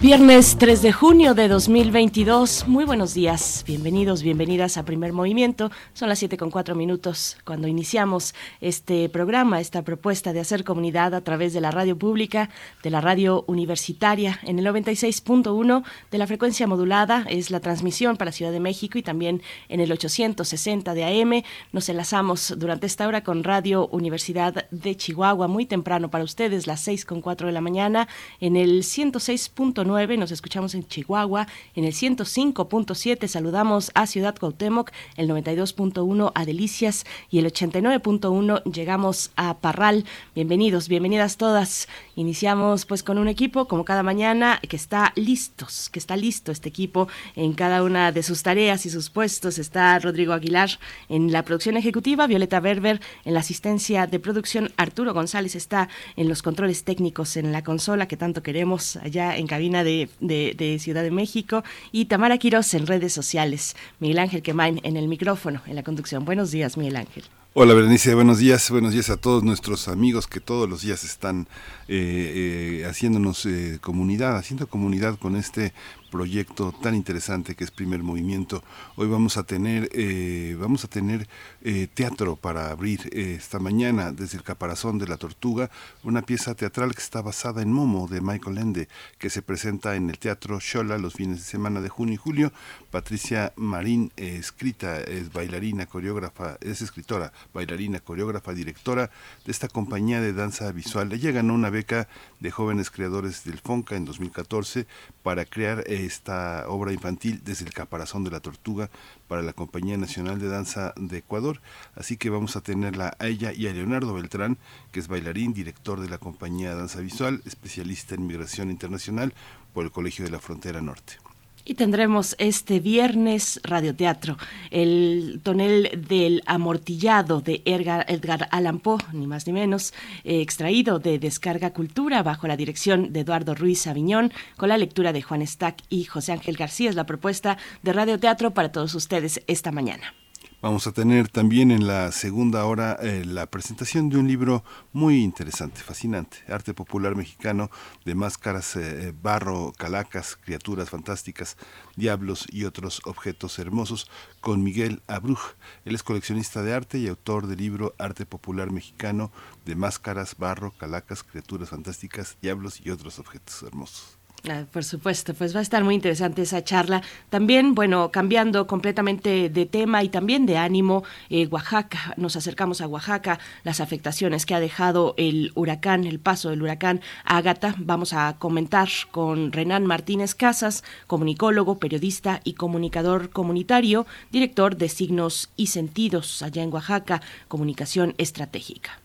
Viernes 3 de junio de 2022. Muy buenos días. Bienvenidos, bienvenidas a Primer Movimiento. Son las 7 con 4 minutos cuando iniciamos este programa, esta propuesta de hacer comunidad a través de la radio pública, de la radio universitaria en el 96.1 de la frecuencia modulada. Es la transmisión para Ciudad de México y también en el 860 de AM. Nos enlazamos durante esta hora con Radio Universidad de Chihuahua, muy temprano para ustedes, las 6 con 4 de la mañana, en el 106.9 nos escuchamos en Chihuahua, en el 105.7 saludamos a Ciudad Cuauhtémoc, el 92.1 a Delicias y el 89.1 llegamos a Parral. Bienvenidos, bienvenidas todas. Iniciamos pues con un equipo como cada mañana que está listos, que está listo este equipo en cada una de sus tareas y sus puestos. Está Rodrigo Aguilar en la producción ejecutiva, Violeta Berber en la asistencia de producción, Arturo González está en los controles técnicos en la consola que tanto queremos allá en cabina de, Ciudad de México y Tamara Quiroz en redes sociales. Miguel Ángel Quemain en el micrófono, en la conducción. Buenos días, Miguel Ángel. Hola Berenice, buenos días, buenos días a todos nuestros amigos que todos los días están eh, eh, haciéndonos eh, comunidad, haciendo comunidad con este proyecto tan interesante que es Primer Movimiento. Hoy vamos a tener, eh, vamos a tener eh, teatro para abrir eh, esta mañana desde el Caparazón de la Tortuga, una pieza teatral que está basada en Momo de Michael Ende, que se presenta en el Teatro Shola los fines de semana de junio y julio. Patricia Marín, escrita, es bailarina, coreógrafa, es escritora, bailarina, coreógrafa, directora de esta compañía de danza visual. Ella ganó una beca de jóvenes creadores del FONCA en 2014 para crear esta obra infantil desde el caparazón de la tortuga para la Compañía Nacional de Danza de Ecuador. Así que vamos a tenerla a ella y a Leonardo Beltrán, que es bailarín, director de la Compañía de Danza Visual, especialista en migración internacional por el Colegio de la Frontera Norte. Y tendremos este viernes radioteatro, el tonel del amortillado de Edgar, Allan Poe, ni más ni menos, eh, extraído de Descarga Cultura bajo la dirección de Eduardo Ruiz Aviñón, con la lectura de Juan Stack y José Ángel García. Es la propuesta de radioteatro para todos ustedes esta mañana. Vamos a tener también en la segunda hora eh, la presentación de un libro muy interesante, fascinante, Arte Popular Mexicano de máscaras, eh, eh, barro, calacas, criaturas fantásticas, diablos y otros objetos hermosos, con Miguel Abruj. Él es coleccionista de arte y autor del libro Arte Popular Mexicano de máscaras, barro, calacas, criaturas fantásticas, diablos y otros objetos hermosos. Ah, por supuesto, pues va a estar muy interesante esa charla. También, bueno, cambiando completamente de tema y también de ánimo, eh, Oaxaca, nos acercamos a Oaxaca, las afectaciones que ha dejado el huracán, el paso del huracán Ágata. Vamos a comentar con Renan Martínez Casas, comunicólogo, periodista y comunicador comunitario, director de Signos y Sentidos allá en Oaxaca, Comunicación Estratégica.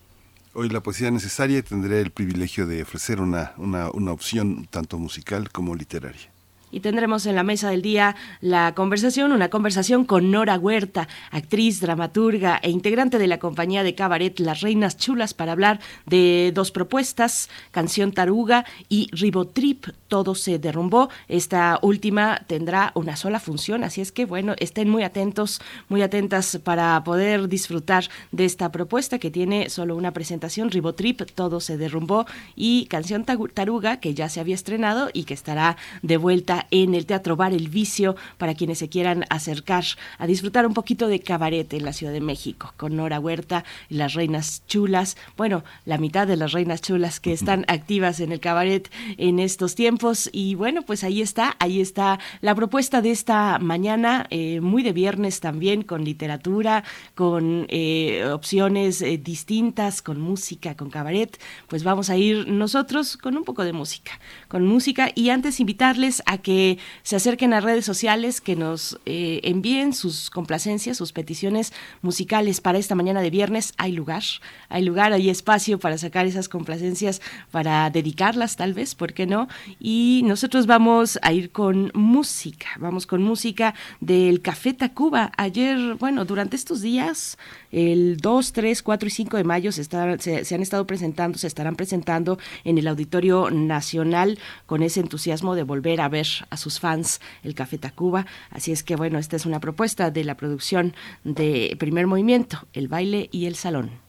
Hoy la poesía necesaria y tendré el privilegio de ofrecer una, una, una opción tanto musical como literaria. Y tendremos en la mesa del día la conversación, una conversación con Nora Huerta, actriz, dramaturga e integrante de la compañía de cabaret Las Reinas Chulas para hablar de dos propuestas, Canción Taruga y Ribotrip, Todo se derrumbó. Esta última tendrá una sola función, así es que bueno, estén muy atentos, muy atentas para poder disfrutar de esta propuesta que tiene solo una presentación, Ribotrip, Todo se derrumbó y Canción Taruga que ya se había estrenado y que estará de vuelta en el Teatro Bar El Vicio para quienes se quieran acercar a disfrutar un poquito de cabaret en la Ciudad de México con Nora Huerta y las Reinas Chulas. Bueno, la mitad de las Reinas Chulas que están activas en el cabaret en estos tiempos. Y bueno, pues ahí está, ahí está la propuesta de esta mañana, eh, muy de viernes también, con literatura, con eh, opciones eh, distintas, con música, con cabaret. Pues vamos a ir nosotros con un poco de música, con música y antes invitarles a que se acerquen a redes sociales, que nos eh, envíen sus complacencias, sus peticiones musicales para esta mañana de viernes. Hay lugar, hay lugar, hay espacio para sacar esas complacencias, para dedicarlas tal vez, ¿por qué no? Y nosotros vamos a ir con música, vamos con música del Café Tacuba. Ayer, bueno, durante estos días, el 2, 3, 4 y 5 de mayo se, se, han estado presentando, se estarán presentando en el Auditorio Nacional con ese entusiasmo de volver a ver a sus fans el Café Tacuba. Así es que bueno, esta es una propuesta de la producción de Primer Movimiento, el baile y el salón.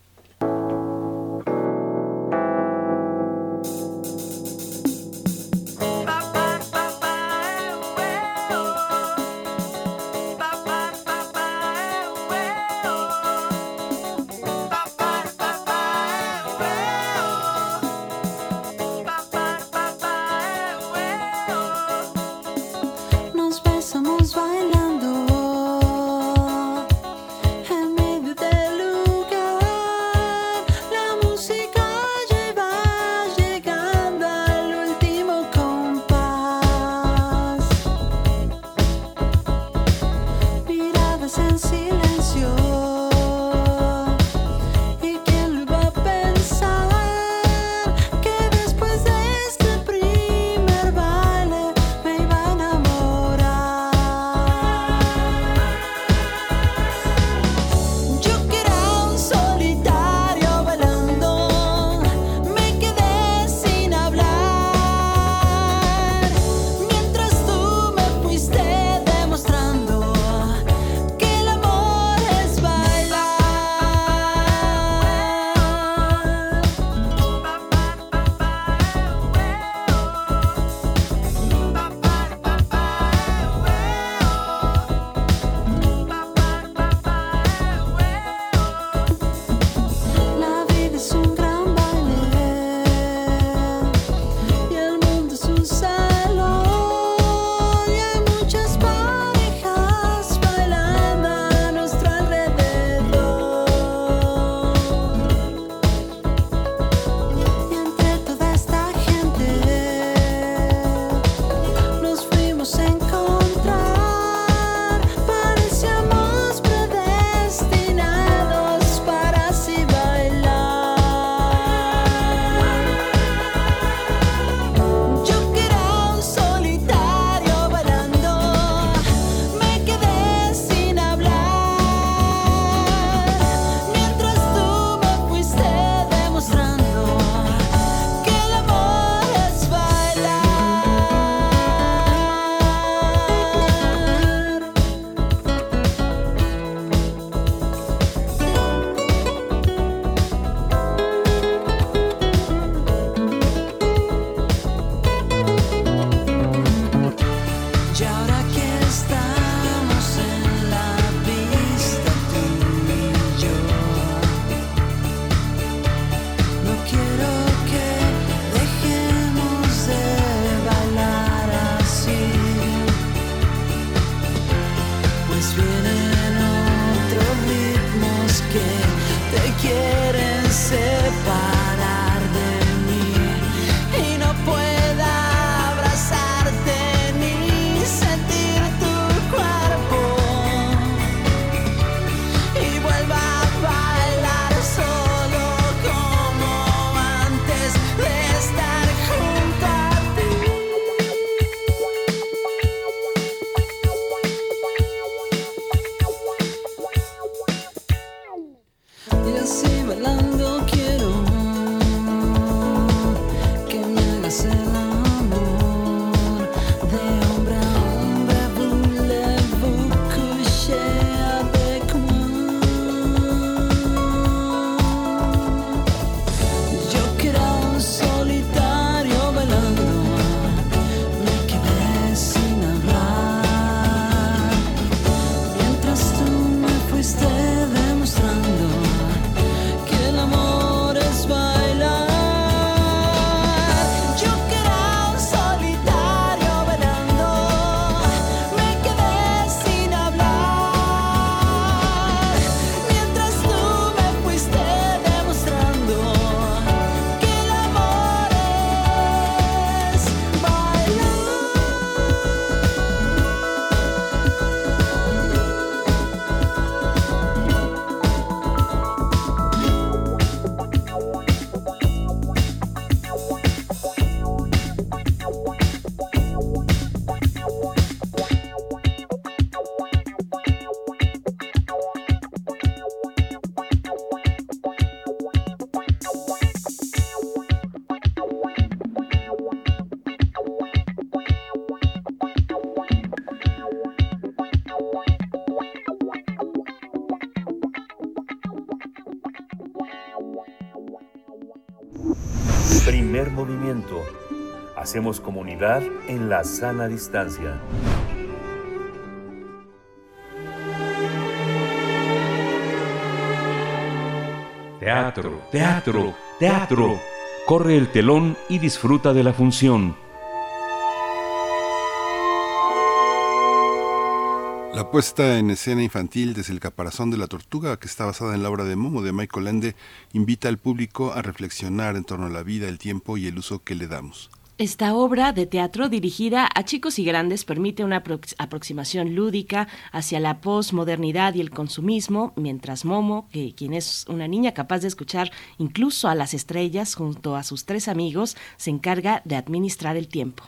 Hacemos comunidad en la sana distancia. Teatro, teatro, teatro. Corre el telón y disfruta de la función. La puesta en escena infantil desde el caparazón de la tortuga, que está basada en la obra de Momo de Michael Ende, invita al público a reflexionar en torno a la vida, el tiempo y el uso que le damos. Esta obra de teatro dirigida a chicos y grandes permite una aproximación lúdica hacia la posmodernidad y el consumismo, mientras Momo, que quien es una niña capaz de escuchar incluso a las estrellas junto a sus tres amigos, se encarga de administrar el tiempo.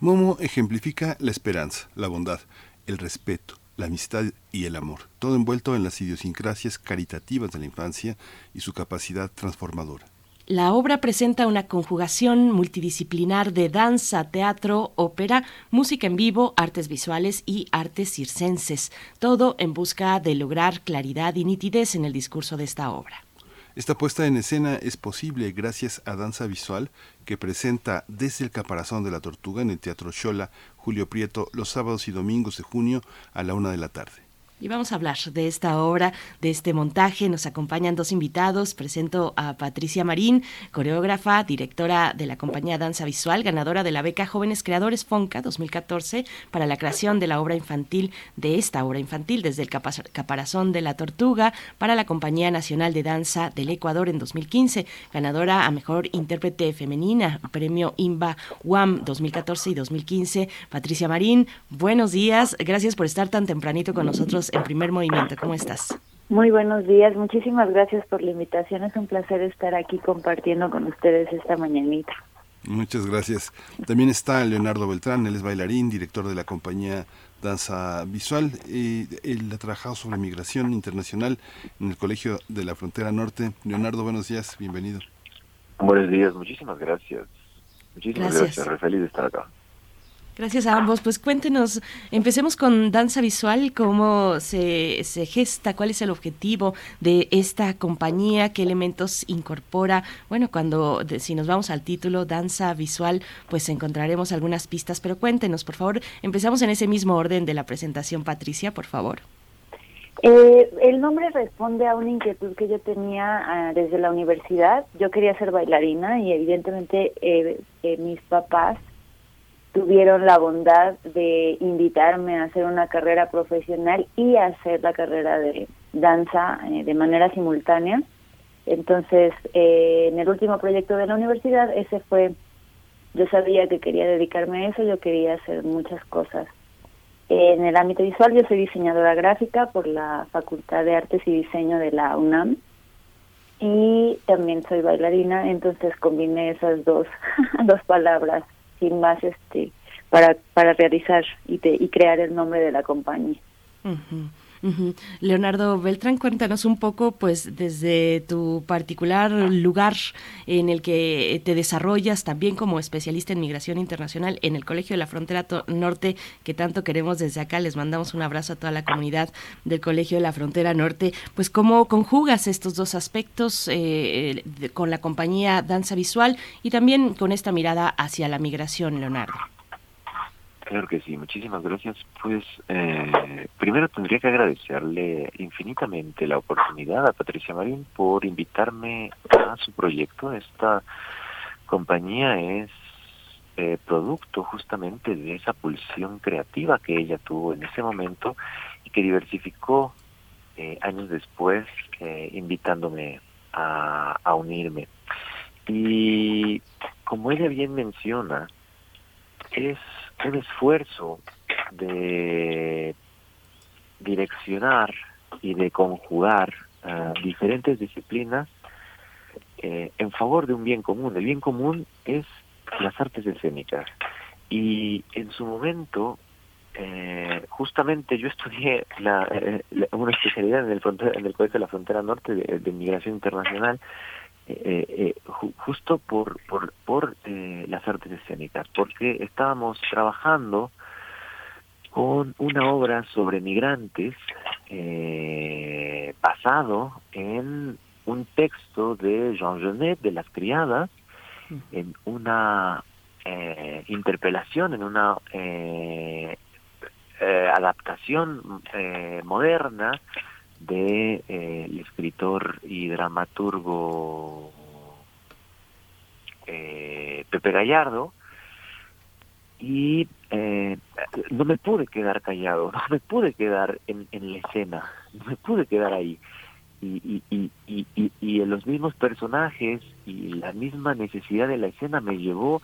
Momo ejemplifica la esperanza, la bondad, el respeto, la amistad y el amor, todo envuelto en las idiosincrasias caritativas de la infancia y su capacidad transformadora. La obra presenta una conjugación multidisciplinar de danza, teatro, ópera, música en vivo, artes visuales y artes circenses, todo en busca de lograr claridad y nitidez en el discurso de esta obra. Esta puesta en escena es posible gracias a Danza Visual, que presenta desde el caparazón de la tortuga en el Teatro Xola Julio Prieto los sábados y domingos de junio a la una de la tarde. Y vamos a hablar de esta obra, de este montaje. Nos acompañan dos invitados. Presento a Patricia Marín, coreógrafa, directora de la compañía Danza Visual, ganadora de la beca Jóvenes Creadores FONCA 2014 para la creación de la obra infantil, de esta obra infantil, desde el caparazón de la tortuga, para la Compañía Nacional de Danza del Ecuador en 2015, ganadora a Mejor Intérprete Femenina, premio IMBA UAM 2014 y 2015. Patricia Marín, buenos días. Gracias por estar tan tempranito con nosotros en primer movimiento. ¿Cómo estás? Muy buenos días, muchísimas gracias por la invitación. Es un placer estar aquí compartiendo con ustedes esta mañanita. Muchas gracias. También está Leonardo Beltrán, él es bailarín, director de la compañía Danza Visual. y él ha trabajado sobre migración internacional en el Colegio de la Frontera Norte. Leonardo, buenos días, bienvenido. Buenos días, muchísimas gracias. Muchísimas gracias, gracias. feliz de estar acá. Gracias a ambos. Pues cuéntenos, empecemos con danza visual, cómo se, se, gesta, cuál es el objetivo de esta compañía, qué elementos incorpora. Bueno, cuando, si nos vamos al título, danza visual, pues encontraremos algunas pistas, pero cuéntenos, por favor, empezamos en ese mismo orden de la presentación, Patricia, por favor. Eh, el nombre responde a una inquietud que yo tenía ah, desde la universidad. Yo quería ser bailarina y evidentemente eh, eh, mis papás tuvieron la bondad de invitarme a hacer una carrera profesional y hacer la carrera de danza eh, de manera simultánea. Entonces, eh, en el último proyecto de la universidad, ese fue, yo sabía que quería dedicarme a eso, yo quería hacer muchas cosas. En el ámbito visual, yo soy diseñadora gráfica por la Facultad de Artes y Diseño de la UNAM y también soy bailarina, entonces combiné esas dos, dos palabras sin más este para, para realizar y, y crear el nombre de la compañía. Leonardo Beltrán, cuéntanos un poco, pues, desde tu particular lugar en el que te desarrollas también como especialista en migración internacional en el Colegio de la Frontera Norte, que tanto queremos desde acá. Les mandamos un abrazo a toda la comunidad del Colegio de la Frontera Norte. Pues, ¿cómo conjugas estos dos aspectos eh, con la compañía Danza Visual y también con esta mirada hacia la migración, Leonardo? Claro que sí, muchísimas gracias. Pues eh, primero tendría que agradecerle infinitamente la oportunidad a Patricia Marín por invitarme a su proyecto. Esta compañía es eh, producto justamente de esa pulsión creativa que ella tuvo en ese momento y que diversificó eh, años después invitándome a, a unirme. Y como ella bien menciona, es un esfuerzo de direccionar y de conjugar uh, diferentes disciplinas eh, en favor de un bien común. El bien común es las artes escénicas. Y en su momento, eh, justamente yo estudié la, eh, una especialidad en el, en el Colegio de la Frontera Norte de, de Migración Internacional eh, eh justo por, por, por eh, las artes escénicas, porque estábamos trabajando con una obra sobre migrantes eh, basado en un texto de Jean Genet de Las Criadas en una eh, interpelación, en una eh, eh, adaptación moderna de el escritor y dramaturgo Pepe Gallardo. Y no me pude quedar callado, no me pude quedar en, en la escena, no me pude quedar ahí. Y, y, y los mismos personajes y la misma necesidad de la escena me llevó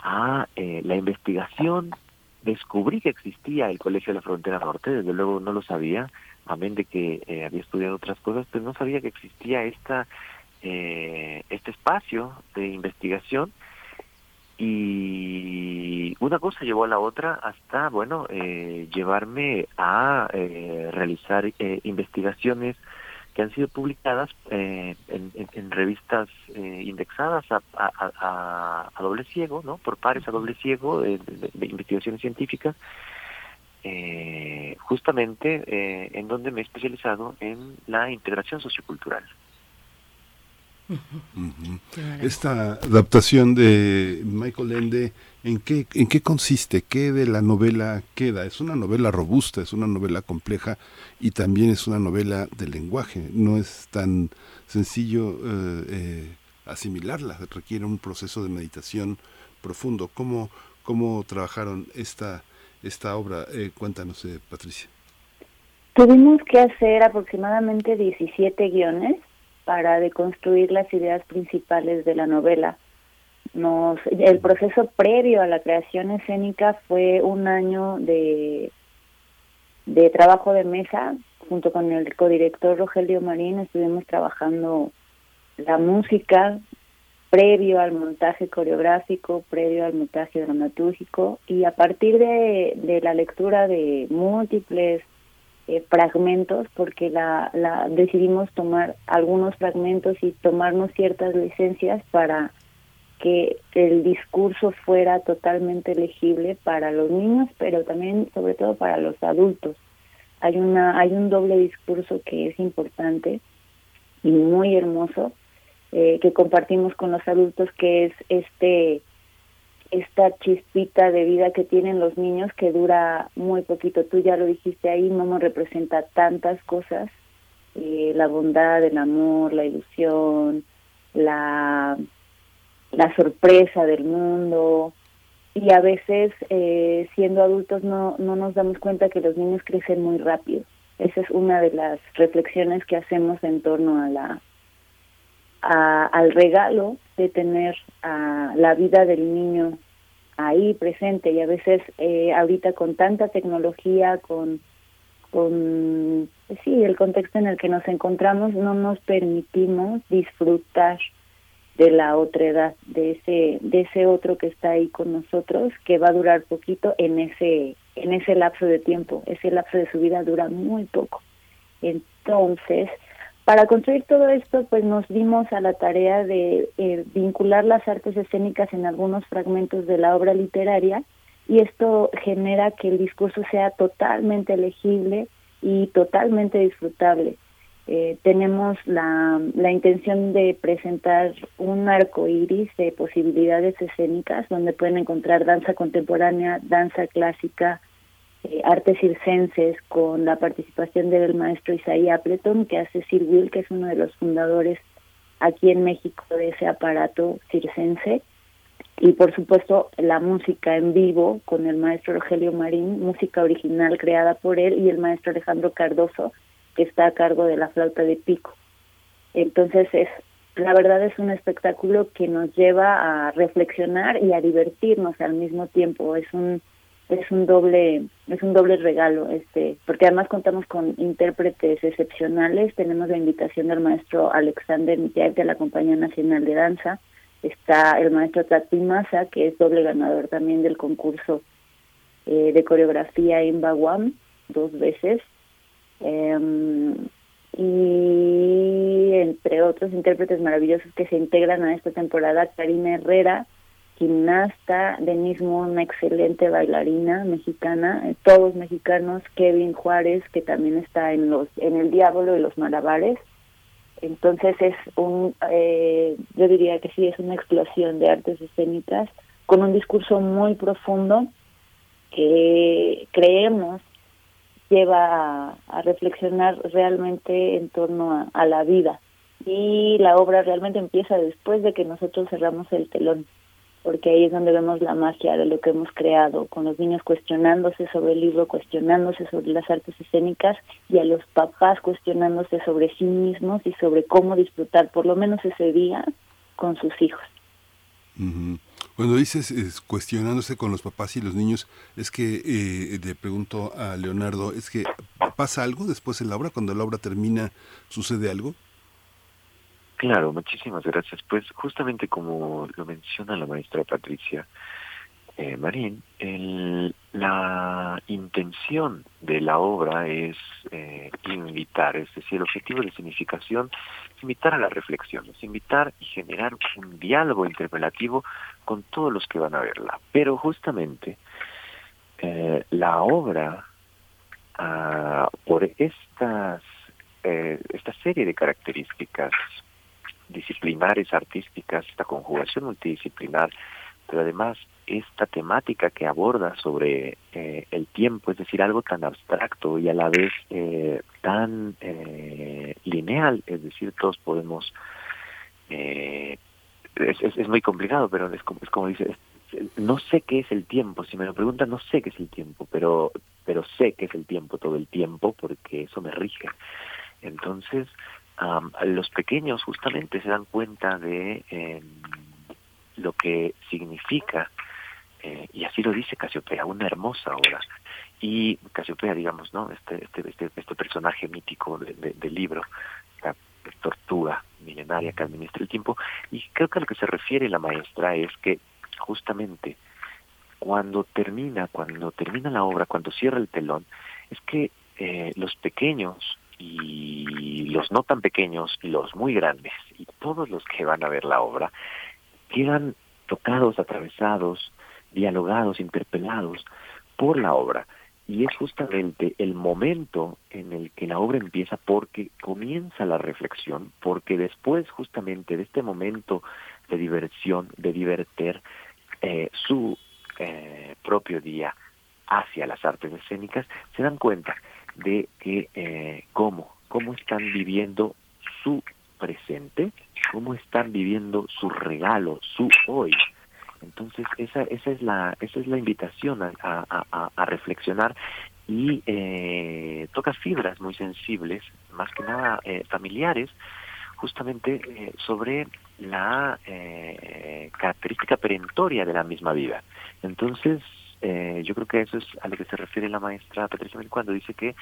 a eh, la investigación. Descubrí que existía el Colegio de la Frontera Norte, desde luego no lo sabía, amén de que eh, había estudiado otras cosas, pero no sabía que existía esta eh, este espacio de investigación. Y una cosa llevó a la otra hasta bueno eh, llevarme a eh, realizar eh, investigaciones que han sido publicadas eh, en, revistas eh, indexadas a, a, a, doble ciego, ¿no? Por pares a doble ciego de, investigaciones científicas, eh, justamente en donde me he especializado en la integración sociocultural. Esta adaptación de Michael Ende, ¿en qué, ¿en qué consiste? ¿Qué de la novela queda? Es una novela robusta, es una novela compleja y también es una novela de lenguaje. No es tan sencillo eh, eh, asimilarla, requiere un proceso de meditación profundo. ¿Cómo, cómo trabajaron esta, esta obra? Eh, cuéntanos, Patricia. Tuvimos que hacer aproximadamente 17 guiones para deconstruir las ideas principales de la novela. Nos, el proceso previo a la creación escénica fue un año de, de trabajo de mesa junto con el codirector Rogelio Marín estuvimos trabajando la música previo al montaje coreográfico, previo al montaje dramatúrgico y a partir de, la lectura de múltiples eh, fragmentos porque la, la decidimos tomar algunos fragmentos y tomarnos ciertas licencias para que el discurso fuera totalmente legible para los niños, pero también sobre todo para los adultos. Hay una hay un doble discurso que es importante y muy hermoso eh, que compartimos con los adultos que es este esta chispita de vida que tienen los niños que dura muy poquito. Tú ya lo dijiste ahí, Momo representa tantas cosas, eh, la bondad, el amor, la ilusión, la, la sorpresa del mundo. Y a veces, eh, siendo adultos, no, no nos damos cuenta que los niños crecen muy rápido. Esa es una de las reflexiones que hacemos en torno a la al regalo de tener a la vida del niño ahí presente y a veces eh, ahorita con tanta tecnología, con, con sí, el contexto en el que nos encontramos, no nos permitimos disfrutar de la otra edad, de ese, de ese otro que está ahí con nosotros, que va a durar poquito en ese, en ese lapso de tiempo. Ese lapso de su vida dura muy poco. Entonces, para construir todo esto, pues nos dimos a la tarea de eh, vincular las artes escénicas en algunos fragmentos de la obra literaria y esto genera que el discurso sea totalmente legible y totalmente disfrutable. Eh, tenemos la, la intención de presentar un arco iris de posibilidades escénicas donde pueden encontrar danza contemporánea, danza clásica, eh, artes circenses con la participación del maestro Isaí Appleton, que hace Sir Will, que es uno de los fundadores aquí en México de ese aparato circense. Y por supuesto la música en vivo con el maestro Rogelio Marín, música original creada por él, y el maestro Alejandro Cardoso, que está a cargo de la flauta de pico. Entonces es la verdad es un espectáculo que nos lleva a reflexionar y a divertirnos al mismo tiempo. Es un es un doble es un doble regalo este porque además contamos con intérpretes excepcionales. Tenemos la invitación del maestro Alexander Mitiak de la Compañía Nacional de Danza. Está el maestro Tati Massa que es doble ganador también del concurso eh, de coreografía en Baguam dos veces. Em, y entre otros intérpretes maravillosos que se integran a esta temporada Karina Herrera gimnasta, Denise Moon, una excelente bailarina mexicana, eh, todos mexicanos, Kevin Juárez, que también está en los en el Diablo y los Malabares, Entonces es un, eh, yo diría que sí, es una explosión de artes escénicas con un discurso muy profundo que creemos lleva a, reflexionar realmente en torno a la vida. Y la obra realmente empieza después de que nosotros cerramos el telón porque ahí es donde vemos la magia de lo que hemos creado, con los niños cuestionándose sobre el libro, cuestionándose sobre las artes escénicas y a los papás cuestionándose sobre sí mismos y sobre cómo disfrutar por lo menos ese día con sus hijos. Cuando dices cuestionándose con los papás y los niños, es que eh, le pregunto a Leonardo, ¿es que pasa algo después en la obra? Cuando la obra termina, ¿sucede algo? Claro, muchísimas gracias. Pues justamente como lo menciona la maestra Patricia eh, Marín, el, la intención de la obra es eh, invitar, es decir, el objetivo de significación es invitar a la reflexión, es invitar y generar un diálogo interpelativo con todos los que van a verla. Pero justamente eh, la obra, ah, por estas, eh, esta serie de características disciplinares artísticas, esta conjugación multidisciplinar, pero además esta temática que aborda sobre eh, el tiempo, es decir, algo tan abstracto y a la vez eh, tan eh, lineal, es decir, todos podemos, es, es, muy complicado, pero es como, es como dice, no sé qué es el tiempo, si me lo preguntan no sé qué es el tiempo, pero, pero sé qué es el tiempo todo el tiempo porque eso me rige. Entonces, los pequeños justamente se dan cuenta de em, lo que significa, eh, y así lo dice Casiopea, una hermosa obra. Y Casiopea, digamos, ¿no? Este, este, este, este personaje mítico del libro, la tortuga milenaria que administra el tiempo, y creo que a lo que se refiere la maestra es que justamente cuando termina, cuando termina la obra, cuando cierra el telón, es que eh, los pequeños y los no tan pequeños y los muy grandes y todos los que van a ver la obra quedan tocados, atravesados, dialogados, interpelados por la obra. Y es justamente el momento en el que la obra empieza porque comienza la reflexión, porque después justamente de este momento de diversión, de diverter eh, su eh, propio día hacia las artes escénicas, se dan cuenta de que eh, cómo, cómo están viviendo su presente, cómo están viviendo su regalo, su hoy. Entonces esa esa es la esa es la invitación a, a, reflexionar y eh, toca fibras muy sensibles, más que nada eh, familiares, justamente eh, sobre la eh, característica perentoria de la misma vida. Entonces eh, yo creo que eso es a lo que se refiere la maestra Patricia cuando dice que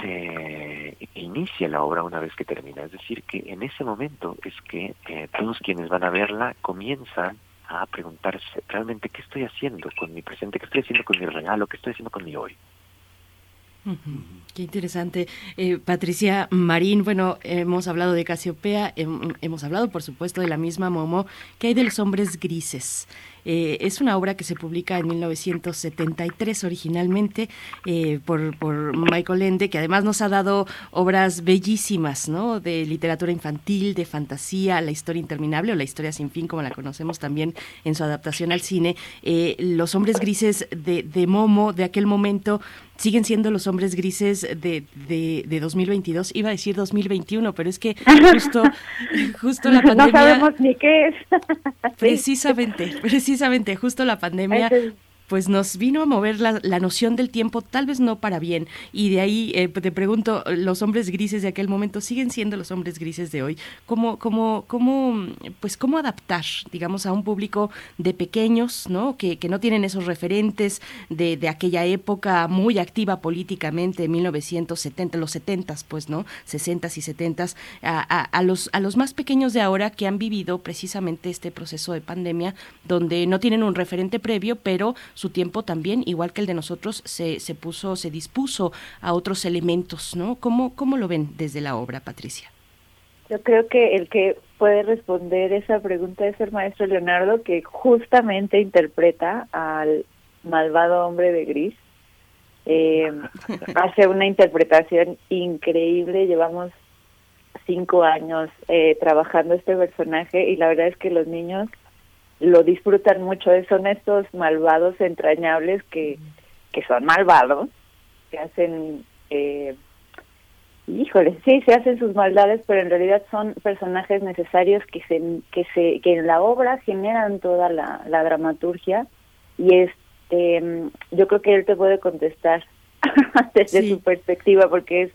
se inicia la obra una vez que termina. Es decir, que en ese momento es que eh, todos quienes van a verla comienzan a preguntarse realmente qué estoy haciendo con mi presente, qué estoy haciendo con mi regalo, qué estoy haciendo con mi hoy. Qué interesante. Eh, Patricia Marín, bueno, hemos hablado de Casiopea, hemos hablado, por supuesto, de la misma Momo. ¿Qué hay de los hombres grises? Eh, es una obra que se publica en 1973 originalmente eh, por, por Michael Ende, que además nos ha dado obras bellísimas, ¿no? De literatura infantil, de fantasía, la historia interminable o la historia sin fin, como la conocemos también en su adaptación al cine. Eh, los hombres grises de, de Momo, de aquel momento, siguen siendo los hombres grises de, de, de, 2022. Iba a decir 2021, pero es que justo, justo la pandemia... No sabemos ni qué es. precisamente, precisamente precisamente justo la pandemia pues nos vino a mover la, la, noción del tiempo, tal vez no para bien. Y de ahí eh, te pregunto, los hombres grises de aquel momento siguen siendo los hombres grises de hoy. ¿Cómo, cómo, cómo, pues, cómo adaptar, digamos, a un público de pequeños, ¿no? Que, que no tienen esos referentes de, de, aquella época muy activa políticamente, 1970, los 70, pues, ¿no? 60 y 70, a, a, a, los, a los más pequeños de ahora que han vivido precisamente este proceso de pandemia, donde no tienen un referente previo, pero su tiempo también, igual que el de nosotros, se, se puso, se dispuso a otros elementos, ¿no? ¿Cómo, ¿Cómo lo ven desde la obra, Patricia? Yo creo que el que puede responder esa pregunta es el maestro Leonardo, que justamente interpreta al malvado hombre de gris. Eh, hace una interpretación increíble, llevamos cinco años eh, trabajando este personaje y la verdad es que los niños lo disfrutan mucho. Son estos malvados entrañables que, que son malvados, que hacen, eh, híjole, sí, se hacen sus maldades, pero en realidad son personajes necesarios que se, que se, que en la obra generan toda la, la dramaturgia y este, yo creo que él te puede contestar desde su perspectiva porque es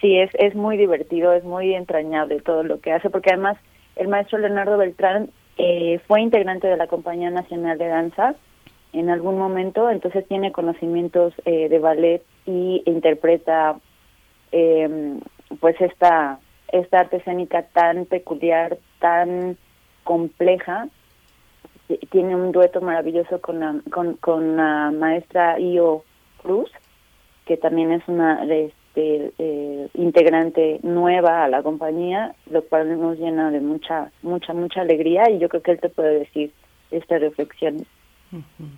sí es es muy divertido es muy entrañable todo lo que hace porque además el maestro Leonardo Beltrán eh, fue integrante de la compañía nacional de danza en algún momento entonces tiene conocimientos eh, de ballet y interpreta eh, pues esta esta arte escénica tan peculiar tan compleja. Tiene un dueto maravilloso con la, con, con la maestra Io Cruz que también es una este, eh, integrante nueva a la compañía, lo cual nos llena de mucha, mucha, mucha alegría y yo creo que él te puede decir esta reflexión.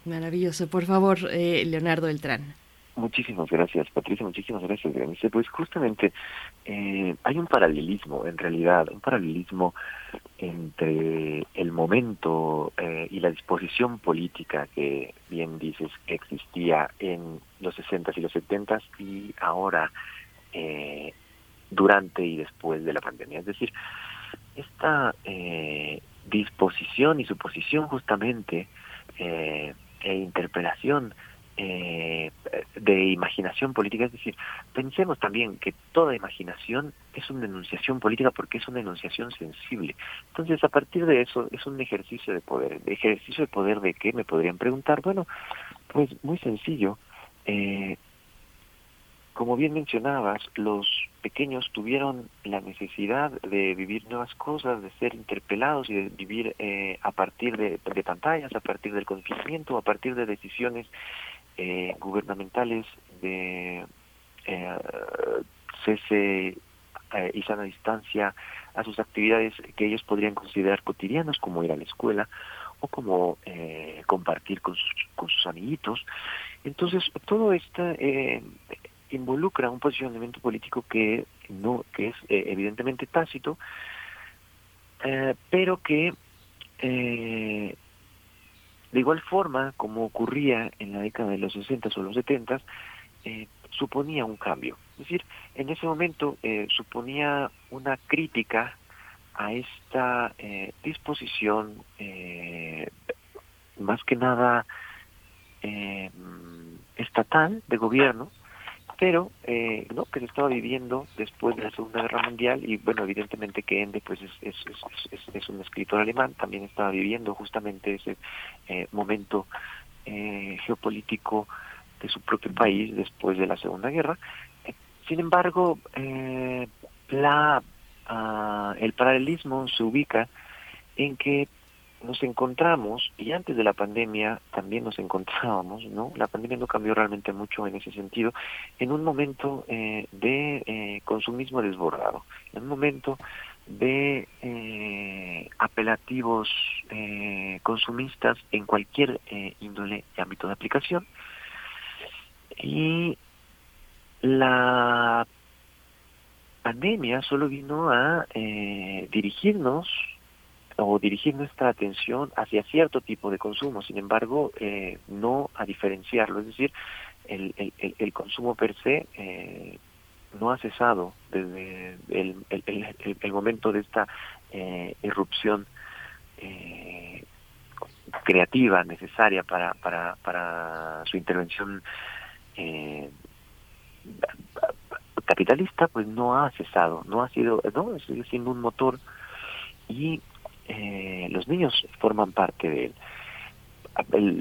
Maravilloso. Por favor, eh, Leonardo Beltrán. Muchísimas gracias, Patricia, muchísimas gracias. Pues justamente eh, hay un paralelismo, en realidad, un paralelismo entre el momento eh, y la disposición política que, bien dices, existía en los 60 y los 70 y ahora eh, durante y después de la pandemia. Es decir, esta eh, disposición y suposición justamente eh, e interpelación eh, de imaginación política, es decir, pensemos también que toda imaginación es una enunciación política porque es una enunciación sensible. Entonces, a partir de eso, es un ejercicio de poder. ejercicio de poder de qué? Me podrían preguntar. Bueno, pues muy sencillo. Eh, como bien mencionabas, los pequeños tuvieron la necesidad de vivir nuevas cosas, de ser interpelados y de vivir eh, a partir de, de, pantallas, a partir del confinamiento, a partir de decisiones eh, gubernamentales de eh, cese eh, y sana distancia a sus actividades que ellos podrían considerar cotidianas, como ir a la escuela o como eh, compartir con sus, con sus amiguitos. Entonces, todo esto eh, involucra un posicionamiento político que no que es eh, evidentemente tácito, eh, pero que de igual forma, como ocurría en la década de los 60 o los 70, eh, suponía un cambio. Es decir, en ese momento eh, suponía una crítica a esta eh, disposición, más que nada estatal de gobierno, pero eh, no que se estaba viviendo después de la Segunda Guerra Mundial y bueno evidentemente que Ende pues es, es, es, un escritor alemán también estaba viviendo justamente ese eh, momento eh, geopolítico de su propio país después de la Segunda Guerra. Sin embargo eh, la uh, el paralelismo se ubica en que nos encontramos, y antes de la pandemia también nos encontrábamos, ¿no? La pandemia no cambió realmente mucho en ese sentido, en un momento eh, de eh, consumismo desbordado, en un momento de eh, apelativos eh, consumistas en cualquier eh, índole y ámbito de aplicación. Y la pandemia solo vino a dirigirnos o dirigir nuestra atención hacia cierto tipo de consumo, sin embargo, eh, no a diferenciarlo, es decir, el, el, consumo per se eh, no ha cesado desde el, el, el momento de esta eh, irrupción eh, creativa necesaria para, para, para su intervención eh, capitalista, pues no ha cesado, no ha sido, no, sigue siendo un motor y eh, los niños forman parte de él,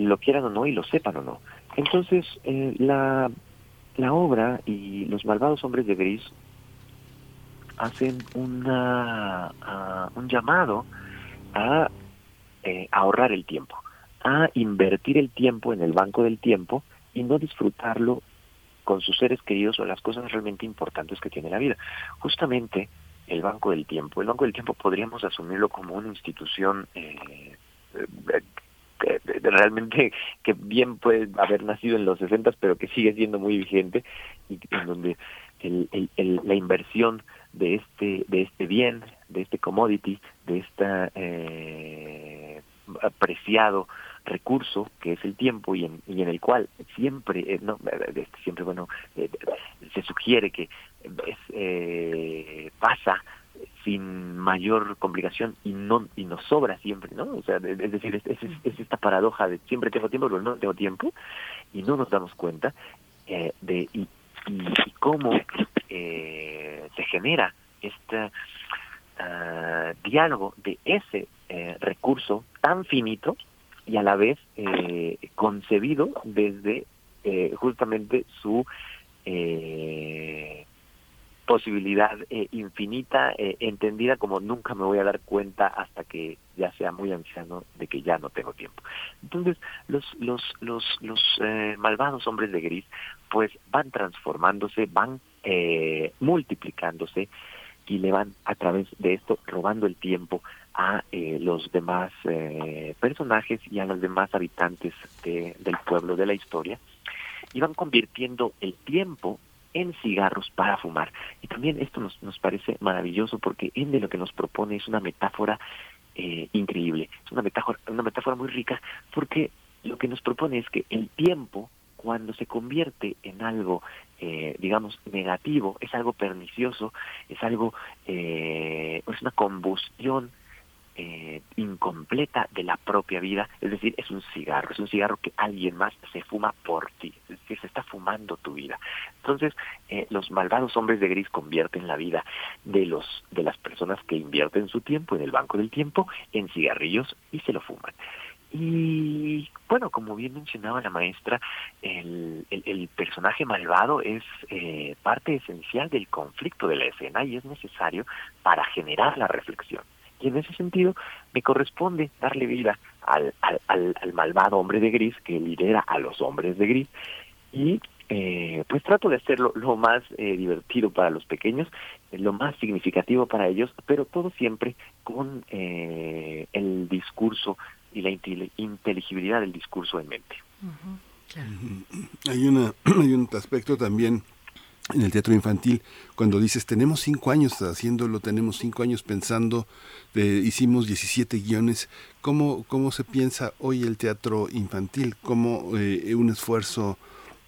lo quieran o no y lo sepan o no. Entonces, eh, la, la obra y los malvados hombres de gris hacen una, uh, un llamado a eh, ahorrar el tiempo, a invertir el tiempo en el banco del tiempo y no disfrutarlo con sus seres queridos o las cosas realmente importantes que tiene la vida. Justamente el Banco del Tiempo. El Banco del Tiempo podríamos asumirlo como una institución eh, eh, realmente que bien puede haber nacido en los 60, pero que sigue siendo muy vigente y en donde la inversión de este de este bien, de este commodity, de este eh, apreciado recurso que es el tiempo y en, y en el cual siempre eh, no este, siempre bueno eh, se sugiere que pasa sin mayor complicación y no y nos sobra siempre, ¿no? O sea, es decir, es, es, esta paradoja de siempre tengo tiempo pero no tengo tiempo y no nos damos cuenta eh, de y, cómo eh, se genera este uh, diálogo de ese eh, recurso tan finito y a la vez eh, concebido desde eh, justamente su eh, posibilidad eh, infinita, eh, entendida como nunca me voy a dar cuenta hasta que ya sea muy anciano de que ya no tengo tiempo. Entonces, los, los, los, los eh, malvados hombres de gris, pues van transformándose, van multiplicándose y le van a través de esto robando el tiempo a los demás personajes y a los demás habitantes de, del pueblo, de la historia, y van convirtiendo el tiempo en cigarros para fumar. Y también esto nos, nos parece maravilloso porque en de lo que nos propone es una metáfora eh, increíble, es una metáfora, una metáfora muy rica porque lo que nos propone es que el tiempo cuando se convierte en algo, eh, digamos, negativo, es algo pernicioso, es algo, eh, es una combustión eh, incompleta de la propia vida, es decir, es un cigarro, es un cigarro que alguien más se fuma por ti, es decir, se está fumando tu vida. Entonces, eh, los malvados hombres de gris convierten la vida de los de las personas que invierten su tiempo en el banco del tiempo en cigarrillos y se lo fuman. Y bueno, como bien mencionaba la maestra, el, personaje malvado es eh, parte esencial del conflicto de la escena y es necesario para generar la reflexión. Y en ese sentido me corresponde darle vida al, al, al, malvado hombre de gris que lidera a los hombres de gris. Y eh, pues trato de hacerlo lo más eh, divertido para los pequeños, lo más significativo para ellos, pero todo siempre con eh, el discurso y la inteligibilidad del discurso en mente. Hay, una, hay un aspecto también en el teatro infantil, cuando dices, tenemos cinco años haciéndolo, tenemos cinco años pensando, hicimos 17 guiones, ¿cómo, ¿cómo se piensa hoy el teatro infantil? ¿Cómo eh, un esfuerzo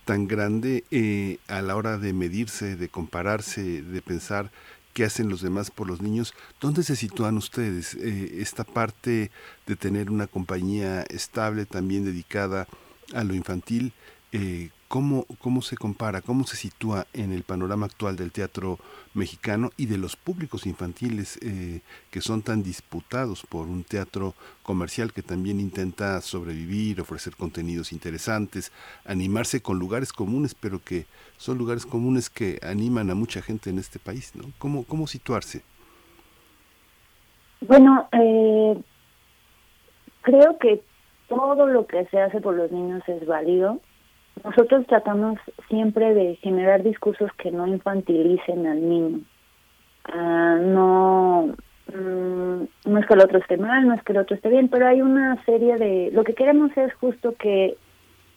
tan grande eh, a la hora de medirse, de compararse, de pensar qué hacen los demás por los niños? ¿Dónde se sitúan ustedes? Eh, esta parte de tener una compañía estable también dedicada a lo infantil, eh, ¿cómo, ¿cómo se compara, cómo se sitúa en el panorama actual del teatro mexicano y de los públicos infantiles eh, que son tan disputados por un teatro comercial que también intenta sobrevivir, ofrecer contenidos interesantes, animarse con lugares comunes, pero que son lugares comunes que animan a mucha gente en este país, ¿no? ¿Cómo, cómo situarse? Bueno, eh, creo que todo lo que se hace por los niños es válido nosotros tratamos siempre de generar discursos que no infantilicen al niño. Ah, no, mm, no es que el otro esté mal, no es que el otro esté bien, pero hay una serie de... Lo que queremos es justo que,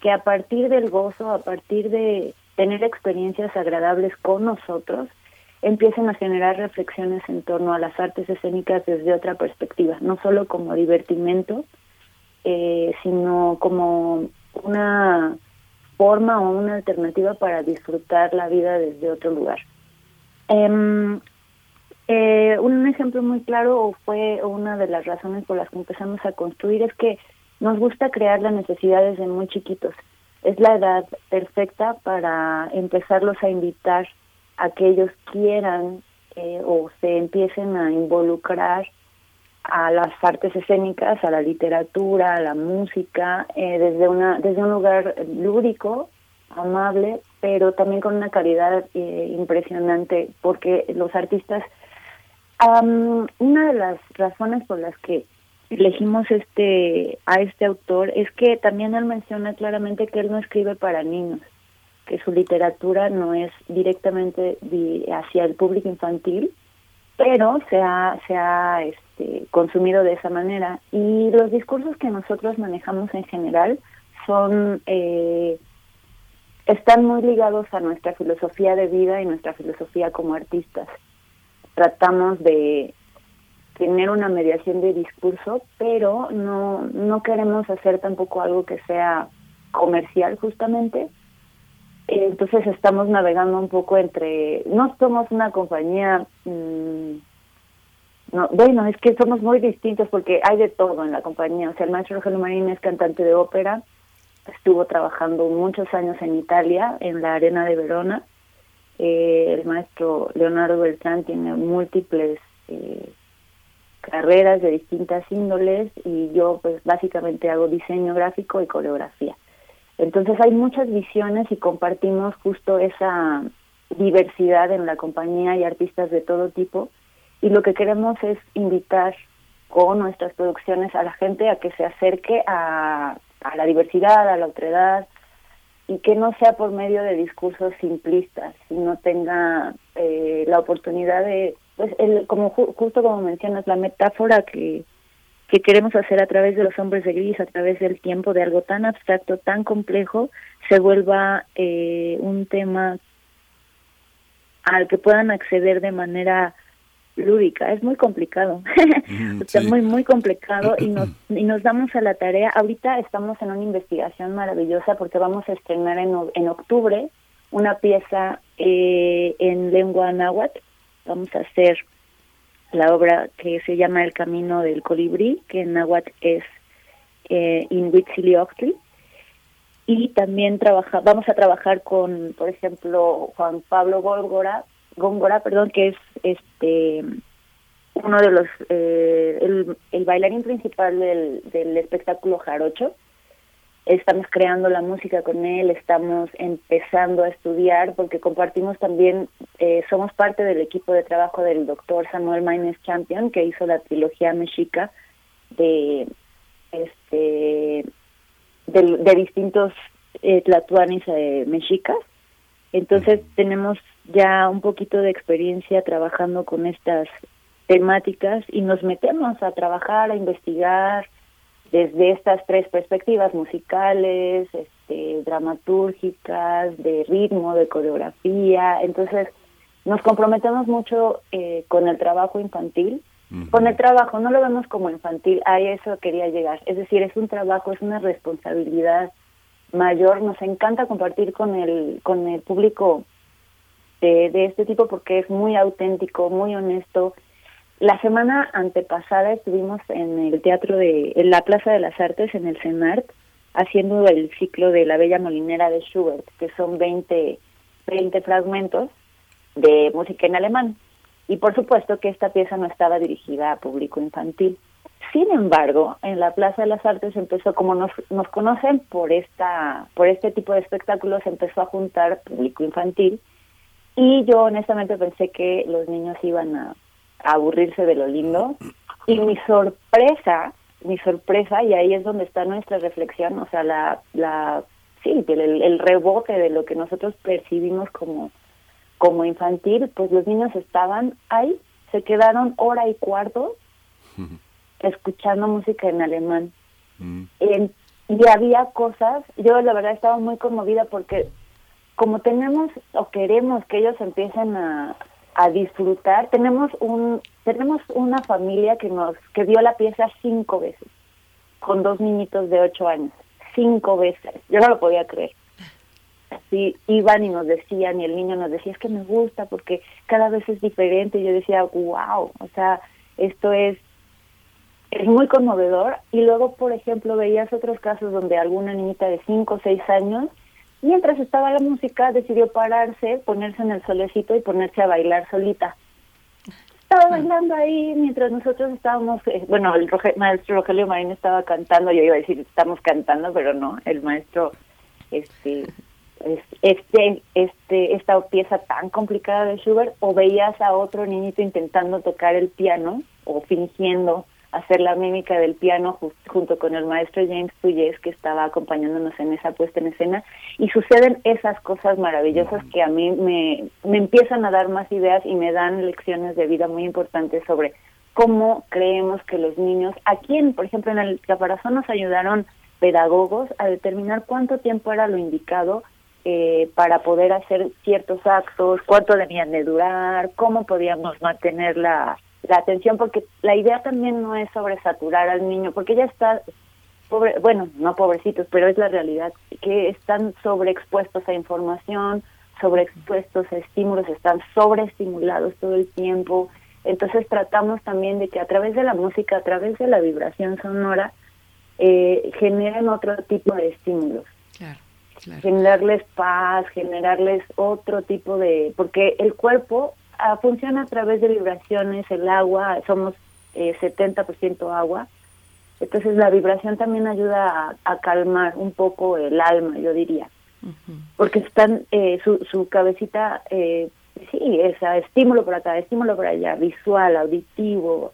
que a partir del gozo, a partir de tener experiencias agradables con nosotros, empiecen a generar reflexiones en torno a las artes escénicas desde otra perspectiva, no solo como divertimento, eh, sino como una forma o una alternativa para disfrutar la vida desde otro lugar. Eh, eh, un ejemplo muy claro fue una de las razones por las que empezamos a construir es que nos gusta crear las necesidades de muy chiquitos. Es la edad perfecta para empezarlos a invitar a que ellos quieran eh, o se empiecen a involucrar a las artes escénicas, a la literatura, a la música, eh, desde una desde un lugar lúdico, amable, pero también con una calidad eh, impresionante, porque los artistas, una de las razones por las que elegimos este a este autor es que también él menciona claramente que él no escribe para niños, que su literatura no es directamente hacia el público infantil, pero se ha, se ha este, consumido de esa manera. Y los discursos que nosotros manejamos en general son, eh, están muy ligados a nuestra filosofía de vida y nuestra filosofía como artistas. Tratamos de tener una mediación de discurso, pero no, no queremos hacer tampoco algo que sea comercial justamente. Entonces estamos navegando un poco entre, no somos una compañía, mm, no, bueno, es que somos muy distintos porque hay de todo en la compañía. O sea, el maestro Rogelio Marín es cantante de ópera, estuvo trabajando muchos años en Italia, en la Arena de Verona. Eh, el maestro Leonardo Beltrán tiene múltiples eh, carreras de distintas índoles y yo pues básicamente hago diseño gráfico y coreografía. Entonces hay muchas visiones y compartimos justo esa diversidad en la compañía y artistas de todo tipo. Y lo que queremos es invitar con nuestras producciones a la gente a que se acerque a, la diversidad, a la otredad y que no sea por medio de discursos simplistas, sino tenga eh, la oportunidad de pues el, como justo como mencionas la metáfora que que queremos hacer a través de los hombres de gris, a través del tiempo, de algo tan abstracto, tan complejo, se vuelva eh, un tema al que puedan acceder de manera lúdica. Es muy complicado, está muy, muy complicado y nos, y nos damos a la tarea. Ahorita estamos en una investigación maravillosa porque vamos a estrenar en, en octubre una pieza eh, en lengua náhuatl vamos a hacer la obra que se llama El Camino del Colibrí, que en náhuatl es eh, Inhuitzilioctli. Y también trabaja, vamos a trabajar con, por ejemplo, Juan Pablo Góngora, Góngora perdón, que es este uno de los, eh, el, el, bailarín principal del, del espectáculo Jarocho, estamos creando la música con él, estamos empezando a estudiar porque compartimos también, eh, somos parte del equipo de trabajo del doctor Samuel Maines Champion que hizo la trilogía mexica de este de, distintos eh, tlatuanis eh, mexicas. Entonces tenemos ya un poquito de experiencia trabajando con estas temáticas y nos metemos a trabajar, a investigar, desde estas tres perspectivas musicales, este, dramatúrgicas, de ritmo, de coreografía. Entonces, nos comprometemos mucho eh, con el trabajo infantil. Con el trabajo, no lo vemos como infantil, a eso quería llegar. Es decir, es un trabajo, es una responsabilidad mayor. Nos encanta compartir con el, con el público de, de este tipo porque es muy auténtico, muy honesto la semana antepasada estuvimos en el teatro de en la Plaza de las Artes, en el CENART, haciendo el ciclo de La Bella Molinera de Schubert, que son 20, 20 fragmentos de música en alemán. Y por supuesto que esta pieza no estaba dirigida a público infantil. Sin embargo, en la Plaza de las Artes empezó, como nos, nos conocen por esta, por este tipo de espectáculos, empezó a juntar público infantil. Y yo honestamente pensé que los niños iban a aburrirse de lo lindo. Y mi sorpresa, mi sorpresa, y ahí es donde está nuestra reflexión, o sea, la, la sí, el, el rebote de lo que nosotros percibimos como, como infantil, pues los niños estaban ahí, se quedaron hora y cuarto escuchando música en alemán. y había cosas, yo la verdad estaba muy conmovida porque como tenemos o queremos que ellos empiecen a, a disfrutar. Tenemos un tenemos una familia que nos que vio la pieza cinco veces con dos niñitos de ocho años, cinco veces. Yo no lo podía creer. Así iban y nos decían y el niño nos decía es que me gusta porque cada vez es diferente. Y yo decía wow, o sea esto es es muy conmovedor. Y luego por ejemplo veías otros casos donde alguna niñita de cinco o seis años Mientras estaba la música, decidió pararse, ponerse en el solecito y ponerse a bailar solita. Estaba ah. bailando ahí mientras nosotros estábamos, eh, bueno, el maestro Rogelio Marín estaba cantando, yo iba a decir estamos cantando, pero no, el maestro, este, este, este, esta pieza tan complicada de Schubert, o veías a otro niñito intentando tocar el piano o fingiendo hacer la mímica del piano junto con el maestro James Puyes que estaba acompañándonos en esa puesta en escena. Y suceden esas cosas maravillosas que a mí me, me empiezan a dar más ideas y me dan lecciones de vida muy importantes sobre cómo creemos que los niños, aquí en, por ejemplo en el caparazón nos ayudaron pedagogos a determinar cuánto tiempo era lo indicado eh, para poder hacer ciertos actos, cuánto debían de durar, cómo podíamos mantener la, la atención, porque la idea también no es sobresaturar al niño, porque ya está, pobre, bueno, no pobrecitos, pero es la realidad, que están sobreexpuestos a información, sobreexpuestos a estímulos, están sobreestimulados todo el tiempo. Entonces tratamos también de que a través de la música, a través de la vibración sonora, eh, generen otro tipo de estímulos. Generarles paz, generarles otro tipo de... porque el cuerpo ah, funciona a través de vibraciones, el agua, somos eh, 70% agua, entonces la vibración también ayuda a, calmar un poco el alma, yo diría, porque están eh, su, su cabecita, eh, sí, es estímulo por acá, estímulo por allá, visual, auditivo.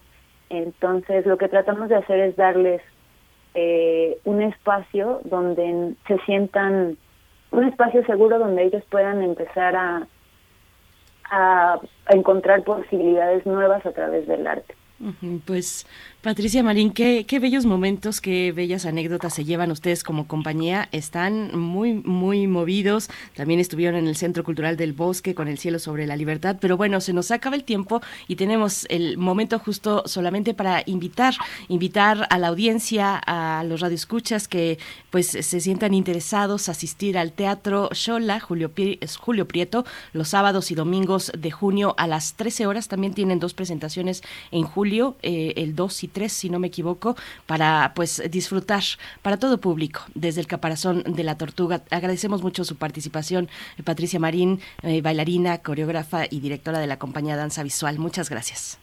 Entonces lo que tratamos de hacer es darles eh, un espacio donde se sientan, un espacio seguro donde ellos puedan empezar a, a encontrar posibilidades nuevas a través del arte. Pues Patricia Marín, qué, qué, bellos momentos, qué bellas anécdotas se llevan ustedes como compañía. Están muy, muy movidos. También estuvieron en el Centro Cultural del Bosque con el cielo sobre la libertad. Pero bueno, se nos acaba el tiempo y tenemos el momento justo solamente para invitar, invitar a la audiencia, a los radioescuchas que pues se sientan interesados a asistir al Teatro Shola, Julio, Julio Prieto, los sábados y domingos de junio a las 13 horas. También tienen dos presentaciones en julio, eh, el 2 y si no me equivoco, para pues disfrutar para todo público desde el caparazón de la tortuga. Agradecemos mucho su participación, eh, Patricia Marín, eh, bailarina, coreógrafa y directora de la compañía Danza Visual. Muchas gracias.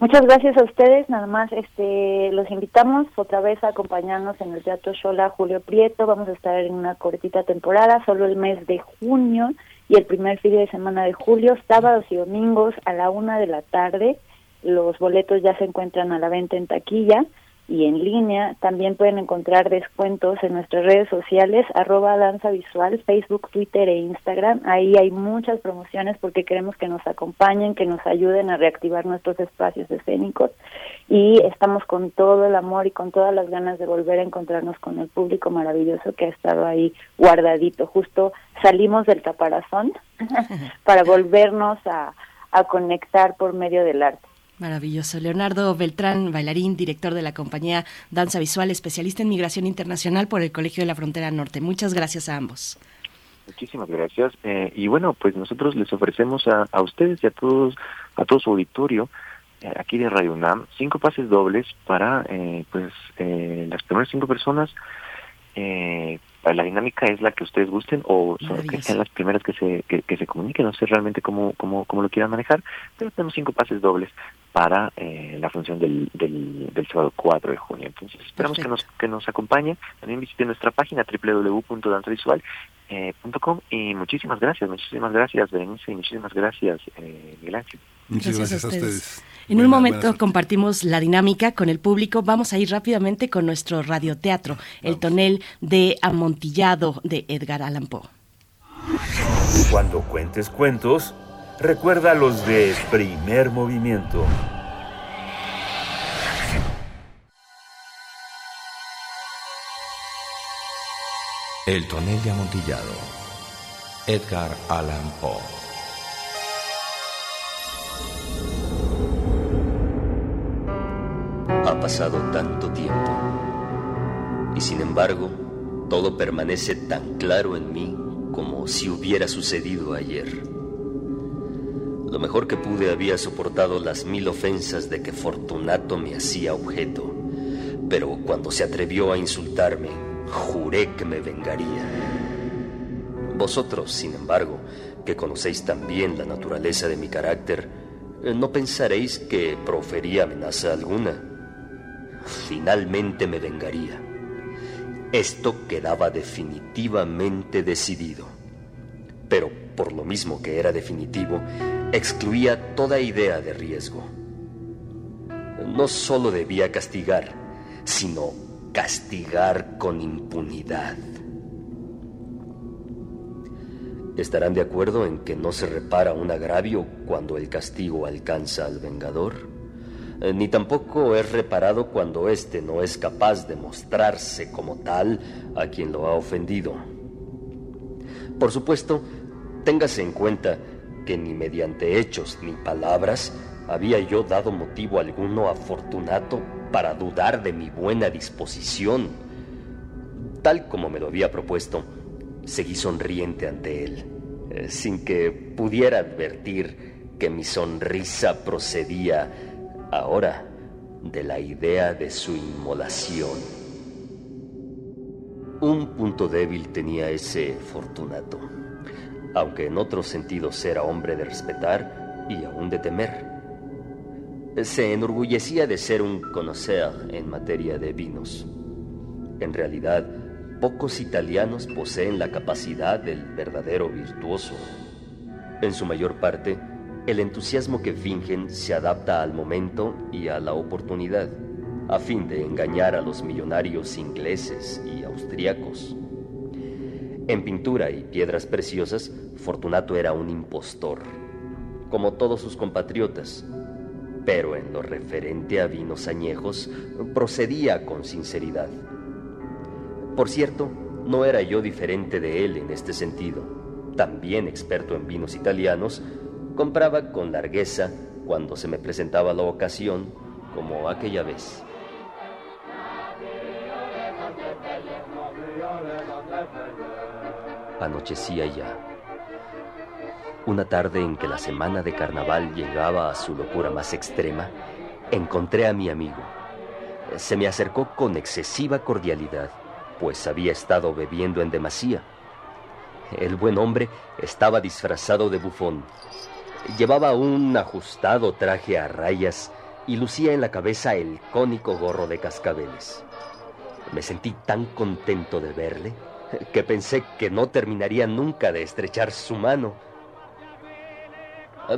Muchas gracias a ustedes, nada más este los invitamos otra vez a acompañarnos en el Teatro Shola Julio Prieto, vamos a estar en una cortita temporada, solo el mes de junio y el primer fin de semana de julio, sábados y domingos a la una de la tarde los boletos ya se encuentran a la venta en taquilla y en línea. También pueden encontrar descuentos en nuestras redes sociales, arroba danza visual, Facebook, Twitter e Instagram. Ahí hay muchas promociones porque queremos que nos acompañen, que nos ayuden a reactivar nuestros espacios escénicos. Y estamos con todo el amor y con todas las ganas de volver a encontrarnos con el público maravilloso que ha estado ahí guardadito. Justo salimos del caparazón para volvernos a, a conectar por medio del arte. Maravilloso. Leonardo Beltrán, bailarín, director de la compañía Danza Visual, especialista en migración internacional por el Colegio de la Frontera Norte. Muchas gracias a ambos. Muchísimas gracias. Eh, y bueno, pues nosotros les ofrecemos a, a, ustedes y a todos, a todo su auditorio eh, aquí de Radio UNAM cinco pases dobles para eh, pues eh, las primeras cinco personas eh, la dinámica es la que ustedes gusten o que sean las primeras que se que, se comuniquen. No sé realmente cómo, cómo, cómo lo quieran manejar pero tenemos cinco pases dobles para eh, la función del, del, del, sábado 4 de junio. Entonces esperamos que nos que nos acompañen. También visiten nuestra página www.danzavisual.com eh, y muchísimas gracias muchísimas gracias Berenice y muchísimas gracias eh, Miguel Ángel Muchas gracias, a ustedes. En un momento compartimos la dinámica con el público. Vamos a ir rápidamente con nuestro radioteatro, El tonel de Amontillado de Edgar Allan Poe. Cuando cuentes cuentos, recuerda los de primer movimiento. El tonel de Amontillado. Edgar Allan Poe. Ha pasado tanto tiempo y sin embargo todo permanece tan claro en mí como si hubiera sucedido ayer. Lo mejor que pude había soportado las mil ofensas de que Fortunato me hacía objeto, pero cuando se atrevió a insultarme, juré que me vengaría. Vosotros, sin embargo, que conocéis tan bien la naturaleza de mi carácter, no pensaréis que profería amenaza alguna finalmente me vengaría. Esto quedaba definitivamente decidido. Pero por lo mismo que era definitivo, excluía toda idea de riesgo. No solo debía castigar, sino castigar con impunidad. ¿Estarán de acuerdo en que no se repara un agravio cuando el castigo alcanza al vengador? Eh, ni tampoco es reparado cuando éste no es capaz de mostrarse como tal a quien lo ha ofendido. Por supuesto, téngase en cuenta que ni mediante hechos ni palabras había yo dado motivo alguno a Fortunato para dudar de mi buena disposición. Tal como me lo había propuesto, seguí sonriente ante él, eh, sin que pudiera advertir que mi sonrisa procedía ahora de la idea de su inmolación. Un punto débil tenía ese Fortunato, aunque en otros sentidos era hombre de respetar y aún de temer. Se enorgullecía de ser un conocedor en materia de vinos. En realidad, pocos italianos poseen la capacidad del verdadero virtuoso. En su mayor parte, el entusiasmo que fingen se adapta al momento y a la oportunidad, a fin de engañar a los millonarios ingleses y austriacos. En pintura y piedras preciosas, Fortunato era un impostor, como todos sus compatriotas, pero en lo referente a vinos añejos procedía con sinceridad. Por cierto, no era yo diferente de él en este sentido. También experto en vinos italianos, compraba con largueza cuando se me presentaba la ocasión, como aquella vez. Anochecía ya. Una tarde en que la semana de carnaval llegaba a su locura más extrema, encontré a mi amigo. Se me acercó con excesiva cordialidad pues había estado bebiendo en demasía. El buen hombre estaba disfrazado de bufón. Llevaba un ajustado traje a rayas y lucía en la cabeza el cónico gorro de cascabeles. Me sentí tan contento de verle que pensé que no terminaría nunca de estrechar su mano.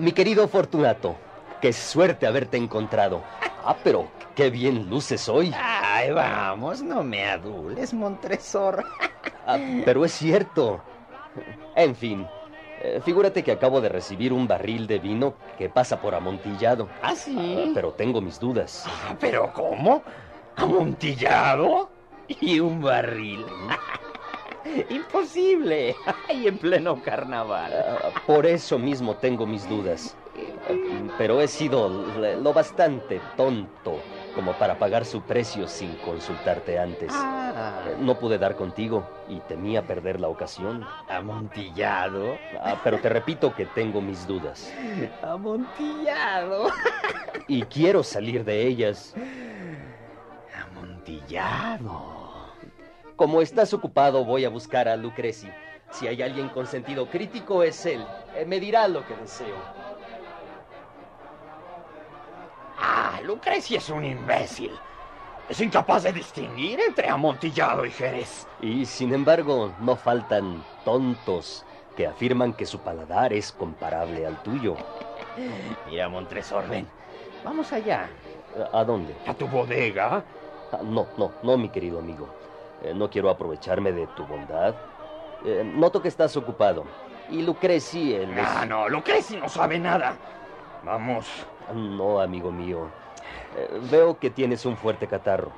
Mi querido Fortunato, qué suerte haberte encontrado. Ah, pero qué bien luces hoy. Ay, vamos, no me adules, Montresor. Ah, pero es cierto. En fin, eh, figúrate que acabo de recibir un barril de vino que pasa por amontillado. ¿Ah, sí? pero tengo mis dudas. Ah, ¿Pero cómo? ¿Amontillado? ¿Y un barril? Imposible. Y en pleno carnaval. por eso mismo tengo mis dudas. Pero he sido lo bastante tonto como para pagar su precio sin consultarte antes. Ah. No pude dar contigo y temía perder la ocasión. ¿Amontillado? Ah, pero te repito que tengo mis dudas. ¿Amontillado? Y quiero salir de ellas. Amontillado. Como estás ocupado, voy a buscar a Lucreci. Si hay alguien con sentido crítico, es él. Eh, me dirá lo que deseo. Ah, Lucrecia es un imbécil. Es incapaz de distinguir entre Amontillado y Jerez. Y sin embargo, no faltan tontos que afirman que su paladar es comparable al tuyo. Mira, Montresor, ven. Vamos allá. ¿A dónde? ¿A tu bodega? Ah, no, no, no, mi querido amigo. Eh, no quiero aprovecharme de tu bondad. Eh, noto que estás ocupado. Y Lucreci. Ah, no, Lucreci no sabe nada. Vamos. No, amigo mío. Eh, veo que tienes un fuerte catarro.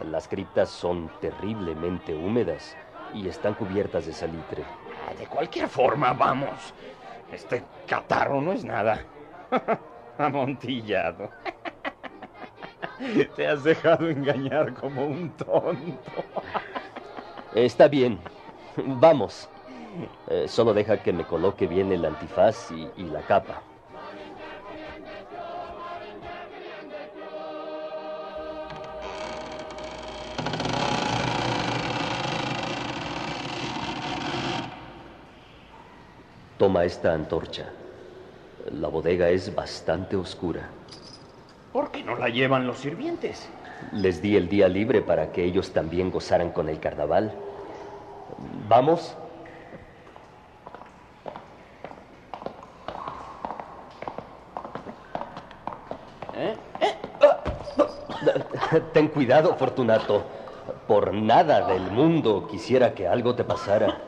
Las criptas son terriblemente húmedas y están cubiertas de salitre. Ah, de cualquier forma, vamos. Este catarro no es nada. Amontillado. Te has dejado engañar como un tonto. Está bien. Vamos. Eh, solo deja que me coloque bien el antifaz y, y la capa. Toma esta antorcha. La bodega es bastante oscura. ¿Por qué no la llevan los sirvientes? Les di el día libre para que ellos también gozaran con el carnaval. ¿Vamos? ¿Eh? Ten cuidado, Fortunato. Por nada del mundo quisiera que algo te pasara.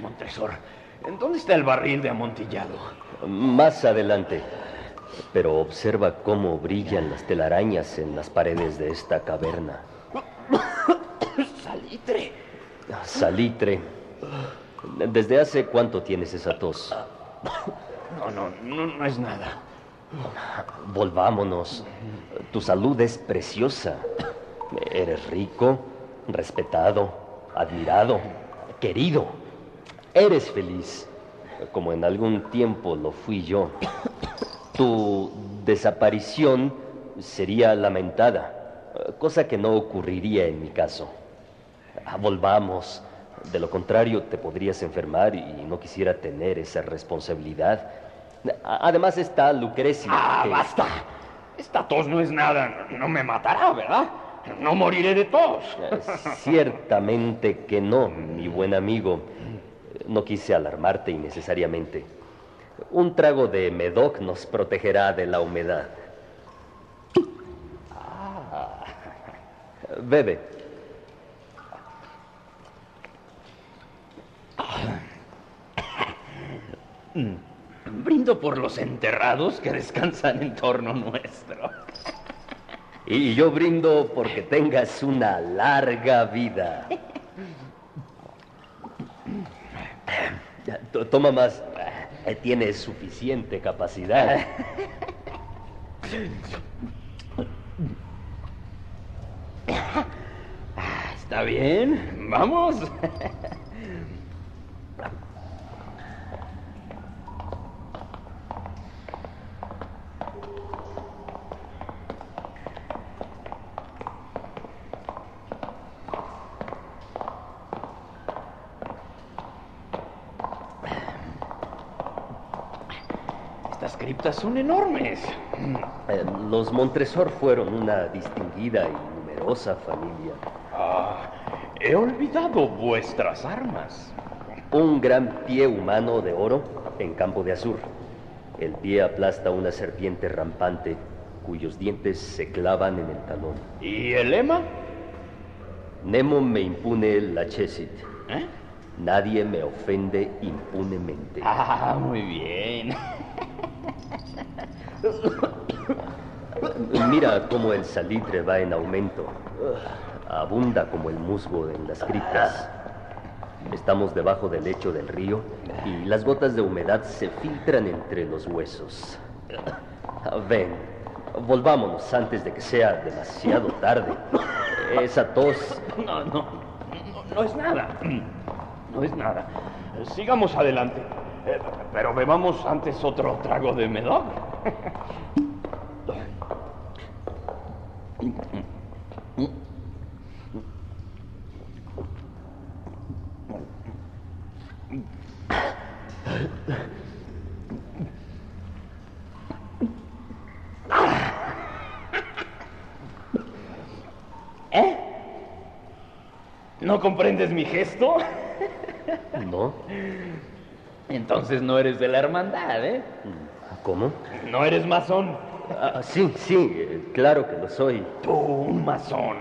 Montresor, ¿dónde está el barril de amontillado? Más adelante. Pero observa cómo brillan las telarañas en las paredes de esta caverna. salitre. Salitre. ¿Desde hace cuánto tienes esa tos? No, no, no, no es nada. Volvámonos. Tu salud es preciosa. Eres rico, respetado, admirado, querido. Eres feliz, como en algún tiempo lo fui yo. Tu desaparición sería lamentada, cosa que no ocurriría en mi caso. Volvamos. De lo contrario, te podrías enfermar y no quisiera tener esa responsabilidad. Además está Lucrecia. ¡Ah, basta! Esta tos no es nada. No me matará, ¿verdad? No moriré de tos. Ciertamente que no, mi buen amigo. No quise alarmarte innecesariamente. Un trago de Medoc nos protegerá de la humedad. Ah. Bebe. Brindo por los enterrados que descansan en torno nuestro. Y yo brindo porque tengas una larga vida. Toma más. Tienes suficiente capacidad. Está bien, vamos. Son enormes. Eh, los Montresor fueron una distinguida y numerosa familia. Ah, he olvidado vuestras armas. Un gran pie humano de oro en campo de azur. El pie aplasta una serpiente rampante cuyos dientes se clavan en el talón. ¿Y el lema? Nemo me impune la chesit. ¿Eh? Nadie me ofende impunemente. Ah, muy bien. Mira cómo el salitre va en aumento. Abunda como el musgo en las criptas. Estamos debajo del lecho del río y las gotas de humedad se filtran entre los huesos. Ven, volvámonos antes de que sea demasiado tarde. Esa tos. No, no, no, no es nada. No es nada. Sigamos adelante. Eh, pero bebamos antes otro trago de Medoc. ¿Eh? ¿No comprendes mi gesto? No. Entonces no eres de la hermandad, ¿eh? ¿Cómo? No eres masón. Ah, sí, sí, claro que lo soy. Tú, un masón.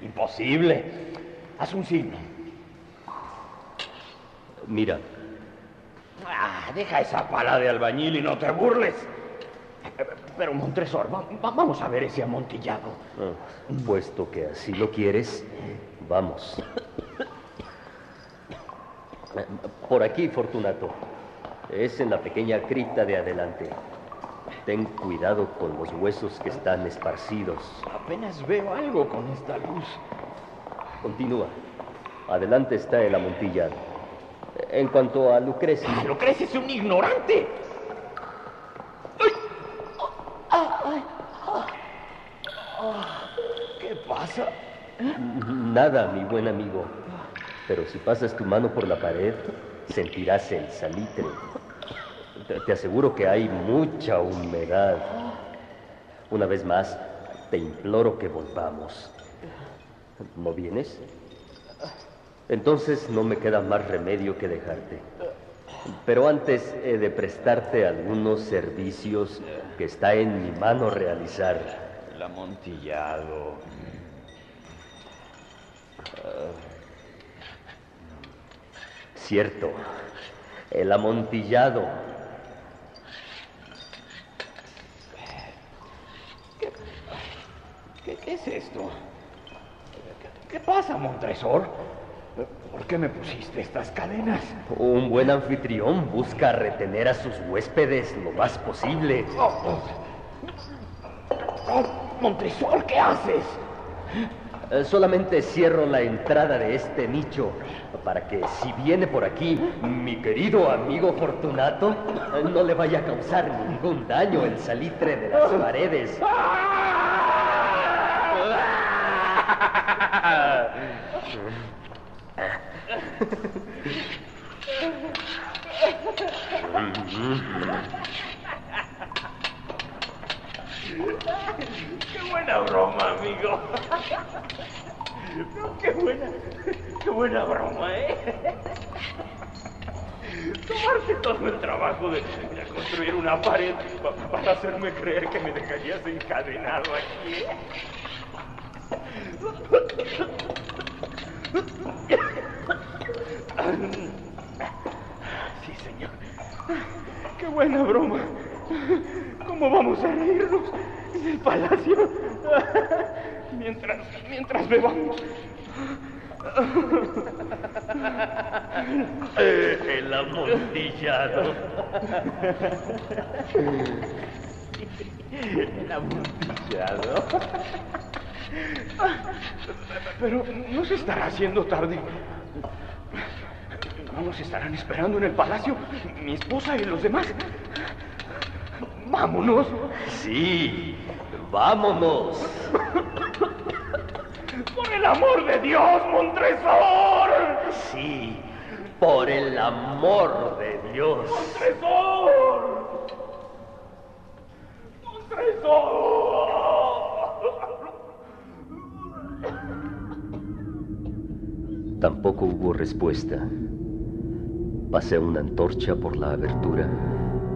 Imposible. Haz un signo. Mira. Ah, deja esa pala de albañil y no te burles. Pero Montresor, vamos a ver ese amontillado. Ah, puesto que así lo quieres, vamos. Por aquí, Fortunato. Es en la pequeña cripta de adelante. Ten cuidado con los huesos que están esparcidos. Apenas veo algo con esta luz. Continúa. Adelante está el amontillado. En cuanto a Lucrecia. ¡Lucrecia es un ignorante! ¿Qué pasa? Nada, mi buen amigo. Pero si pasas tu mano por la pared, sentirás el salitre. Te, aseguro que hay mucha humedad. Una vez más, te imploro que volvamos. ¿No vienes? Entonces no me queda más remedio que dejarte. Pero antes he de prestarte algunos servicios que está en mi mano realizar. El amontillado. Cierto, el amontillado. ¿Qué, es esto? ¿Qué, pasa? pasa, Montresor? ¿Por qué me pusiste estas cadenas? Un buen anfitrión busca retener a sus huéspedes lo más posible. Oh, oh. Oh, Montresor, ¿qué haces? Eh, solamente cierro la entrada de este nicho para que si viene por aquí mi querido amigo Fortunato, no le vaya a causar ningún daño el salitre de las paredes. Qué buena broma, amigo. qué buena, qué buena broma, ¿eh? Tomarte todo el trabajo de, construir una pared para hacerme creer que me dejarías encadenado aquí. ¿eh? Sí, señor. Qué buena broma. ¿Cómo vamos a reírnos en el palacio? Mientras, mientras bebamos. el amontillado. El amontillado. Pero no se estará haciendo tarde. ¿No nos estarán esperando en el palacio mi esposa y los demás? Vámonos. Sí, vámonos. Por el amor de Dios, Montresor. Sí, por el amor de Dios. Montresor. Montresor. Tampoco hubo respuesta. Pasé una antorcha por la abertura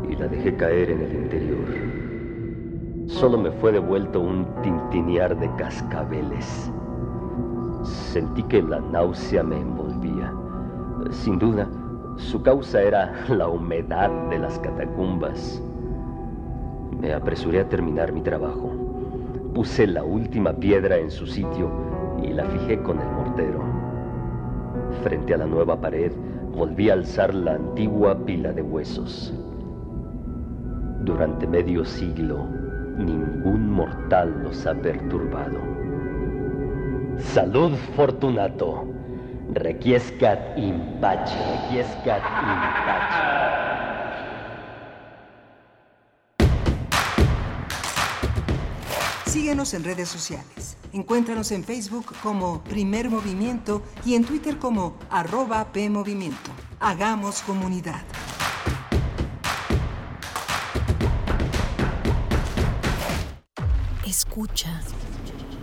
y la dejé caer en el interior. Solo me fue devuelto un tintinear de cascabeles. Sentí que la náusea me envolvía. Sin duda, su causa era la humedad de las catacumbas. Me apresuré a terminar mi trabajo. Puse la última piedra en su sitio y la fijé con el mortero. Frente a la nueva pared, volví a alzar la antigua pila de huesos. Durante medio siglo, ningún mortal los ha perturbado. Salud, Fortunato. Requiescat in pace, requiescat in pace. Síguenos en redes sociales. Encuéntranos en Facebook como Primer Movimiento y en Twitter como arroba PMovimiento. Hagamos comunidad. Escucha.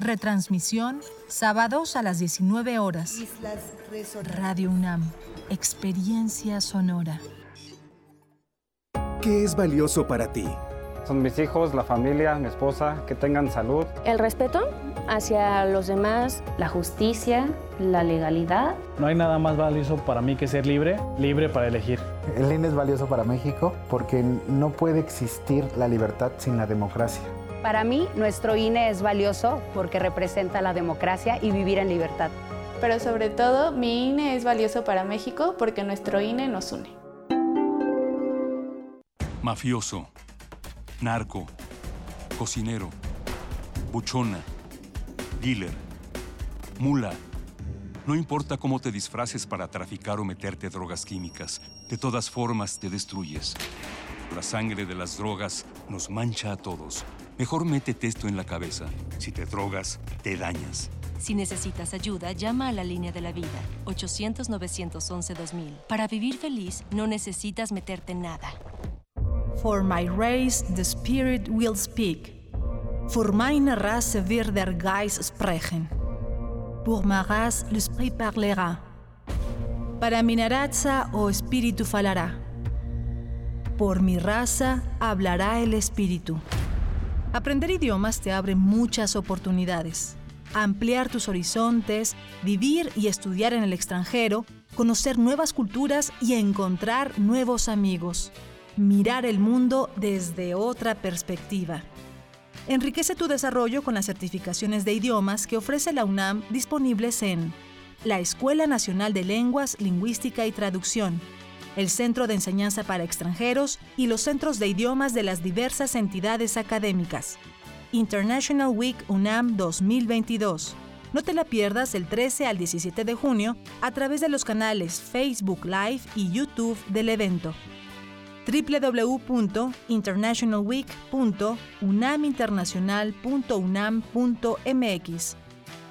Retransmisión sábados a las 19 horas. Radio UNAM. Experiencia sonora. ¿Qué es valioso para ti? Son mis hijos, la familia, mi esposa, que tengan salud. El respeto hacia los demás, la justicia, la legalidad. No hay nada más valioso para mí que ser libre, libre para elegir. El INE es valioso para México porque no puede existir la libertad sin la democracia. Para mí, nuestro INE es valioso porque representa la democracia y vivir en libertad. Pero sobre todo, mi INE es valioso para México porque nuestro INE nos une. Mafioso narco, cocinero, buchona, dealer, mula. No importa cómo te disfraces para traficar o meterte drogas químicas, de todas formas te destruyes. La sangre de las drogas nos mancha a todos. Mejor métete esto en la cabeza. Si te drogas, te dañas. Si necesitas ayuda, llama a la línea de la vida, 800-911-2000. Para vivir feliz, no necesitas meterte en nada. For my race the Spirit will speak. Voor meine Rasse wird der Geist sprechen. Pour ma race l'Esprit parlera. Para mi raza o espíritu falará. Por mi raza hablará el espíritu. Aprender idiomas te abre muchas oportunidades. Ampliar tus horizontes, vivir y estudiar en el extranjero, conocer nuevas culturas y encontrar nuevos amigos. Mirar el mundo desde otra perspectiva. Enriquece tu desarrollo con las certificaciones de idiomas que ofrece la UNAM disponibles en la Escuela Nacional de Lenguas, Lingüística y Traducción, el Centro de Enseñanza para Extranjeros y los centros de idiomas de las diversas entidades académicas. International Week UNAM 2022. No te la pierdas el 13 al 17 de junio a través de los canales Facebook Live y YouTube del evento www.internationalweek.unaminternacional.unam.mx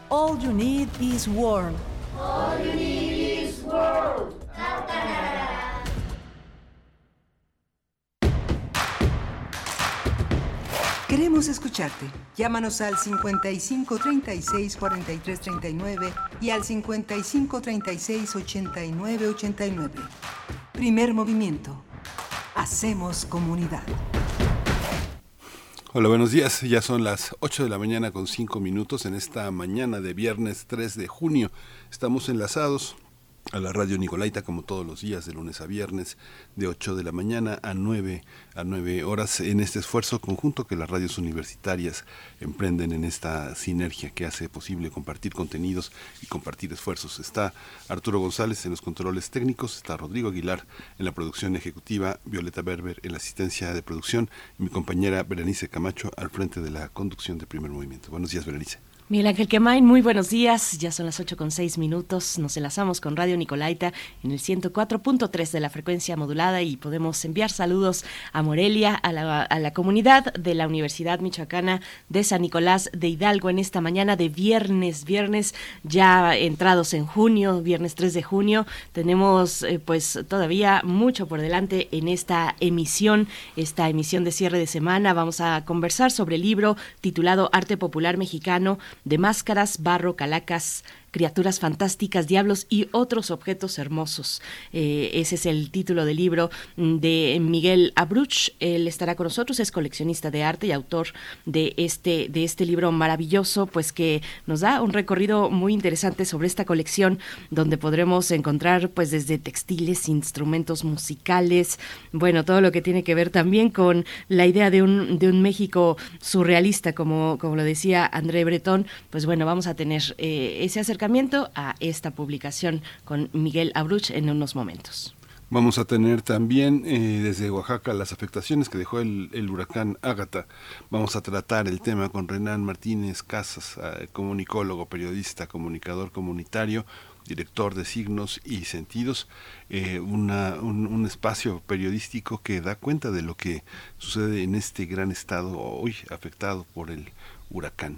All you need is world. All you need is world. Queremos escucharte. Llámanos al 55 36 43 39 y al 55 36 89 89. Primer movimiento. Hacemos comunidad. Hola, buenos días. Ya son las 8 de la mañana con 5 minutos en esta mañana de viernes 3 de junio. Estamos enlazados a la radio Nicolaita como todos los días de lunes a viernes de 8 de la mañana a 9 a 9 horas en este esfuerzo conjunto que las radios universitarias emprenden en esta sinergia que hace posible compartir contenidos y compartir esfuerzos. Está Arturo González en los controles técnicos, está Rodrigo Aguilar en la producción ejecutiva, Violeta Berber en la asistencia de producción y mi compañera Berenice Camacho al frente de la conducción de primer movimiento. Buenos días, Berenice. Miguel Ángel Quemain, muy buenos días. Ya son las 8 con 6 minutos. Nos enlazamos con Radio Nicolaita en el 104.3 de la frecuencia modulada y podemos enviar saludos a Morelia, a la, a la, comunidad de la Universidad Michoacana de San Nicolás de Hidalgo en esta mañana de viernes, viernes ya entrados en junio, viernes 3 de junio. Tenemos eh, pues todavía mucho por delante en esta emisión, esta emisión de cierre de semana. Vamos a conversar sobre el libro titulado Arte Popular Mexicano de máscaras, barro, calacas, criaturas fantásticas, diablos y otros objetos hermosos. Eh, ese es el título del libro de Miguel Abruch. Él estará con nosotros, es coleccionista de arte y autor de este, de este libro maravilloso, pues que nos da un recorrido muy interesante sobre esta colección, donde podremos encontrar pues desde textiles, instrumentos musicales, bueno, todo lo que tiene que ver también con la idea de un, de un México surrealista, como, como lo decía André Breton, pues bueno, vamos a tener eh, ese acercamiento a esta publicación con Miguel Abruch en unos momentos. Vamos a tener también eh, desde Oaxaca las afectaciones que dejó el, huracán Ágata. Vamos a tratar el tema con Renan Martínez Casas, eh, comunicólogo, periodista, comunicador comunitario, director de signos y sentidos, eh, un, espacio periodístico que da cuenta de lo que sucede en este gran estado hoy afectado por el huracán.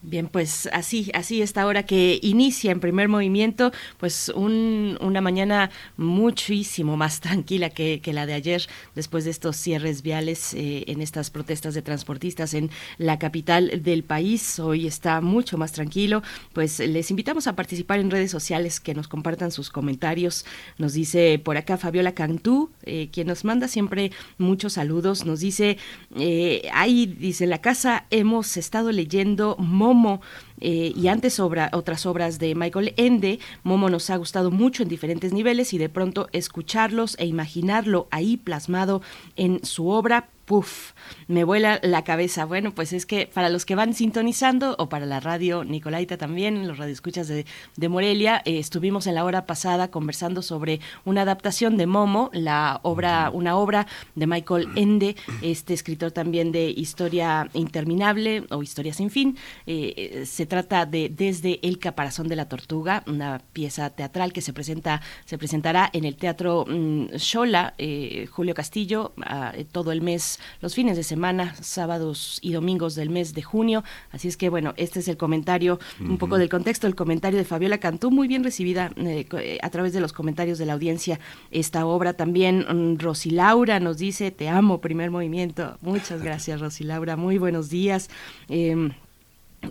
Bien, pues así, así esta hora que inicia en primer movimiento, pues un, una mañana muchísimo más tranquila que, la de ayer, después de estos cierres viales eh, en estas protestas de transportistas en la capital del país. Hoy está mucho más tranquilo. Pues les invitamos a participar en redes sociales, que nos compartan sus comentarios. Nos dice por acá Fabiola Cantú, eh, quien nos manda siempre muchos saludos. Nos dice, eh, ahí dice, la casa hemos estado leyendo Momo eh, y antes otras obras de Michael Ende. Momo nos ha gustado mucho en diferentes niveles y de pronto escucharlos e imaginarlo ahí plasmado en su obra puf, me vuela la cabeza. Bueno, pues es que para los que van sintonizando o para la radio Nicolaita también, los radioescuchas de, de Morelia, eh, estuvimos en la hora pasada conversando sobre una adaptación de Momo, la obra, una obra de Michael Ende, este escritor también de Historia Interminable o Historia sin fin. Eh, se trata de Desde el caparazón de la tortuga, una pieza teatral que se presenta, se presentará en el Teatro mm, Xola, eh, Julio Castillo, todo el mes los fines de semana, sábados y domingos del mes de junio. Así es que, bueno, este es el comentario, un poco del contexto, el comentario de Fabiola Cantú, muy bien recibida eh, a través de los comentarios de la audiencia esta obra. También um, Rosy Laura nos dice, te amo, primer movimiento. Muchas gracias, Rosy Laura. Muy buenos días. Eh,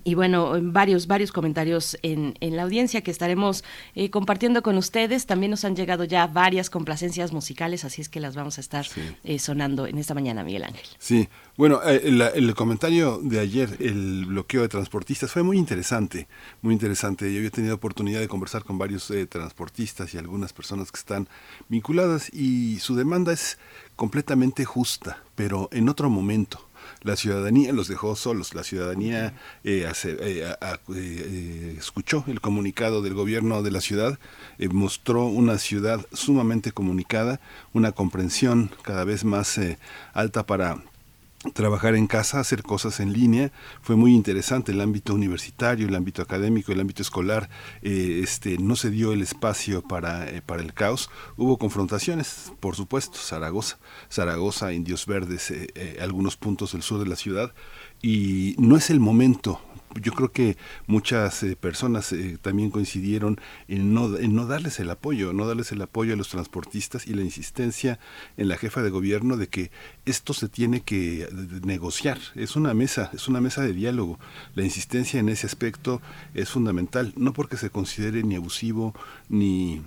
y bueno, varios, varios comentarios en, en la audiencia que estaremos eh, compartiendo con ustedes. También nos han llegado ya varias complacencias musicales, así es que las vamos a estar eh, sonando en esta mañana, Miguel Ángel. Sí, bueno, eh, el, el, comentario de ayer, el bloqueo de transportistas, fue muy interesante, muy interesante. Yo había tenido oportunidad de conversar con varios transportistas y algunas personas que están vinculadas y su demanda es completamente justa, pero en otro momento la ciudadanía los dejó solos, la ciudadanía eh, eh, eh, escuchó el comunicado del gobierno de la ciudad, mostró una ciudad sumamente comunicada, una comprensión cada vez más alta para trabajar en casa, hacer cosas en línea. Fue muy interesante el ámbito universitario, el ámbito académico, el ámbito escolar. Eh, este, no se dio el espacio para, eh, para el caos. Hubo confrontaciones, por supuesto, Zaragoza, Zaragoza, Indios Verdes, eh, algunos puntos del sur de la ciudad. Y no es el momento yo creo que muchas eh, personas eh, también coincidieron en no, en no darles el apoyo, no darles el apoyo a los transportistas y la insistencia en la jefa de gobierno de que esto se tiene que negociar. Es una mesa, es una mesa de diálogo. La insistencia en ese aspecto es fundamental, no porque se considere ni abusivo ni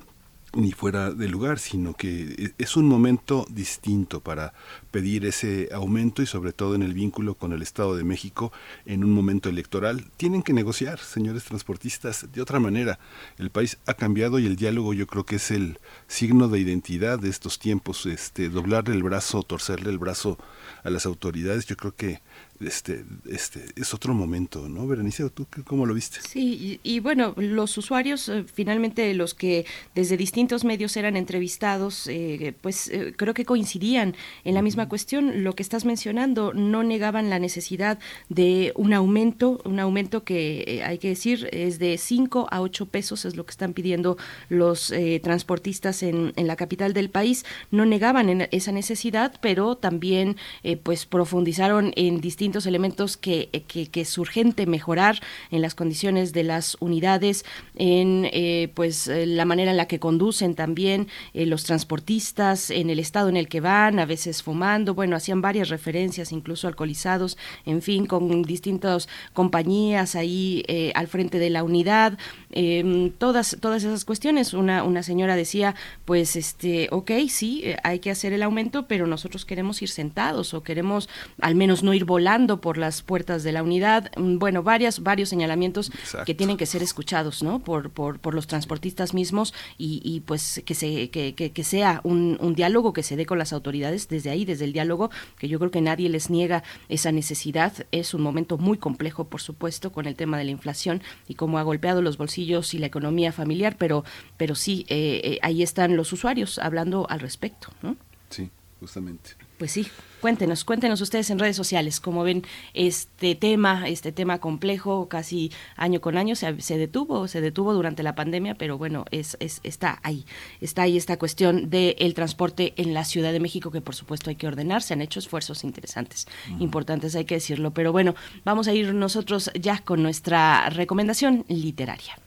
ni fuera de lugar, sino que e, es un momento distinto para pedir ese aumento y sobre todo en el vínculo con el Estado de México en un momento electoral. Tienen que negociar, señores transportistas, de otra manera. El país ha cambiado y el diálogo yo creo que es el signo de identidad de estos tiempos. Este, doblarle el brazo, torcerle el brazo a las autoridades, yo creo que este, este, es otro momento, ¿no? Berenice, ¿tú cómo lo viste? Sí, y, bueno, los usuarios, eh, finalmente los que desde distintos medios eran entrevistados, eh, pues eh, creo que coincidían en la misma cuestión. Lo que estás mencionando, no negaban la necesidad de un aumento, un aumento que hay que decir es de 5 a 8 pesos, es lo que están pidiendo los transportistas en, en, la capital del país. No negaban en esa necesidad, pero también pues profundizaron en distintos elementos que, que, es urgente mejorar en las condiciones de las unidades, en eh, pues eh, la manera en la que conducen también eh, los transportistas, en el estado en el que van, a veces fumando, bueno, hacían varias referencias, incluso alcoholizados, en fin, con distintas compañías ahí al frente de la unidad, em, todas, todas esas cuestiones. Una, una señora decía, pues, este, ok, sí, hay que hacer el aumento, pero nosotros queremos ir sentados o queremos al menos no ir volando por las puertas de la unidad. Mm, bueno, varias, varios señalamientos que tienen que ser escuchados, ¿no? Por, por, por los transportistas mismos y, y pues que, se, que, que, sea un, un, diálogo que se dé con las autoridades desde ahí, desde el diálogo, que yo creo que nadie les niega esa necesidad. Es un momento muy complejo, por supuesto, con el tema de la inflación y cómo ha golpeado los bolsillos y la economía familiar, pero, pero sí, eh, eh, ahí están los usuarios hablando al respecto, ¿no? Sí, justamente. Pues sí, cuéntenos, cuéntenos ustedes en redes sociales cómo ven este tema, este tema complejo, casi año con año se, se detuvo, se detuvo durante la pandemia, pero bueno, es, es, está ahí, está ahí esta cuestión del transporte en la Ciudad de México que por supuesto hay que ordenar, se han hecho esfuerzos interesantes, importantes, hay que decirlo, pero bueno, vamos a ir nosotros ya con nuestra recomendación literaria.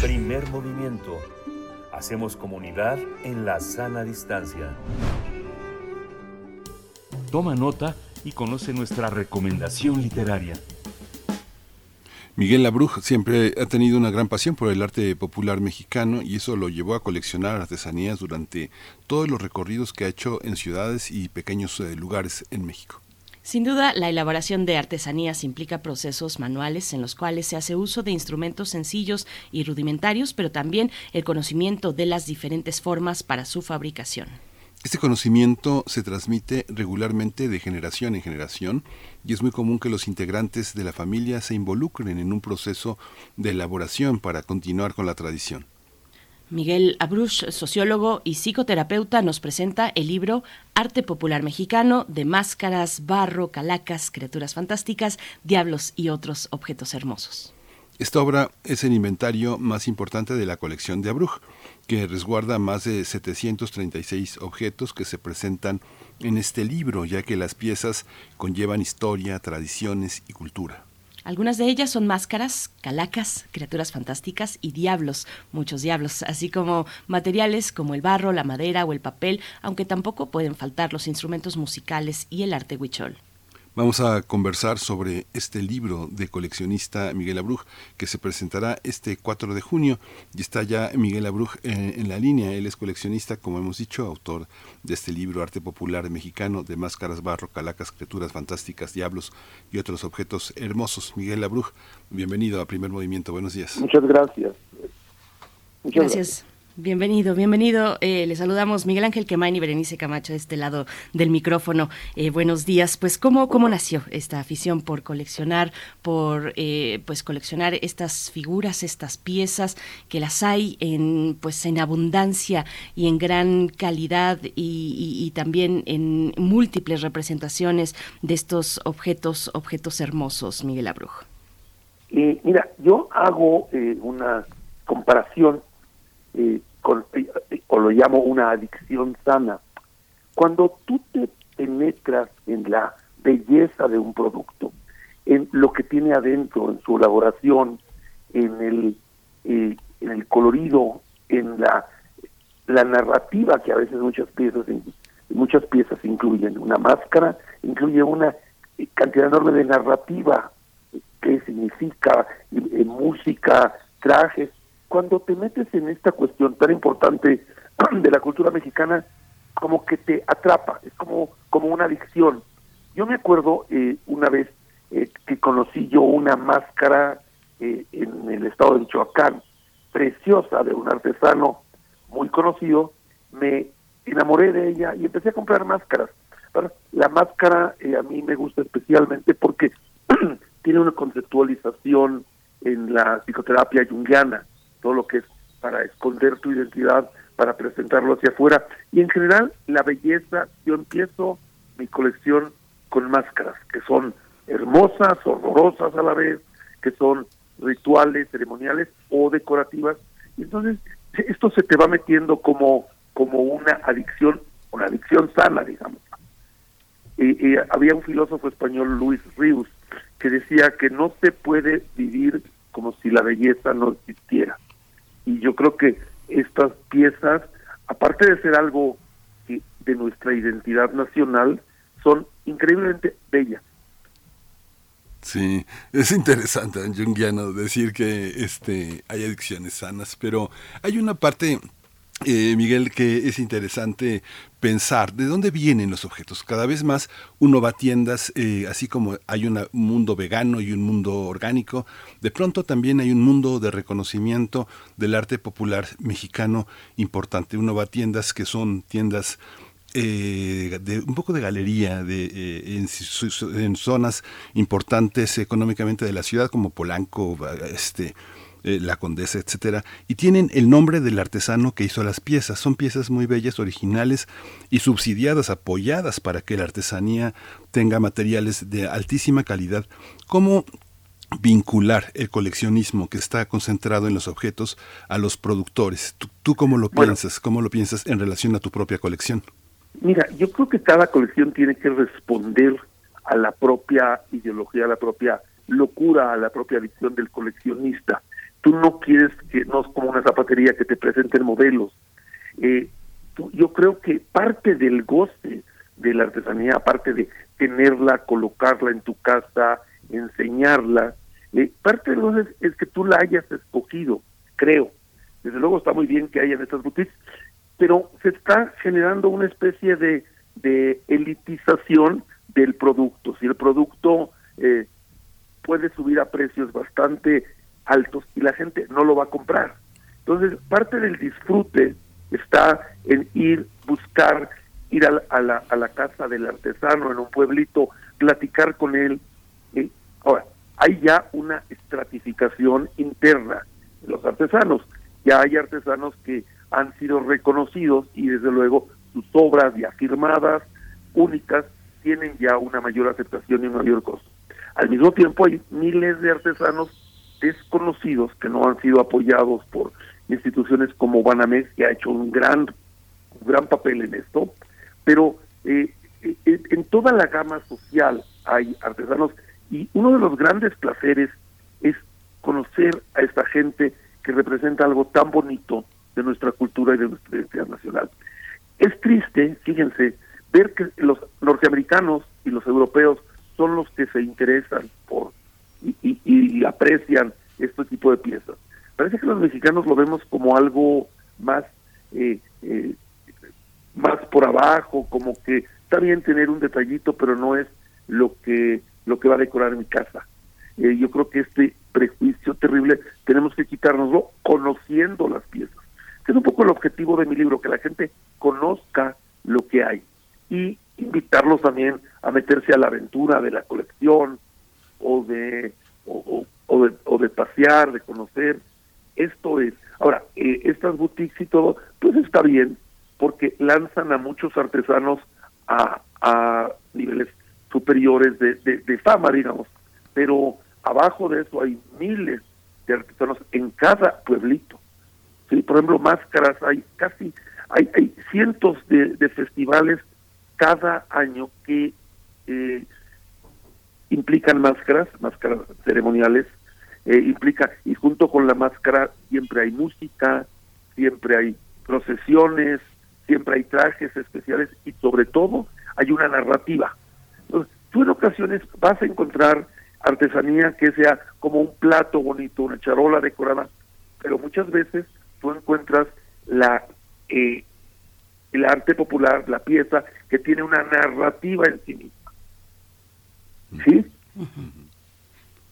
Primer movimiento Hacemos comunidad en la sana distancia. Toma nota y conoce nuestra recomendación literaria. Miguel Labruj siempre ha tenido una gran pasión por el arte popular mexicano y eso lo llevó a coleccionar artesanías durante todos los recorridos que ha hecho en ciudades y pequeños eh, lugares en México. Sin duda, la elaboración de artesanías implica procesos manuales en los cuales se hace uso de instrumentos sencillos y rudimentarios, pero también el conocimiento de las diferentes formas para su fabricación. Este conocimiento se transmite regularmente de generación en generación y es muy común que los integrantes de la familia se involucren en un proceso de elaboración para continuar con la tradición. Miguel Abruch, sociólogo y psicoterapeuta, nos presenta el libro Arte Popular Mexicano de máscaras, barro, calacas, criaturas fantásticas, diablos y otros objetos hermosos. Esta obra es el inventario más importante de la colección de Abruch, que resguarda más de 736 objetos que se presentan en este libro, ya que las piezas conllevan historia, tradiciones y cultura. Algunas de ellas son máscaras, calacas, criaturas fantásticas y diablos, muchos diablos, así como materiales como el barro, la madera o el papel, aunque tampoco pueden faltar los instrumentos musicales y el arte huichol. Vamos a conversar sobre este libro de coleccionista Miguel Abruj que se presentará este 4 de junio y está ya Miguel Abruj en, en la línea. Él es coleccionista, como hemos dicho, autor de este libro Arte Popular Mexicano de máscaras, barro, calacas, criaturas fantásticas, diablos y otros objetos hermosos. Miguel Abruj, bienvenido a Primer Movimiento. Buenos días. Muchas gracias. Muchas gracias. Bienvenido, bienvenido. Eh, le saludamos Miguel Ángel Quemain y Berenice Camacho de este lado del micrófono. Eh, buenos días. Pues, ¿cómo, ¿cómo nació esta afición por coleccionar, por eh, pues coleccionar estas figuras, estas piezas que las hay en pues en abundancia y en gran calidad y, también en múltiples representaciones de estos objetos, objetos hermosos, Miguel Abrujo? mira, yo hago una comparación eh, o lo llamo una adicción sana. Cuando tú te penetras en la belleza de un producto, en lo que tiene adentro, en su elaboración, en el, eh, en el colorido, en la, la narrativa que a veces muchas piezas muchas piezas incluyen una máscara, incluye una cantidad enorme de narrativa, que significa eh, música, trajes, cuando te metes en esta cuestión tan importante de la cultura mexicana, como que te atrapa, es como, como una adicción. Yo me acuerdo eh, una vez eh, que conocí yo una máscara eh, en el estado de Michoacán, preciosa, de un artesano muy conocido, me enamoré de ella y empecé a comprar máscaras. La máscara a mí me gusta especialmente porque tiene una conceptualización en la psicoterapia junguiana todo lo que es para esconder tu identidad, para presentarlo hacia afuera. Y en general, la belleza, yo empiezo mi colección con máscaras, que son hermosas, horrorosas a la vez, que son rituales, ceremoniales o decorativas. Y entonces, esto se te va metiendo como, como una adicción, una adicción sana, digamos. Y, había un filósofo español, Luis Ríos, que decía que no se puede vivir como si la belleza no existiera y yo creo que estas piezas, aparte de ser algo de nuestra identidad nacional, son increíblemente bellas. Sí, es interesante, Jungiano, decir que este hay adicciones sanas, pero hay una parte eh, Miguel, que es interesante pensar de dónde vienen los objetos. Cada vez más uno va a tiendas, eh, así como hay un mundo vegano y un mundo orgánico, de pronto también hay un mundo de reconocimiento del arte popular mexicano importante. Uno va a tiendas que son tiendas eh, de un poco de galería de, en, en, zonas importantes económicamente de la ciudad como Polanco, este eh, la Condesa, etcétera, y tienen el nombre del artesano que hizo las piezas. Son piezas muy bellas, originales y subsidiadas, apoyadas para que la artesanía tenga materiales de altísima calidad. ¿Cómo vincular el coleccionismo que está concentrado en los objetos a los productores? ¿Tú, cómo lo piensas? ¿Cómo lo piensas en relación a tu propia colección? Mira, yo creo que cada colección tiene que responder a la propia ideología, a la propia locura, a la propia visión del coleccionista tú no quieres que no es como una zapatería que te presenten modelos. Eh, yo creo que parte del goce de la artesanía, aparte de tenerla, colocarla en tu casa, enseñarla, eh, parte del goce es, que tú la hayas escogido, creo. Desde luego está muy bien que hayan estas boutiques, pero se está generando una especie de, de elitización del producto. Si el producto eh, puede subir a precios bastante altos y la gente no lo va a comprar. Entonces, parte del disfrute está en ir, buscar, ir a la, a la, casa del artesano en un pueblito, platicar con él. ahora, hay ya una estratificación interna de los artesanos. Ya hay artesanos que han sido reconocidos y desde luego sus obras ya firmadas, únicas, tienen ya una mayor aceptación y un mayor costo. Al mismo tiempo hay miles de artesanos desconocidos que no han sido apoyados por instituciones como Banamex, que ha hecho un gran, un gran papel en esto, pero eh, eh, en toda la gama social hay artesanos y uno de los grandes placeres es conocer a esta gente que representa algo tan bonito de nuestra cultura y de nuestra identidad nacional. Es triste, fíjense, ver que los norteamericanos y los europeos son los que se interesan por y, y, aprecian este tipo de piezas. Parece que los mexicanos lo vemos como algo más eh, eh, más por abajo, como que está bien tener un detallito, pero no es lo que lo que va a decorar mi casa. Eh, yo creo que este prejuicio terrible tenemos que quitárnoslo conociendo las piezas. Que es un poco el objetivo de mi libro, que la gente conozca lo que hay y invitarlos también a meterse a la aventura de la colección o de o, de, o de pasear, de conocer. Esto es. Ahora, eh, estas boutiques y todo, pues está bien, porque lanzan a muchos artesanos a, a niveles superiores de, de, fama, digamos. Pero abajo de eso hay miles de artesanos en cada pueblito. ¿sí? Por ejemplo, máscaras, hay casi, hay, hay cientos de, de festivales cada año que eh, implican máscaras, máscaras ceremoniales, eh, implica, y junto con la máscara siempre hay música, siempre hay procesiones, siempre hay trajes especiales y sobre todo hay una narrativa. tú en ocasiones vas a encontrar artesanía que sea como un plato bonito, una charola decorada, pero muchas veces tú encuentras la eh, el arte popular, la pieza, que tiene una narrativa en sí misma. ¿Sí?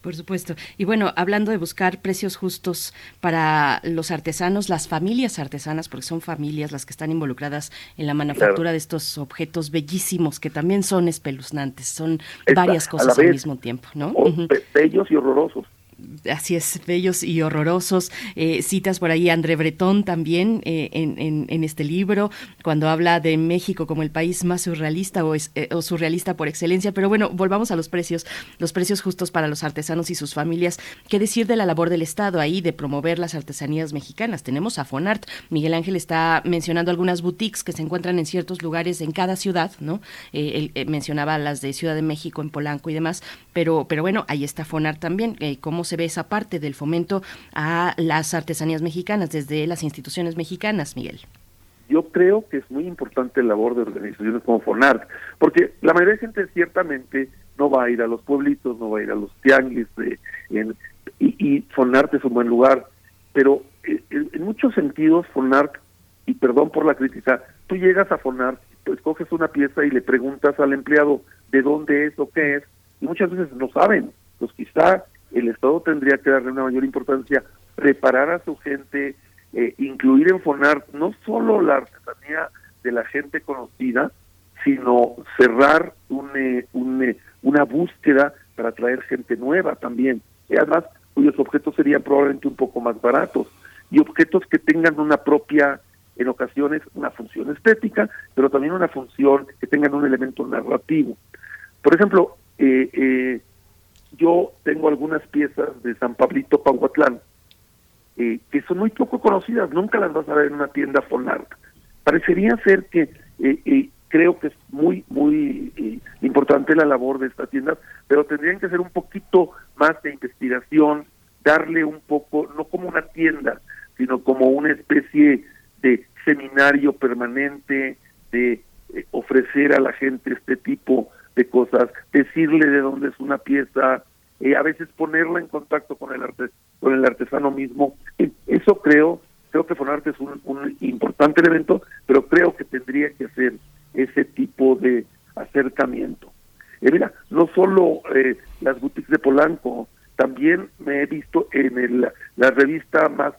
Por supuesto. Y bueno, hablando de buscar precios justos para los artesanos, las familias artesanas, porque son familias las que están involucradas en la manufactura de estos objetos bellísimos que también son espeluznantes, son varias cosas al mismo tiempo, ¿no? Bellos y horrorosos. Así es, bellos y horrorosos. Eh, citas por ahí André Breton también eh, en, este libro, cuando habla de México como el país más surrealista o, eh, o, surrealista por excelencia. Pero bueno, volvamos a los precios, los precios justos para los artesanos y sus familias. ¿Qué decir de la labor del Estado ahí de promover las artesanías mexicanas? Tenemos a Fonart. Miguel Ángel está mencionando algunas boutiques que se encuentran en ciertos lugares en cada ciudad, ¿no? él mencionaba las de Ciudad de México, en Polanco y demás, pero, pero bueno, ahí está Fonart también. ¿Cómo se ve esa parte del fomento a las artesanías mexicanas desde las instituciones mexicanas, Miguel? Yo creo que es muy importante la labor de organizaciones como FONART, porque la mayoría de gente ciertamente no va a ir a los pueblitos, no va a ir a los tianguis, de, y, y FONART es un buen lugar, pero eh, en, muchos sentidos FONART, y perdón por la crítica, tú llegas a FONART, pues coges una pieza y le preguntas al empleado de dónde es o qué es, y muchas veces no saben, pues quizá el Estado tendría que darle una mayor importancia, preparar a su gente, eh, incluir en FONAR no solo la artesanía de la gente conocida, sino cerrar un, eh, eh, una búsqueda para traer gente nueva también, y además cuyos objetos serían probablemente un poco más baratos, y objetos que tengan una propia, en ocasiones, una función estética, pero también una función que tengan un elemento narrativo. Por ejemplo, eh, eh, yo tengo algunas piezas de San Pablito Pahuatlán eh, que son muy poco conocidas, nunca las vas a ver en una tienda Fonart. Parecería ser que eh, eh, creo que es muy, muy importante la labor de esta tienda, pero tendrían que ser un poquito más de investigación, darle un poco, no como una tienda, sino como una especie de seminario permanente, de ofrecer a la gente este tipo de cosas, decirle de dónde es una pieza, eh, a veces ponerla en contacto con el arte, con el artesano mismo. Eh, eso creo, creo que Fonarte es un, un importante elemento, pero creo que tendría que hacer ese tipo de acercamiento. Eh, mira, no solo eh, las boutiques de Polanco, también me he visto en el, la revista más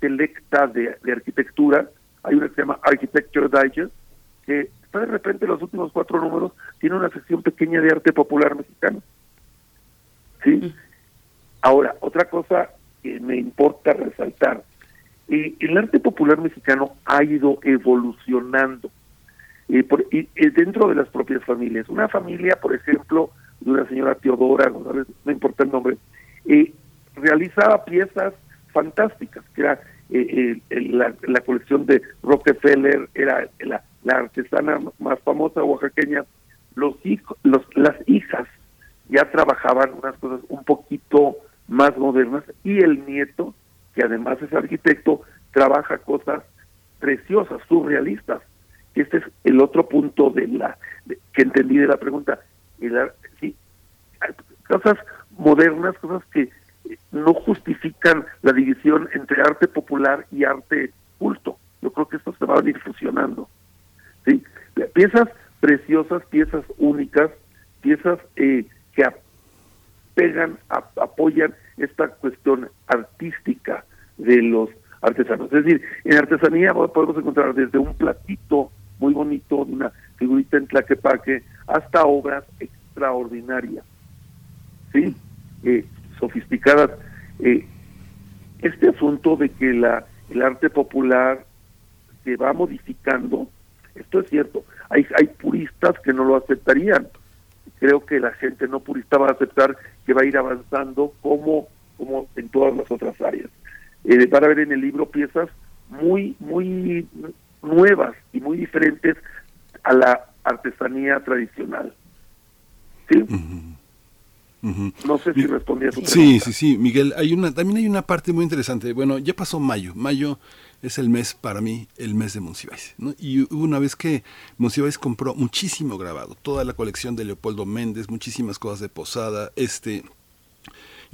selecta de, de arquitectura, hay una que se llama Architecture Digest, que de repente los últimos cuatro números tiene una sección pequeña de arte popular mexicano. ¿Sí? Ahora, otra cosa que me importa resaltar, eh, el arte popular mexicano ha ido evolucionando eh, por, eh, dentro de las propias familias. Una familia, por ejemplo, de una señora Teodora, no, importa el nombre, realizaba piezas fantásticas, que era la, la, colección de Rockefeller, era la, la artesana más famosa oaxaqueña, los hijos, los, las hijas ya trabajaban unas cosas un poquito más modernas y el nieto, que además es arquitecto, trabaja cosas preciosas, surrealistas. Este es el otro punto de la que entendí de la pregunta. El, sí, cosas modernas, cosas que no justifican la división entre arte popular y arte culto. Yo creo que esto se va a ir fusionando. ¿Sí? Piezas preciosas, piezas únicas, piezas eh, que pegan, apoyan esta cuestión artística de los artesanos. Es decir, en artesanía podemos encontrar desde un platito muy bonito, una figurita en tlaquepaque, hasta obras extraordinarias, ¿sí? Eh, sofisticadas. Eh, este asunto de que la, el arte popular se va modificando, esto es cierto, hay, hay puristas que no lo aceptarían, creo que la gente no purista va a aceptar que va a ir avanzando como, como en todas las otras áreas. Eh, van a ver en el libro piezas muy, muy nuevas y muy diferentes a la artesanía tradicional. ¿Sí? No sé si respondí a tu pregunta. Sí, sí, sí, Miguel. Hay una, también hay una parte muy interesante. Bueno, ya pasó mayo. Mayo es el mes, para mí, el mes de Monsiváis. ¿no? Y hubo una vez que Monsiváis compró muchísimo grabado, toda la colección de Leopoldo Méndez, muchísimas cosas de Posada, este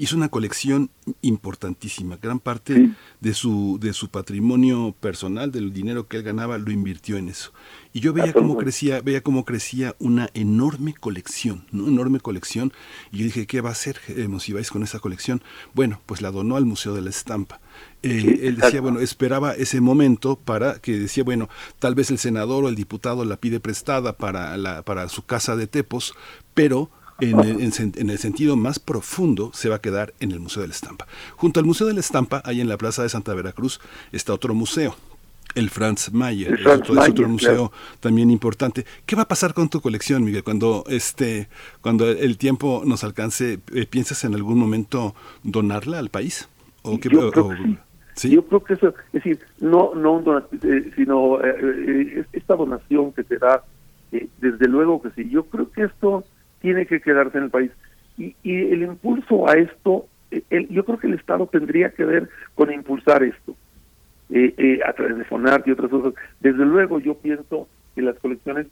hizo una colección importantísima. Gran parte de su de su patrimonio personal, del dinero que él ganaba, lo invirtió en eso. Y yo veía cómo crecía, veía cómo crecía una enorme colección, ¿no? enorme colección. Y yo dije, ¿qué va a hacer eh, Monsiváis con esa colección? Bueno, pues la donó al Museo de la Estampa. Eh, él decía, bueno, esperaba ese momento para que decía, bueno, tal vez el senador o el diputado la pide prestada para, la, para su casa de Tepos, pero en el, en, el, sentido más profundo se va a quedar en el Museo de la Estampa. Junto al Museo de la Estampa, ahí en la Plaza de Santa Veracruz, está otro museo. El Franz Mayer, es, otro, museo también importante. ¿Qué va a pasar con tu colección, Miguel? Cuando este, cuando el tiempo nos alcance, eh, ¿piensas en algún momento donarla al país? ¿O qué, Yo creo que sí. Yo creo que eso, es decir, no, no un donativo, eh, sino eh, esta donación que se da, desde luego que sí. Yo creo que esto tiene que quedarse en el país. Y, y el impulso a esto, el, yo creo que el Estado tendría que ver con impulsar esto, eh, eh, a través de FONART y otras cosas. Desde luego yo pienso que las colecciones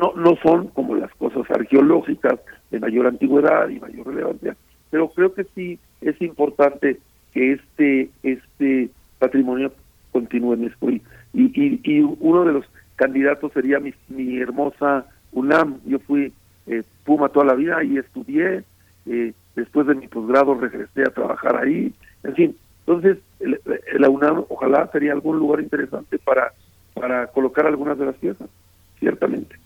no, no son como las cosas arqueológicas de mayor antigüedad y mayor relevancia, pero creo que sí es importante que este, este patrimonio continúe en esto. Y, y, y uno de los candidatos sería mi, mi hermosa UNAM. Yo fui eh, Puma toda la vida y estudié, eh, después de mi posgrado regresé a trabajar ahí, en fin, entonces la UNAM ojalá sería algún lugar interesante para, para colocar algunas de las piezas, ciertamente.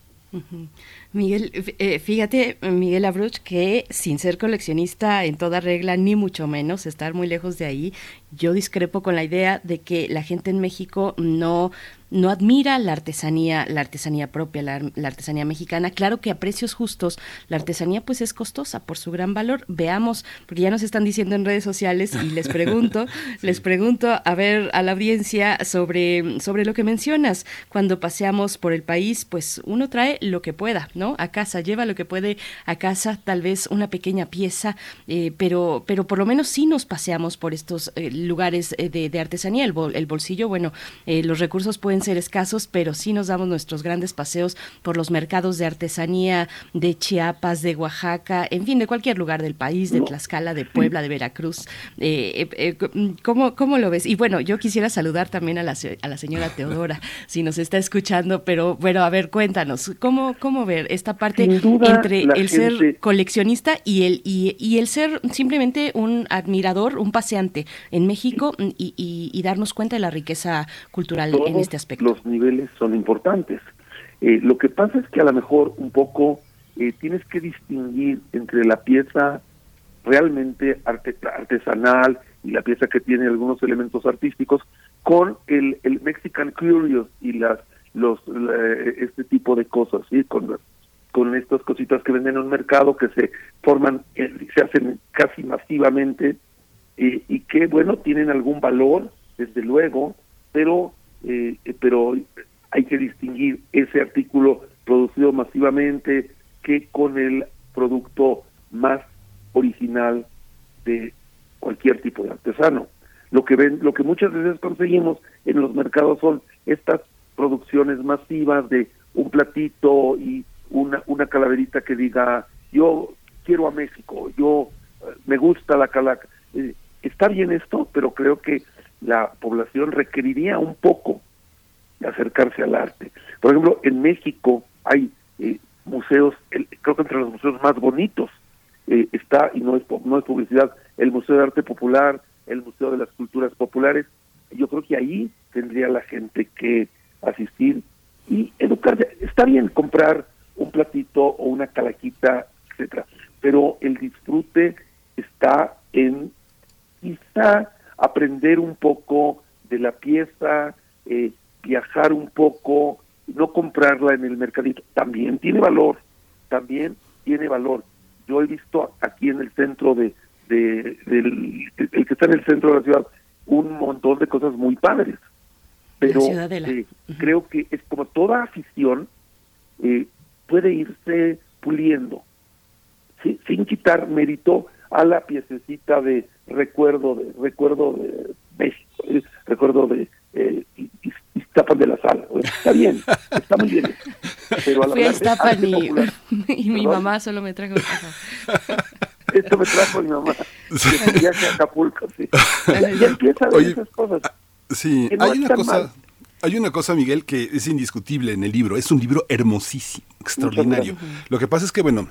Miguel, eh, fíjate, Miguel Abruch, que sin ser coleccionista en toda regla, ni mucho menos estar muy lejos de ahí, yo discrepo con la idea de que la gente en México no no admira la artesanía, la artesanía propia, la, artesanía mexicana. Claro que a precios justos, la artesanía pues es costosa por su gran valor. Veamos, porque ya nos están diciendo en redes sociales y les pregunto, les pregunto a ver a la audiencia sobre, sobre lo que mencionas. Cuando paseamos por el país, pues uno trae lo que pueda, ¿no? A casa, lleva lo que puede a casa, tal vez una pequeña pieza, eh, pero, pero por lo menos sí nos paseamos por estos eh, lugares eh, de, artesanía. El, el bolsillo, bueno, los recursos pueden ser escasos, pero sí nos damos nuestros grandes paseos por los mercados de artesanía de Chiapas, de Oaxaca, en fin, de cualquier lugar del país, de Tlaxcala, de Puebla, de Veracruz. Eh, eh, eh, ¿cómo, ¿Cómo lo ves? Y bueno, yo quisiera saludar también a la, a la señora Teodora, si nos está escuchando, pero bueno, a ver, cuéntanos, ¿cómo, cómo ver esta parte entre el ser coleccionista y el, y, el ser simplemente un admirador, un paseante en México y, y darnos cuenta de la riqueza cultural en este aspecto? Los niveles son importantes. Eh, lo que pasa es que a lo mejor un poco eh, tienes que distinguir entre la pieza realmente artesanal y la pieza que tiene algunos elementos artísticos con el, el Mexican Curious y las los este tipo de cosas, ¿sí? con con estas cositas que venden en un mercado que se forman, eh, se hacen casi masivamente y que, bueno, tienen algún valor, desde luego, pero eh, pero hay que distinguir ese artículo producido masivamente que con el producto más original de cualquier tipo de artesano. Lo que ven, lo que muchas veces conseguimos en los mercados son estas producciones masivas de un platito y una una calaverita que diga yo quiero a México, yo eh, me gusta la calaca. Eh, está bien esto, pero creo que la población requeriría un poco de acercarse al arte. Por ejemplo, en México hay eh, museos, creo que entre los museos más bonitos está, y no es, no es publicidad, el Museo de Arte Popular, el Museo de las Culturas Populares. Yo creo que ahí tendría la gente que asistir y educarse. Está bien comprar un platito o una calaquita, etcétera, pero el disfrute está en quizá aprender un poco de la pieza, eh, viajar un poco, no comprarla en el mercadito. También tiene valor, también tiene valor. Yo he visto aquí en el centro de, de del el que está en el centro de la ciudad un montón de cosas muy padres pero eh, creo que es como toda afición eh, puede irse puliendo sin quitar mérito a la piececita de recuerdo de recuerdo de México eh, recuerdo de eh, Iztapan de la Sala está bien está muy bien pero a la Fui a Iztapan y, y mi mamá solo me trajo esto me trajo mi mamá ya que Acapulco sí. ya, empieza a ver esas cosas Sí, hay una cosa. Hay una cosa, Miguel, que es indiscutible en el libro. Es un libro hermosísimo, extraordinario. Lo que pasa es que, bueno,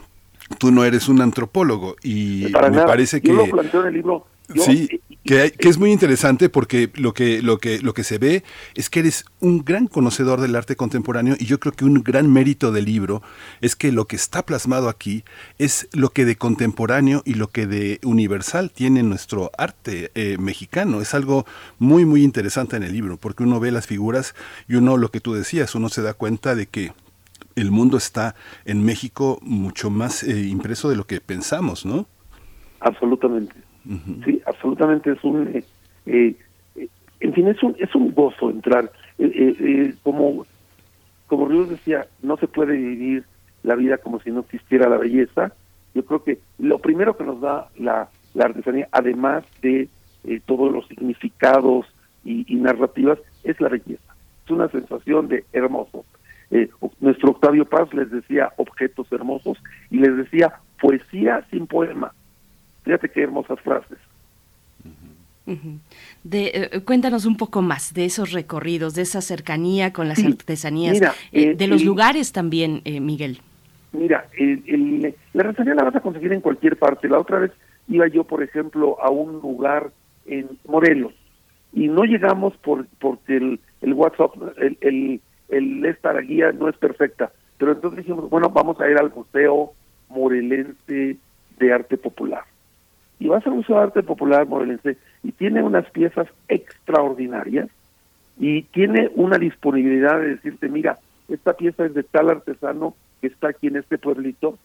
tú no eres un antropólogo y me parece que... Yo lo planteo en el libro sí, que, que, es muy interesante porque lo que, lo, que, lo que se ve es que eres un gran conocedor del arte contemporáneo y yo creo que un gran mérito del libro es que lo que está plasmado aquí es lo que de contemporáneo y lo que de universal tiene nuestro arte eh, mexicano. Es algo muy, muy interesante en el libro porque uno ve las figuras y uno, lo que tú decías, uno se da cuenta de que el mundo está en México mucho más eh, impreso de lo que pensamos, ¿no? Absolutamente. Sí, absolutamente es un... Eh, eh, en fin, es un, es un gozo entrar. Eh, como, como Ríos decía, no se puede vivir la vida como si no existiera la belleza. Yo creo que lo primero que nos da la, la artesanía, además de todos los significados y, narrativas, es la belleza. Es una sensación de hermoso. Nuestro Octavio Paz les decía objetos hermosos y les decía poesía sin poema. Fíjate qué hermosas frases. De, eh, cuéntanos un poco más de esos recorridos, de esa cercanía con las artesanías, eh, de los lugares también, eh, Miguel. Mira, la artesanía la vas a conseguir en cualquier parte. La otra vez iba yo, por ejemplo, a un lugar en Morelos y no llegamos por porque el, el WhatsApp, el, el, el esta guía no es perfecta, pero entonces dijimos, bueno, vamos a ir al Museo Morelense de Arte Popular. Y vas al Museo de Arte Popular Morelense y tiene unas piezas extraordinarias y tiene una disponibilidad de decirte, mira, esta pieza es de tal artesano que está aquí en este pueblito,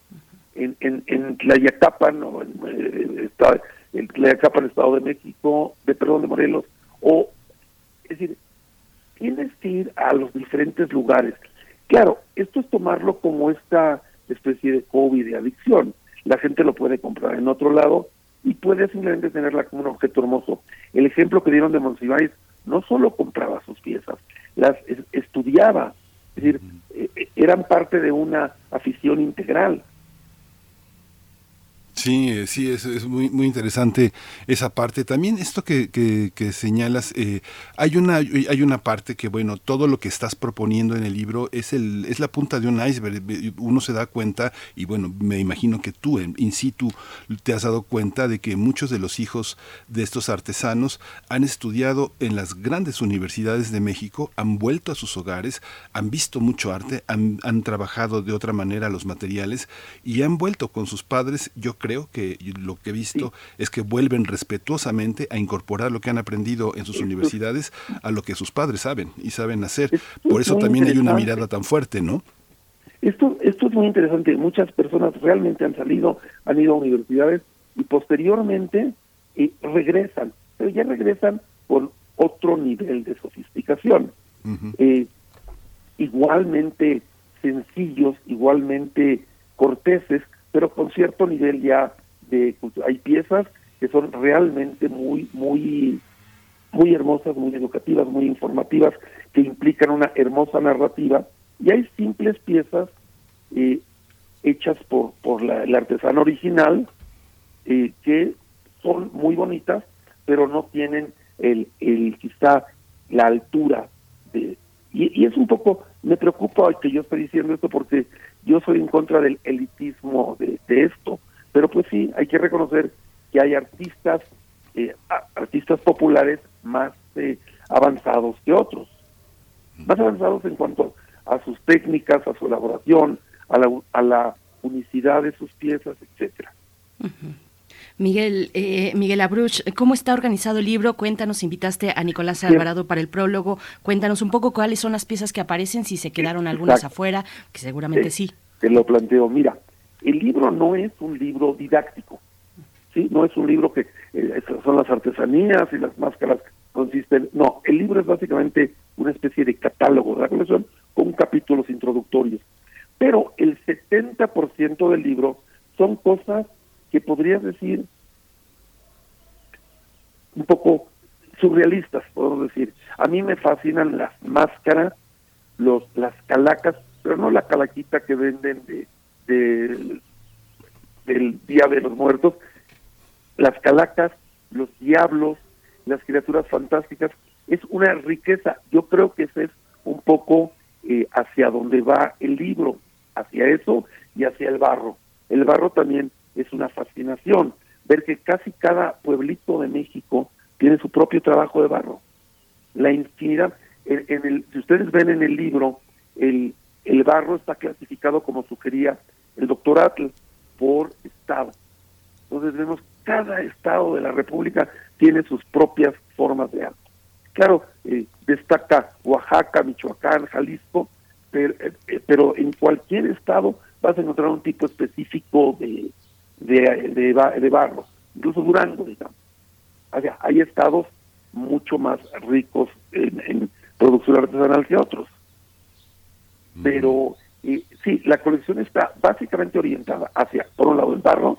en, en, en Tlayacapan, o en, eh, está, en Tlayacapan, Estado de México, de perdón, de Morelos, o, es decir, tienes que ir a los diferentes lugares. Claro, esto es tomarlo como esta especie de hobby, de adicción. La gente lo puede comprar en otro lado y puede simplemente tenerla como un objeto hermoso. El ejemplo que dieron de Monsiváis no solo compraba sus piezas, las estudiaba, es decir, eh, eran parte de una afición integral. Sí, eh, sí, es, es muy, muy interesante esa parte. También esto que, que, señalas, eh, hay, una, hay una parte que, bueno, todo lo que estás proponiendo en el libro es, el, es la punta de un iceberg. Uno se da cuenta, y bueno, me imagino que tú in situ te has dado cuenta de que muchos de los hijos de estos artesanos han estudiado en las grandes universidades de México, han vuelto a sus hogares, han visto mucho arte, han, han trabajado de otra manera los materiales y han vuelto con sus padres, yo creo que lo que he visto es que vuelven respetuosamente a incorporar lo que han aprendido en sus universidades a lo que sus padres saben y saben hacer. Por eso también hay una mirada tan fuerte, ¿no? Esto, esto es muy interesante. Muchas personas realmente han salido, han ido a universidades y posteriormente eh, regresan, pero ya regresan con otro nivel de sofisticación. Eh, igualmente sencillos, igualmente corteses, pero con cierto nivel ya de hay piezas que son realmente muy muy muy hermosas, muy educativas, muy informativas, que implican una hermosa narrativa, y hay simples piezas eh, hechas por, por la, el artesano original, eh, que son muy bonitas, pero no tienen el, el quizá la altura de... Y, y es un poco, me preocupa que yo esté diciendo esto porque yo soy en contra del elitismo de, de esto, pero pues sí, hay que reconocer que hay artistas, eh, artistas populares más eh, avanzados que otros, más avanzados en cuanto a sus técnicas, a su elaboración, a la, a la unicidad de sus piezas, etcétera. Miguel, eh, Miguel Abruch, ¿cómo está organizado el libro? Cuéntanos, invitaste a Nicolás Alvarado para el prólogo. Cuéntanos un poco cuáles son las piezas que aparecen, si se quedaron algunas afuera, que seguramente sí. Te lo planteo. Mira, el libro no es un libro didáctico, ¿sí? No es un libro que eh, son las artesanías y las máscaras consisten. No, el libro es básicamente una especie de catálogo de la colección con capítulos introductorios. Pero el 70% del libro son cosas que podrías decir un poco surrealistas, podemos decir. A mí me fascinan las máscaras, los las calacas, pero no la calaquita que venden de, de del Día de los Muertos, las calacas, los diablos, las criaturas fantásticas, es una riqueza. Yo creo que ese es un poco eh, hacia donde va el libro, hacia eso y hacia el barro. El barro también es una fascinación, ver que casi cada pueblito de México tiene su propio trabajo de barro. La infinidad, en, el, si ustedes ven en el libro, el, el barro está clasificado como sugería el doctor Atl por estado. Entonces vemos cada estado de la República tiene sus propias formas de arte. Claro, eh, destaca Oaxaca, Michoacán, Jalisco, pero, eh, pero, en cualquier estado vas a encontrar un tipo específico de, de, de, barro, incluso Durango, digamos. O sea, hay estados mucho más ricos en, producción artesanal que otros. Pero eh, sí, la colección está básicamente orientada hacia, por un lado, el barro,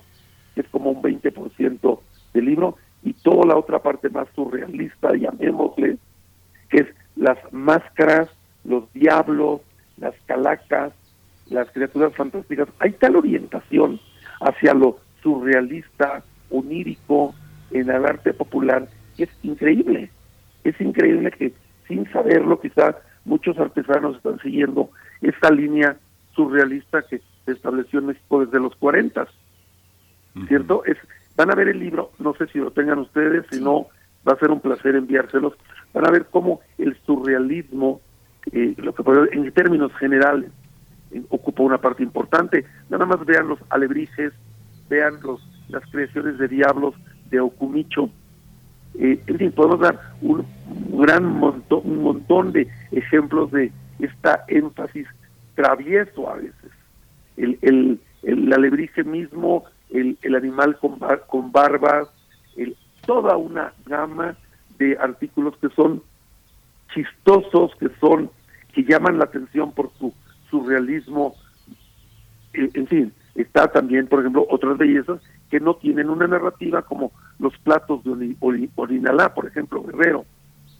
que es como un 20% del libro, y toda la otra parte más surrealista, llamémosle, que es las máscaras, los diablos, las calacas, las criaturas fantásticas. Hay tal orientación hacia lo surrealista, onírico, en el arte popular, que es increíble. Es increíble que sin saberlo quizás muchos artesanos están siguiendo esta línea surrealista que se estableció en México desde los 40. ¿Cierto? Es, van a ver el libro, no sé si lo tengan ustedes, si no, va a ser un placer enviárselos. Van a ver cómo el surrealismo, eh, lo que en términos generales, ocupa una parte importante. Nada más vean los alebrijes, vean los, las creaciones de diablos de Okumicho. Eh, en fin, podemos dar un, gran montón, un montón de ejemplos de esta énfasis travieso a veces. El, el, el alebrije mismo, el, el animal con, con barbas, el, toda una gama de artículos que son chistosos, que son que llaman la atención por su surrealismo. En, fin, está también, por ejemplo, otras bellezas que no tienen una narrativa como los platos de Orinalá, por ejemplo, Guerrero.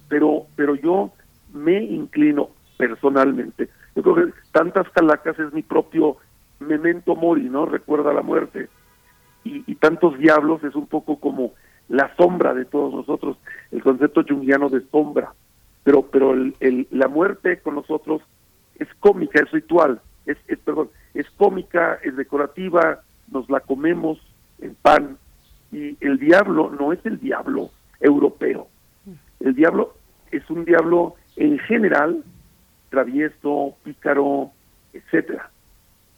Pero, pero yo me inclino personalmente. Yo creo que tantas calacas es mi propio memento mori, ¿no? Recuerda la muerte. Y, y tantos diablos es un poco como la sombra de todos nosotros, el concepto junguiano de sombra. Pero, pero el, la muerte con nosotros es cómica, es ritual, es, es, perdón, es cómica, es decorativa, nos la comemos en pan. Y el diablo no es el diablo europeo. El diablo es un diablo en general travieso, pícaro, etcétera.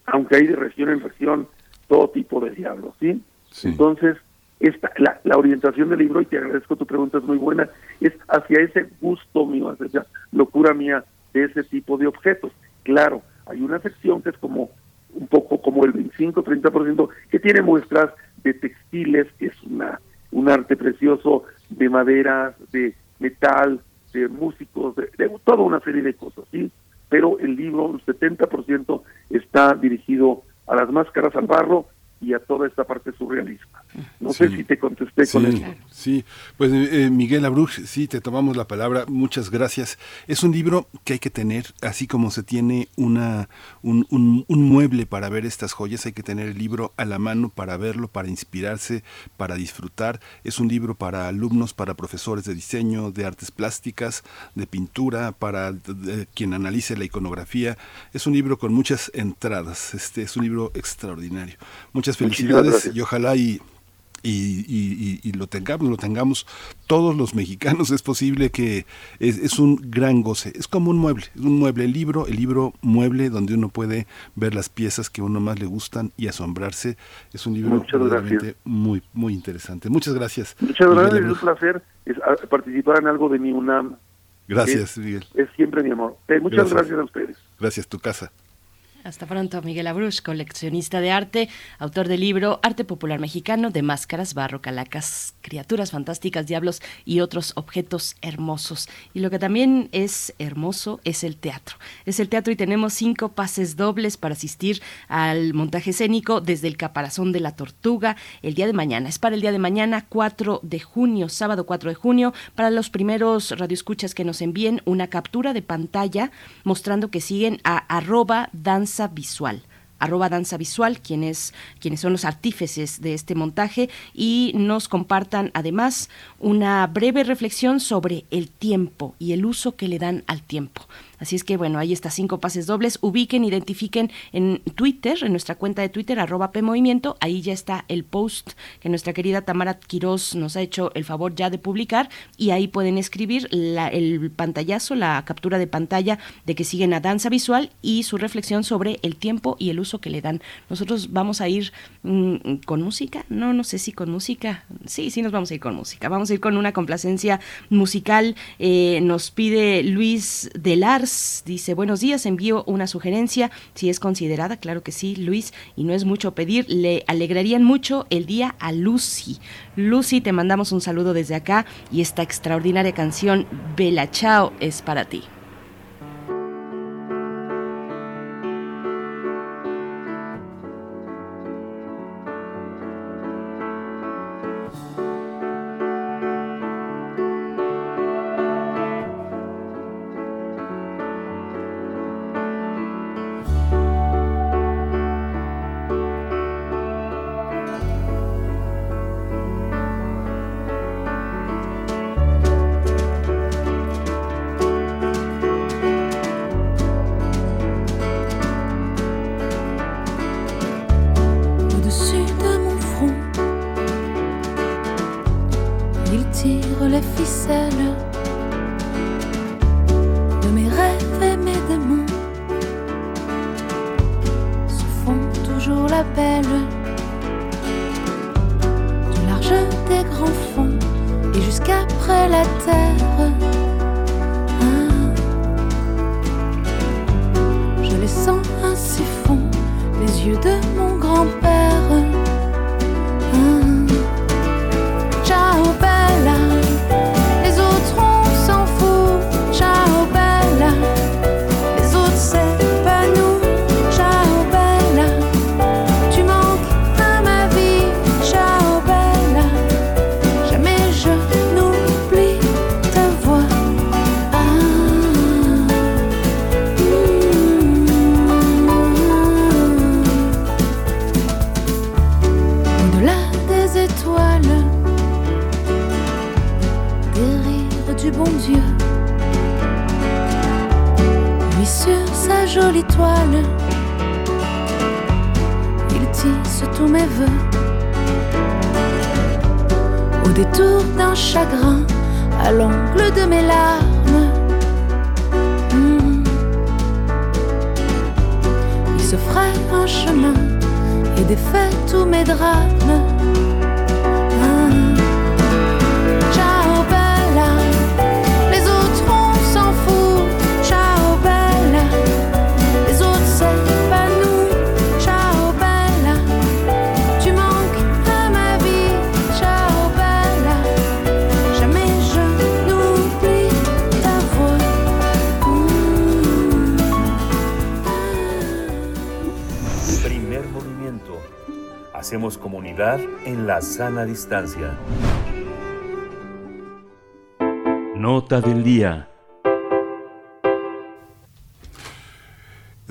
Aunque hay de región en región todo tipo de diablos, ¿sí? Entonces, esta, la, la, orientación del libro, y te agradezco tu pregunta, es muy buena, es hacia ese gusto mío, hacia esa locura mía de ese tipo de objetos. Claro, hay una sección que es como un poco como el 25-30%, que tiene muestras de textiles, que es una un arte precioso, de maderas, de metal, de músicos, de, toda una serie de cosas, ¿sí? Pero el libro, el 70% está dirigido a las máscaras al barro y a toda esta parte surrealista. No sé si te contesté con eso. Sí, pues eh, Miguel Abruch, sí, te tomamos la palabra, muchas gracias. Es un libro que hay que tener, así como se tiene una, un, un, mueble para ver estas joyas, hay que tener el libro a la mano para verlo, para inspirarse, para disfrutar. Es un libro para alumnos, para profesores de diseño, de artes plásticas, de pintura, para quien analice la iconografía. Es un libro con muchas entradas, este es un libro extraordinario. Muchas felicidades y ojalá y y, lo tengamos, lo tengamos todos los mexicanos, es posible que es, un gran goce, es como un mueble, es un mueble, el libro, el libro mueble donde uno puede ver las piezas que a uno más le gustan y asombrarse, es un libro realmente muy, muy interesante. Muchas gracias. Muchas gracias, es un placer participar en algo de mi UNAM. Gracias, Miguel. Es siempre mi amor. Eh, muchas gracias a ustedes. Gracias, tu casa. Hasta pronto, Miguel Abruch, coleccionista de arte, autor del libro Arte Popular Mexicano de Máscaras, Barro, Calacas, Criaturas Fantásticas, Diablos y otros objetos hermosos. Y lo que también es hermoso es el teatro. Es el teatro y tenemos cinco pases dobles para asistir al montaje escénico desde el Caparazón de la Tortuga el día de mañana. Es para el día de mañana, 4 de junio, sábado 4 de junio, para los primeros radioescuchas que nos envíen una captura de pantalla mostrando que siguen a arroba danza visual arroba danza visual, quienes, quienes son los artífices de este montaje, y nos compartan además una breve reflexión sobre el tiempo y el uso que le dan al tiempo. Así es que bueno, ahí está cinco pases dobles. Ubiquen, identifiquen en Twitter, en nuestra cuenta de Twitter, arroba PMovimiento. Ahí ya está el post que nuestra querida Tamara Quiroz nos ha hecho el favor ya de publicar. Y ahí pueden escribir el pantallazo, la captura de pantalla de que siguen a Danza Visual y su reflexión sobre el tiempo y el uso que le dan. Nosotros vamos a ir mm, con música. No, no sé si con música. Sí, sí, nos vamos a ir con música. Vamos a ir con una complacencia musical. Eh, nos pide Luis Delar dice, buenos días, envío una sugerencia, si es considerada, claro que sí, Luis, y no es mucho pedir, le alegrarían mucho el día a Lucy. Lucy, te mandamos un saludo desde acá y esta extraordinaria canción, Bella Chao, es para ti. se ferait un chemin et défait tous mes drames. Hacemos comunidad en la sana distancia. Nota del día.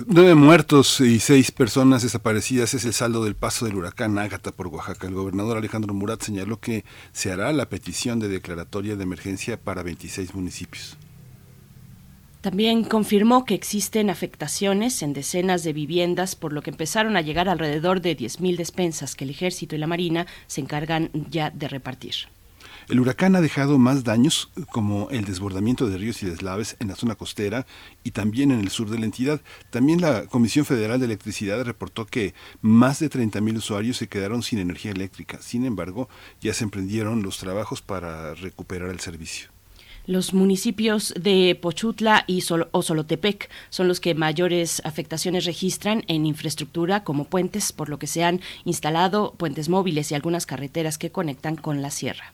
Nueve muertos y seis personas desaparecidas es el saldo del paso del huracán Ágata por Oaxaca. El gobernador Alejandro Murat señaló que se hará la petición de declaratoria de emergencia para 26 municipios. También confirmó que existen afectaciones en decenas de viviendas, por lo que empezaron a llegar alrededor de 10.000 despensas que el ejército y la marina se encargan ya de repartir. El huracán ha dejado más daños como el desbordamiento de ríos y deslaves en la zona costera y también en el sur de la entidad. También la Comisión Federal de Electricidad reportó que más de 30.000 usuarios se quedaron sin energía eléctrica. Sin embargo, ya se emprendieron los trabajos para recuperar el servicio. Los municipios de Pochutla y Sol Osolotepec son los que mayores afectaciones registran en infraestructura como puentes, por lo que se han instalado puentes móviles y algunas carreteras que conectan con la sierra.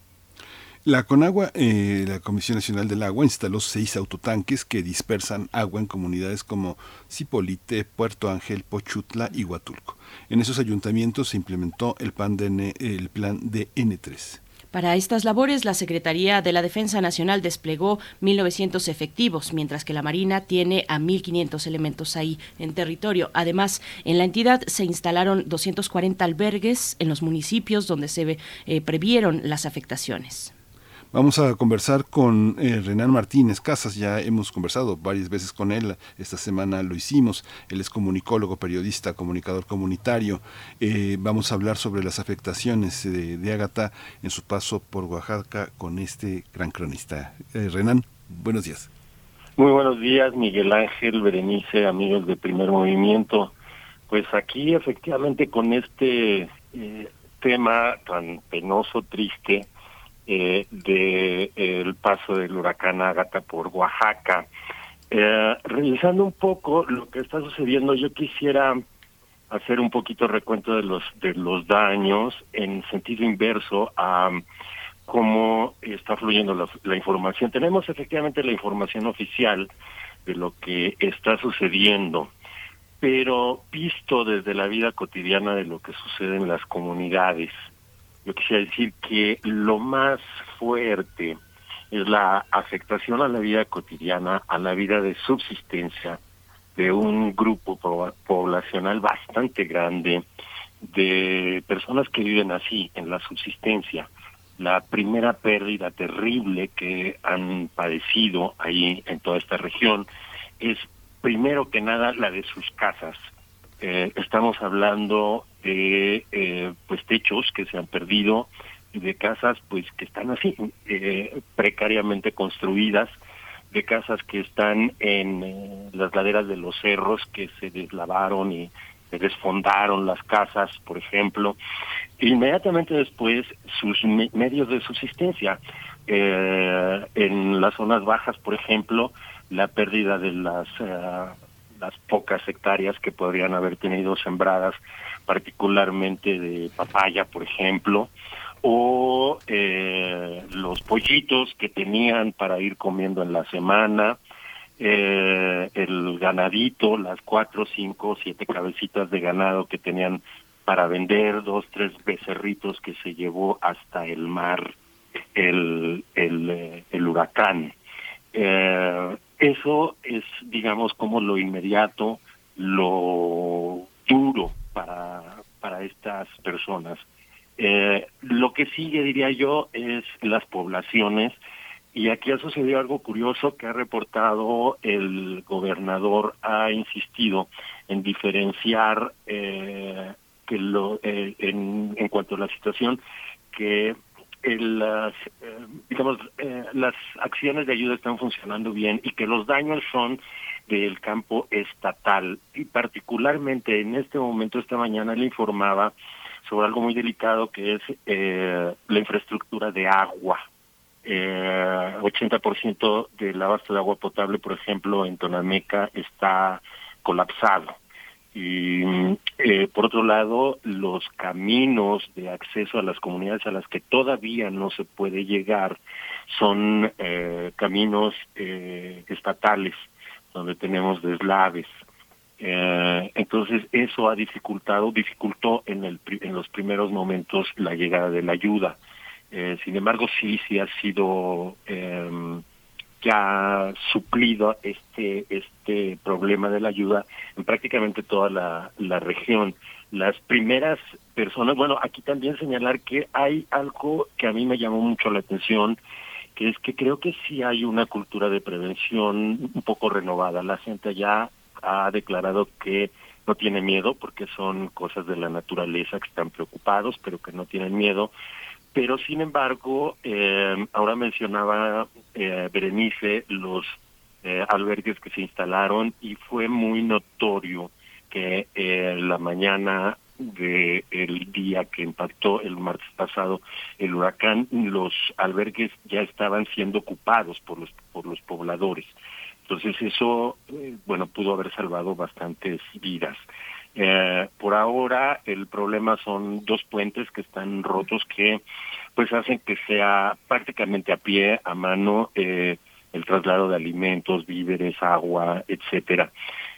La Conagua, eh, la Comisión Nacional del Agua, instaló seis autotanques que dispersan agua en comunidades como Cipolite, Puerto Ángel, Pochutla y Huatulco. En esos ayuntamientos se implementó el plan de, el plan de N3. Para estas labores, la Secretaría de la Defensa Nacional desplegó 1.900 efectivos, mientras que la Marina tiene a 1.500 elementos ahí en territorio. Además, en la entidad se instalaron 240 albergues en los municipios donde se eh, previeron las afectaciones. Vamos a conversar con eh, Renan Martínez Casas, ya hemos conversado varias veces con él, esta semana lo hicimos, él es comunicólogo, periodista, comunicador comunitario. Eh, vamos a hablar sobre las afectaciones de, de Ágata en su paso por Oaxaca con este gran cronista. Eh, Renan, buenos días. Muy buenos días, Miguel Ángel, Berenice, amigos de Primer Movimiento. Pues aquí efectivamente con este tema tan penoso, triste, eh, del el paso del huracán Ágata por Oaxaca. Eh, revisando un poco lo que está sucediendo, yo quisiera hacer un poquito recuento de los de los daños en sentido inverso a cómo está fluyendo la información. Tenemos efectivamente la información oficial de lo que está sucediendo, pero visto desde la vida cotidiana de lo que sucede en las comunidades yo quisiera decir que lo más fuerte es la afectación a la vida cotidiana, a la vida de subsistencia de un grupo poblacional bastante grande de personas que viven así, en la subsistencia. La primera pérdida terrible que han padecido ahí en toda esta región es primero que nada la de sus casas. Eh, estamos hablando de eh, pues techos que se han perdido, de casas pues que están así eh, precariamente construidas, de casas que están en eh, las laderas de los cerros que se deslavaron y se desfondaron las casas, por ejemplo. Inmediatamente después sus medios de subsistencia en las zonas bajas, por ejemplo, la pérdida de las las pocas hectáreas que podrían haber tenido sembradas particularmente de papaya, por ejemplo, o eh, los pollitos que tenían para ir comiendo en la semana, eh, el ganadito, las cuatro, cinco, siete cabecitas de ganado que tenían para vender, dos, tres becerritos que se llevó hasta el mar el, el, eh, huracán. Eh, eso es, digamos, como lo inmediato, lo duro para, para estas personas. Eh, lo que sigue, diría yo, es las poblaciones. Y aquí ha sucedido algo curioso que ha reportado el gobernador, ha insistido en diferenciar eh, que lo, eh, en, en cuanto a la situación, que las digamos las acciones de ayuda están funcionando bien y que los daños son del campo estatal y particularmente en este momento esta mañana le informaba sobre algo muy delicado que es eh, la infraestructura de agua. Eh, 80% del abasto de agua potable, por ejemplo, en Tonameca está colapsado. Y eh, por otro lado, los caminos de acceso a las comunidades a las que todavía no se puede llegar son eh, caminos eh, estatales donde tenemos deslaves. Eh, entonces eso ha dificultado, dificultó en, el, en los primeros momentos la llegada de la ayuda. Eh, sin embargo, sí, sí ha sido eh, ya suplido este este problema de la ayuda en prácticamente toda la, la región. Las primeras personas, bueno, aquí también señalar que hay algo que a mí me llamó mucho la atención, que es que creo que sí hay una cultura de prevención un poco renovada. La gente ya ha declarado que no tiene miedo porque son cosas de la naturaleza que están preocupados, pero que no tienen miedo. Pero sin embargo, eh, ahora mencionaba eh, Berenice los eh, albergues que se instalaron y fue muy notorio que eh, la mañana del el día que impactó el martes pasado el huracán, los albergues ya estaban siendo ocupados por los por los pobladores. Entonces eso, eh, bueno, pudo haber salvado bastantes vidas. Eh, por ahora el problema son dos puentes que están rotos que pues hacen que sea prácticamente a pie, a mano, eh, el traslado de alimentos, víveres, agua, etcétera.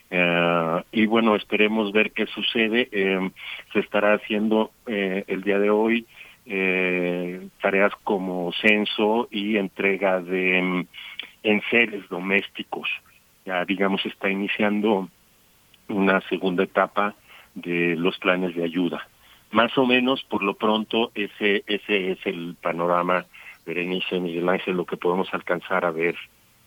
Eh, y bueno, esperemos ver qué sucede. Eh, se estará haciendo eh, el día de hoy eh, tareas como censo y entrega de mm, enseres domésticos. Ya digamos está iniciando una segunda etapa de los planes de ayuda. Más o menos, por lo pronto, ese ese es el panorama, Berenice Miguel Ángel, lo que podemos alcanzar a ver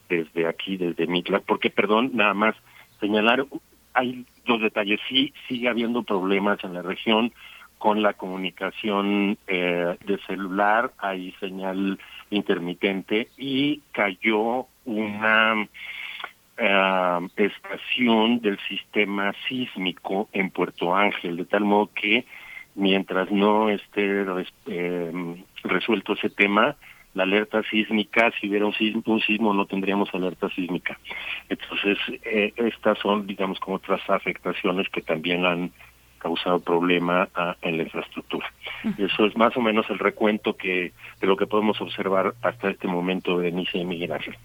desde aquí, desde Mitla, porque, perdón, nada más señalar, hay dos detalles, sí sigue habiendo problemas en la región con la comunicación eh, de celular, hay señal intermitente y cayó una eh, estación del sistema sísmico en Puerto Ángel, de tal modo que mientras no esté eh, resuelto ese tema, la alerta sísmica, si hubiera un sismo, un sismo no tendríamos alerta sísmica. Entonces, eh, estas son, digamos, como otras afectaciones que también han causado problema a, en la infraestructura. Eso es más o menos el recuento que de lo que podemos observar hasta este momento de inicio de migración.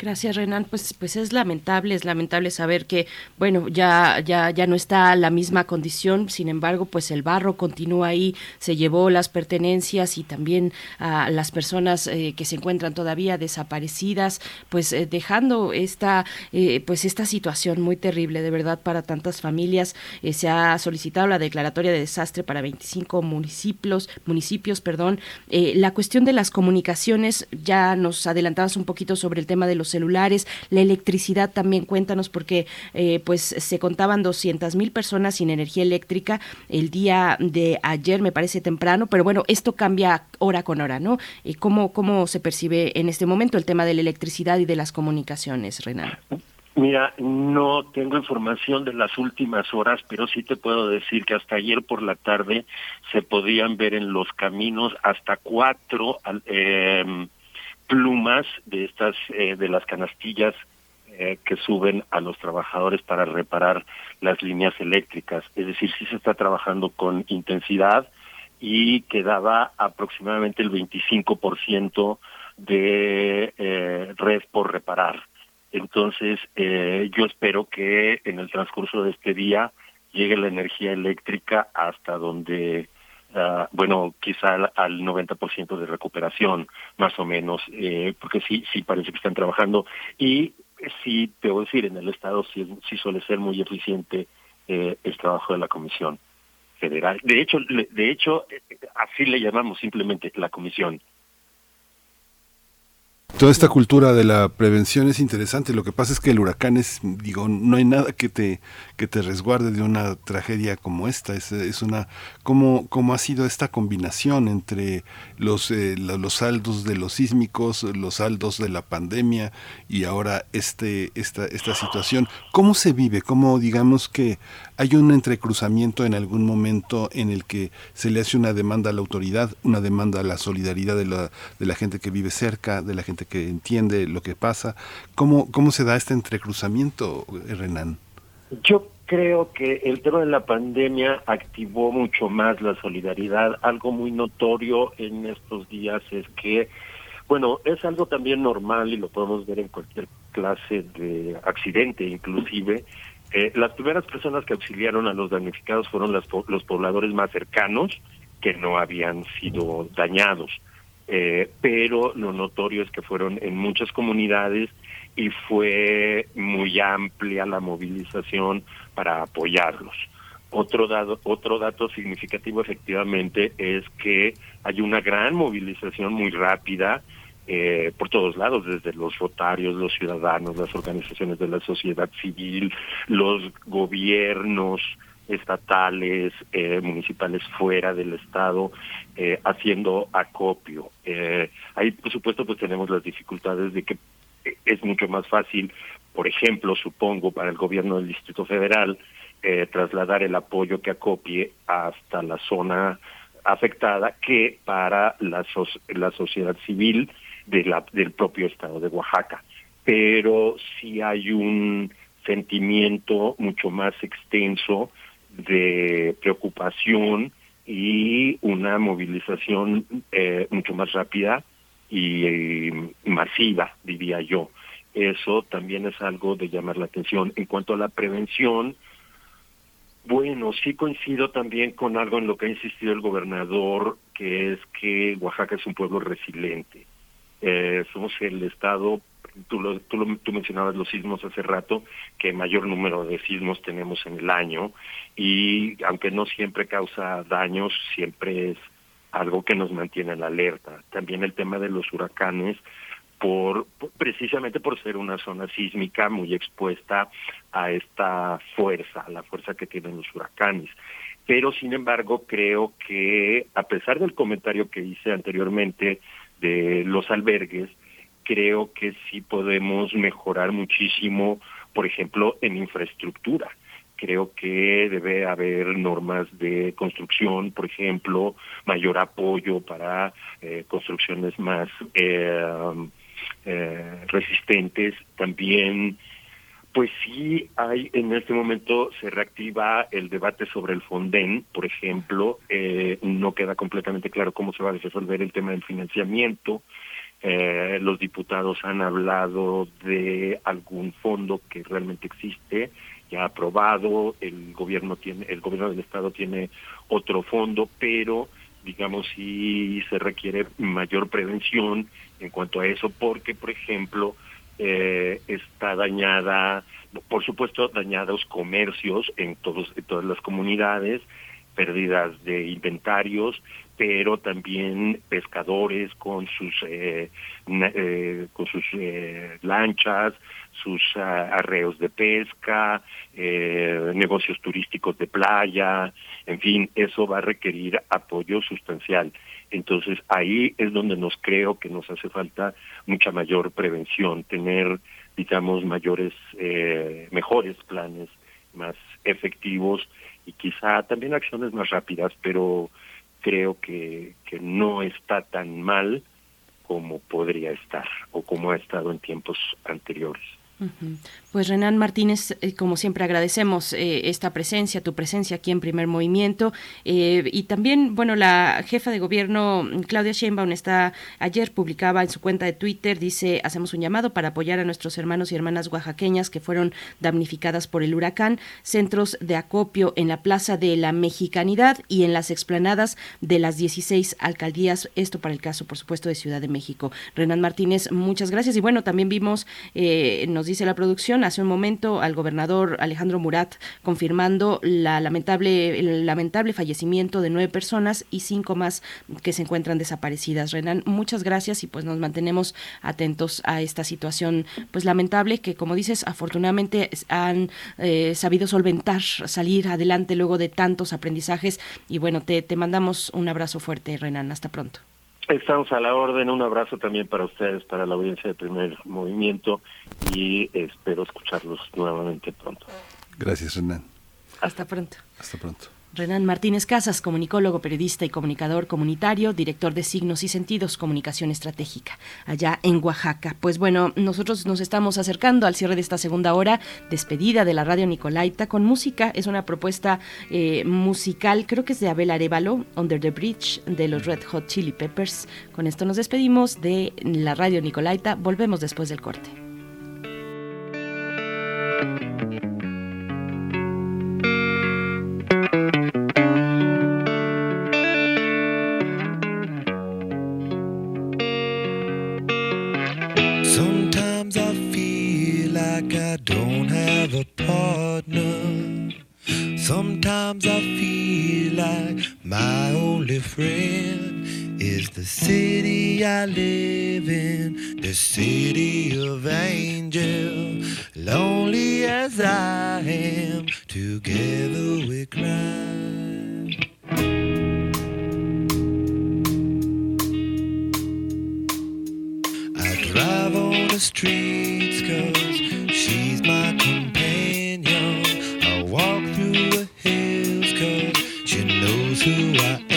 Gracias, Renan. Pues, pues es lamentable, es lamentable saber que, bueno, ya, ya, ya no está la misma condición. Sin embargo, pues el barro continúa ahí, se llevó las pertenencias y también a las personas eh, que se encuentran todavía desaparecidas, pues eh, dejando esta, eh, pues esta situación muy terrible, de verdad, para tantas familias. Se ha solicitado la declaratoria de desastre para 25 municipios, municipios, perdón. La cuestión de las comunicaciones, ya nos adelantabas un poquito sobre el tema de los celulares, la electricidad también, cuéntanos, porque eh, pues se contaban 200 mil personas sin energía eléctrica el día de ayer, me parece temprano, pero bueno, esto cambia hora con hora, ¿no? ¿Y cómo, ¿Cómo se percibe en este momento el tema de la electricidad y de las comunicaciones, Renan? Mira, no tengo información de las últimas horas, pero sí te puedo decir que hasta ayer por la tarde se podían ver en los caminos hasta cuatro eh, plumas de estas eh, de las canastillas eh, que suben a los trabajadores para reparar las líneas eléctricas. Es decir, sí se está trabajando con intensidad y quedaba aproximadamente el 25% de eh, red por reparar. Entonces, eh, yo espero que en el transcurso de este día llegue la energía eléctrica hasta donde Bueno, quizá al, al 90% de recuperación, más o menos, eh, porque sí, sí parece que están trabajando. Y sí, debo decir, en el Estado sí, sí suele ser muy eficiente eh, el trabajo de la Comisión Federal. De hecho, de hecho, así le llamamos simplemente la Comisión. Toda esta cultura de la prevención es interesante. Lo que pasa es que el huracán es, digo, no hay nada que te que te resguarde de una tragedia como esta. Es, es una cómo ha sido esta combinación entre los eh, los saldos de los sísmicos, los saldos de la pandemia y ahora este esta esta situación. ¿Cómo se vive? ¿Cómo digamos que hay un entrecruzamiento en algún momento en el que se le hace una demanda a la autoridad, una demanda a la solidaridad de la, de la gente que vive cerca, de la gente que entiende lo que pasa. ¿Cómo, cómo se da este entrecruzamiento, Renan? Yo creo que el tema de la pandemia activó mucho más la solidaridad. Algo muy notorio en estos días es que, bueno, es algo también normal y lo podemos ver en cualquier clase de accidente inclusive, Eh, las primeras personas que auxiliaron a los damnificados fueron las, los pobladores más cercanos que no habían sido dañados. Eh, pero lo notorio es que fueron en muchas comunidades y fue muy amplia la movilización para apoyarlos. Otro, dado, otro dato significativo efectivamente es que hay una gran movilización muy rápida eh, por todos lados, desde los rotarios, los ciudadanos, las organizaciones de la sociedad civil, los gobiernos estatales, eh, municipales fuera del estado, eh, haciendo acopio. ahí, por supuesto, pues tenemos las dificultades de que es mucho más fácil, por ejemplo, supongo, para el gobierno del Distrito Federal, eh, trasladar el apoyo que acopie hasta la zona afectada que para la, la sociedad civil de la, del propio estado de Oaxaca. Pero sí hay un sentimiento mucho más extenso de preocupación y una movilización eh, mucho más rápida y eh, masiva, diría yo. Eso también es algo de llamar la atención. En cuanto a la prevención, bueno, sí coincido también con algo en lo que ha insistido el gobernador, que es que Oaxaca es un pueblo resiliente. Eh, somos el estado, tú, lo, tú, lo, tú mencionabas los sismos hace rato, que mayor número de sismos tenemos en el año y aunque no siempre causa daños, siempre es algo que nos mantiene en la alerta. También el tema de los huracanes, por, precisamente por ser una zona sísmica muy expuesta a esta fuerza, a la fuerza que tienen los huracanes. Pero sin embargo, creo que a pesar del comentario que hice anteriormente de los albergues, creo que sí podemos mejorar muchísimo, por ejemplo, en infraestructura creo que debe haber normas de construcción, por ejemplo, mayor apoyo para eh, construcciones más eh, eh, resistentes. También, pues sí hay en este momento se reactiva el debate sobre el Fonden, por ejemplo, no queda completamente claro cómo se va a resolver el tema del financiamiento. los diputados han hablado de algún fondo que realmente existe, ya aprobado, el gobierno tiene, el gobierno del estado tiene otro fondo, pero digamos sí se requiere mayor prevención en cuanto a eso, porque por ejemplo eh, está dañada, por supuesto dañados comercios en todos en todas las comunidades, pérdidas de inventarios, pero también pescadores con sus eh, eh, con sus eh, lanchas, sus ah, arreos de pesca, negocios turísticos de playa, en fin, eso va a requerir apoyo sustancial. Entonces ahí es donde nos creo que nos hace falta mucha mayor prevención, tener, digamos, mayores, mejores planes más efectivos y quizá también acciones más rápidas, pero creo que, que no está tan mal como podría estar o como ha estado en tiempos anteriores. Pues Renan Martínez, eh, como siempre agradecemos eh, esta presencia, tu presencia aquí en Primer Movimiento. Eh, y también, bueno, la jefa de gobierno Claudia Sheinbaum está ayer publicaba en su cuenta de Twitter dice hacemos un llamado para apoyar a nuestros hermanos y hermanas oaxaqueñas que fueron damnificadas por el huracán, centros de acopio en la Plaza de la Mexicanidad y en las explanadas de las 16 alcaldías, esto para el caso, por supuesto, de Ciudad de México. Renan Martínez, muchas gracias. Y bueno, también vimos nos dice la producción, hace un momento al gobernador Alejandro Murat confirmando la lamentable, el lamentable fallecimiento de nueve personas y cinco más que se encuentran desaparecidas. Renan, muchas gracias y pues nos mantenemos atentos a esta situación pues lamentable que como dices afortunadamente han eh, sabido solventar, salir adelante luego de tantos aprendizajes y bueno, te, te mandamos un abrazo fuerte Renan, hasta pronto. Estamos a la orden. Un abrazo también para ustedes, para la audiencia de primer movimiento y espero escucharlos nuevamente pronto. Gracias, Renan. Hasta pronto. Hasta pronto. Renan Martínez Casas, comunicólogo, periodista y comunicador comunitario, director de Signos y Sentidos, Comunicación Estratégica, allá en Oaxaca. Pues bueno, nosotros nos estamos acercando al cierre de esta segunda hora, despedida de la radio Nicolaita con música. Es una propuesta eh, musical, creo que es de Abel Arevalo, Under the Bridge, de los Red Hot Chili Peppers. Con esto nos despedimos de la radio Nicolaita. Volvemos después del corte. Sometimes I feel like my only friend is the city I live in, the city of angels. Lonely as I am, together we cry. I drive on the streets cause she's my companion. Yeshua.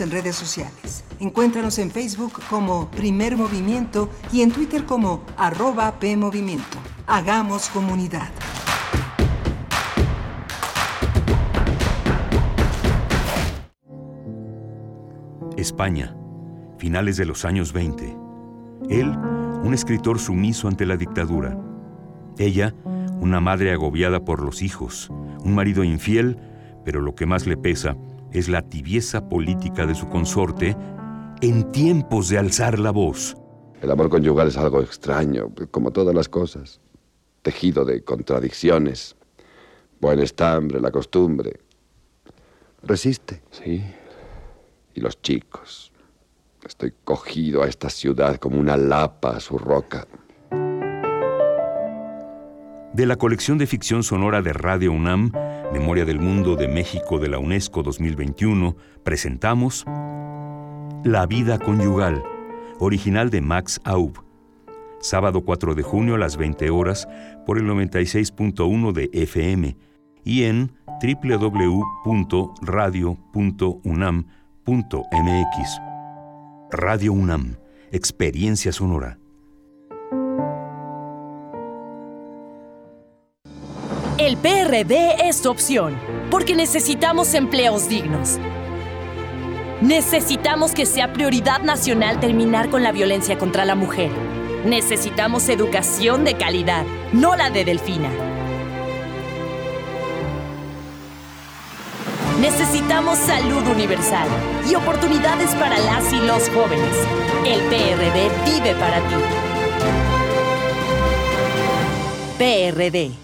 En redes sociales. Encuéntranos en Facebook como Primer Movimiento y en Twitter como arroba PMovimiento. Hagamos comunidad. España, finales de los años 20. Él, un escritor sumiso ante la dictadura. Ella, una madre agobiada por los hijos, un marido infiel, pero lo que más le pesa es la tibieza política de su consorte en tiempos de alzar la voz. El amor conyugal es algo extraño, como todas las cosas, tejido de contradicciones. Buen estambre, la costumbre. Resiste. Sí. Y los chicos. Estoy cogido a esta ciudad como una lapa a su roca. De la colección de ficción sonora de Radio UNAM, Memoria del Mundo de México de la UNESCO 2021, presentamos La vida conyugal, original de Max Aub. Sábado 4 de junio a las 20 horas por el 96.1 de FM y en www.radio.unam.mx. Radio UNAM, experiencia sonora. El PRD es opción, porque necesitamos empleos dignos. Necesitamos que sea prioridad nacional terminar con la violencia contra la mujer. Necesitamos educación de calidad, no la de Delfina. Necesitamos salud universal y oportunidades para las y los jóvenes. El PRD vive para ti. PRD.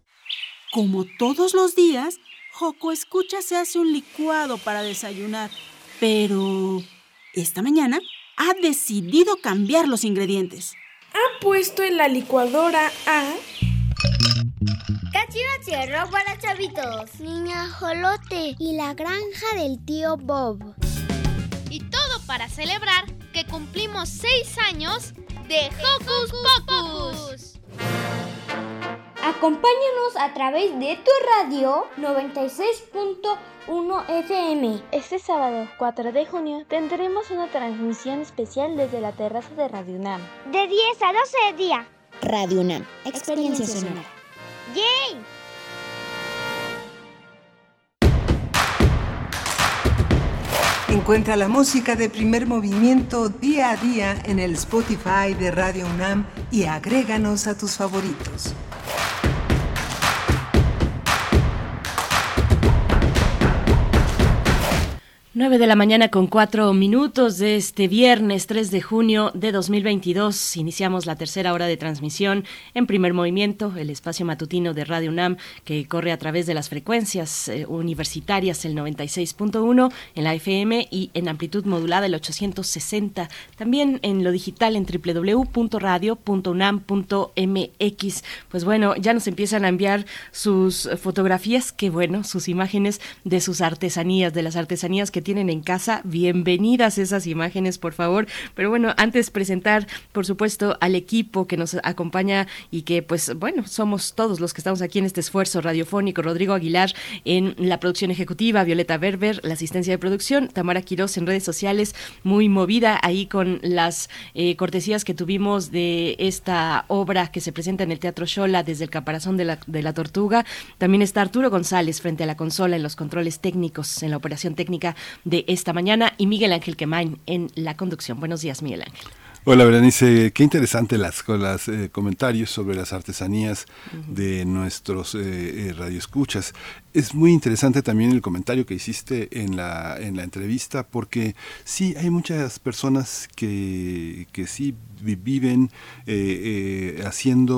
Como todos los días, Joco Escucha se hace un licuado para desayunar. Pero esta mañana ha decidido cambiar los ingredientes. Ha puesto en la licuadora a Cachiva Cierro para chavitos, Niña Jolote y la granja del tío Bob. Y todo para celebrar que cumplimos seis años de Hocus Pocus. Acompáñanos a través de tu radio 96.1 FM. Este sábado 4 de junio tendremos una transmisión especial desde la terraza de Radio UNAM. De 10 a 12 de día. Radio UNAM, experiencia sonora. ¡Yay! Encuentra la música de primer movimiento día a día en el Spotify de Radio UNAM y agréganos a tus favoritos. Bye. 9 de la mañana con cuatro minutos de este viernes 3 de junio de 2022. Iniciamos la tercera hora de transmisión en primer movimiento, el espacio matutino de Radio UNAM que corre a través de las frecuencias eh, universitarias, el 96.1 en la FM y en amplitud modulada el 860. También en lo digital en www.radio.unam.mx. Pues bueno, ya nos empiezan a enviar sus fotografías, que bueno, sus imágenes de sus artesanías, de las artesanías que tienen en casa, bienvenidas esas imágenes, por favor. Pero bueno, antes presentar, por supuesto, al equipo que nos acompaña y que, pues, bueno, somos todos los que estamos aquí en este esfuerzo radiofónico. Rodrigo Aguilar en la producción ejecutiva, Violeta Berber, la asistencia de producción, Tamara Quiroz en redes sociales, muy movida ahí con las eh, cortesías que tuvimos de esta obra que se presenta en el Teatro Shola desde el caparazón de la, de la tortuga. También está Arturo González frente a la consola en los controles técnicos, en la operación técnica de esta mañana y Miguel Ángel Quemain en la conducción. Buenos días, Miguel Ángel. Hola Berenice, qué interesante las, las eh, comentarios sobre las artesanías de nuestros eh, eh, radioescuchas. Es muy interesante también el comentario que hiciste en la, en la entrevista porque sí, hay muchas personas que, que sí viven eh, eh, haciendo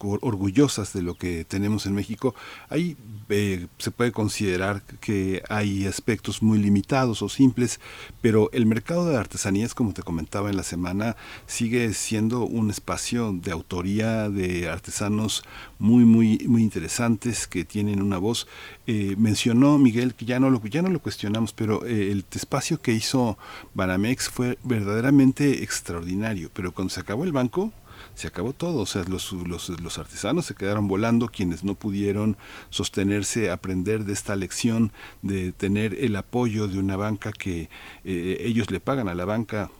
orgullosas de lo que tenemos en México. Ahí eh, se puede considerar que hay aspectos muy limitados o simples, pero el mercado de artesanías, como te comentaba en la semana, sigue siendo un espacio de autoría de artesanos muy, muy, muy interesantes que tienen una voz. Eh, mencionó Miguel que ya no lo, ya no lo cuestionamos, pero eh, el espacio que hizo Banamex fue verdaderamente extraordinario. Pero cuando se acabó el banco, se acabó todo, o sea, los, los, los, artesanos se quedaron volando, quienes no pudieron sostenerse, aprender de esta lección, de tener el apoyo de una banca que eh, ellos le pagan a la banca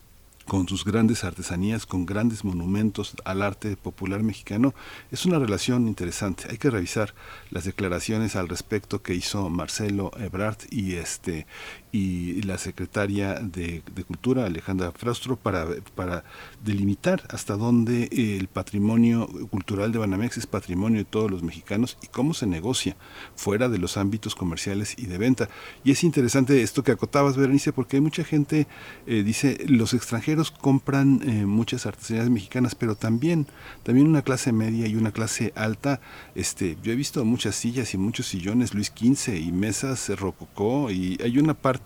con sus grandes artesanías, con grandes monumentos al arte popular mexicano, es una relación interesante. Hay que revisar las declaraciones al respecto que hizo Marcelo Ebrard y este y la secretaria de, Cultura, Alejandra Fraustro, para, para delimitar hasta dónde el patrimonio cultural de Banamex es patrimonio de todos los mexicanos y cómo se negocia fuera de los ámbitos comerciales y de venta. Y es interesante esto que acotabas, Berenice, porque hay mucha gente, eh, dice, los extranjeros compran eh, muchas artesanías mexicanas, pero también, también una clase media y una clase alta. Este, yo he visto muchas sillas y muchos sillones Luis XV y mesas rococó y hay una parte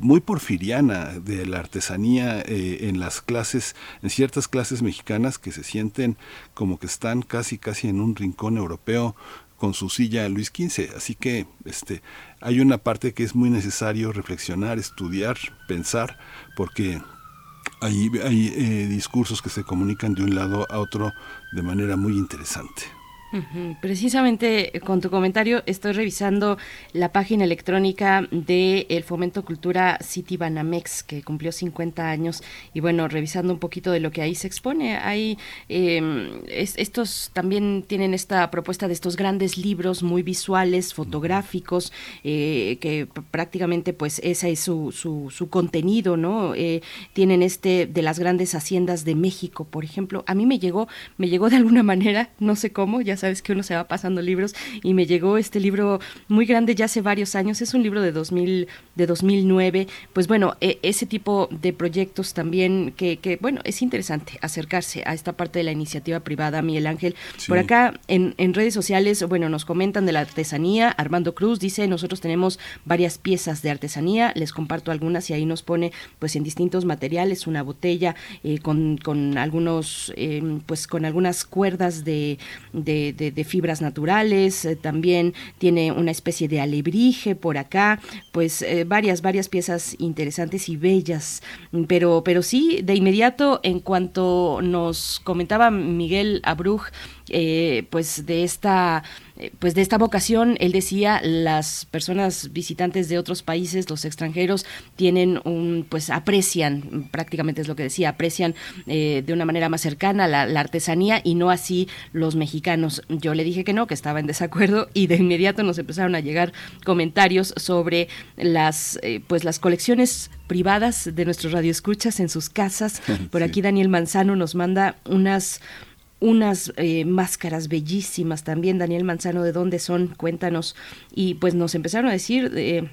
muy porfiriana de la artesanía eh, en las clases, en ciertas clases mexicanas que se sienten como que están casi casi en un rincón europeo con su silla Luis XV. Así que este, hay una parte que es muy necesario reflexionar, estudiar, pensar, porque hay, hay eh, discursos que se comunican de un lado a otro de manera muy interesante. Precisamente eh, con tu comentario estoy revisando la página electrónica de el Fomento Cultura City Banamex que cumplió 50 años. Y bueno revisando un poquito de lo que ahí se expone hay em, estos también tienen esta propuesta de estos grandes libros muy visuales fotográficos eh, que prácticamente pues ese es su, su, su contenido no eh, tienen este de las grandes haciendas de México por ejemplo. A mí me llegó me llegó de alguna manera no sé cómo ya sabes que uno se va pasando libros y me llegó este libro muy grande ya hace varios años, es un libro de 2000 de 2009, pues bueno, e, ese tipo de proyectos también que, que, bueno, es interesante acercarse a esta parte de la iniciativa privada, Miguel Ángel. Por acá en, en redes sociales, bueno, nos comentan de la artesanía, Armando Cruz dice, nosotros tenemos varias piezas de artesanía, les comparto algunas y ahí nos pone pues en distintos materiales, una botella eh, con, con algunos, eh, pues con algunas cuerdas de, de de, fibras naturales, eh, también tiene una especie de alebrije por acá, pues eh, varias, varias piezas interesantes y bellas. Pero, pero sí, de inmediato, en cuanto nos comentaba Miguel Abruj, eh, pues de esta pues de esta vocación, él decía, las personas visitantes de otros países, los extranjeros, tienen un, pues aprecian, prácticamente es lo que decía, aprecian eh, de una manera más cercana la, artesanía y no así los mexicanos. Yo le dije que no, que estaba en desacuerdo y de inmediato nos empezaron a llegar comentarios sobre las, pues las colecciones privadas de nuestros radioescuchas en sus casas. Por aquí Daniel Manzano nos manda unas unas eh, máscaras bellísimas también. Daniel Manzano, ¿de dónde son? Cuéntanos. Y pues nos empezaron a decir eh,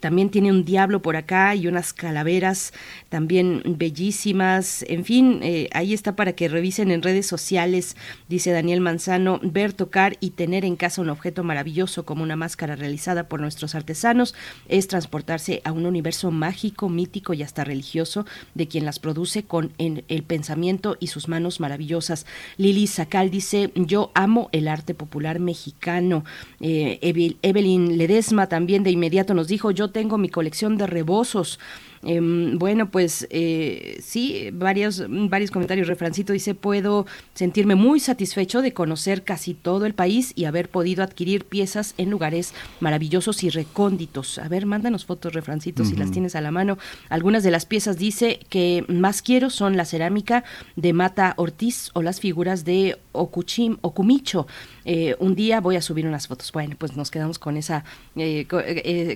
también tiene un diablo por acá y unas calaveras también bellísimas. En fin, eh, ahí está para que revisen en redes sociales, dice Daniel Manzano, ver, tocar y tener en casa un objeto maravilloso como una máscara realizada por nuestros artesanos es transportarse a un universo mágico, mítico y hasta religioso de quien las produce con el pensamiento y sus manos maravillosas. Lili Sacal dice, yo amo el arte popular mexicano. Eh, Evelyn Ledesma también de inmediato nos dijo, yo tengo mi colección de rebozos Em, bueno, pues eh, sí, varios, varios comentarios. Refrancito dice, puedo sentirme muy satisfecho de conocer casi todo el país y haber podido adquirir piezas en lugares maravillosos y recónditos. A ver, mándanos fotos, Refrancito, si las tienes a la mano. Algunas de las piezas dice que más quiero son la cerámica de Mata Ortiz o las figuras de Okuchim, Okumicho. Eh, un día voy a subir unas fotos. Bueno, pues nos quedamos con esa, eh,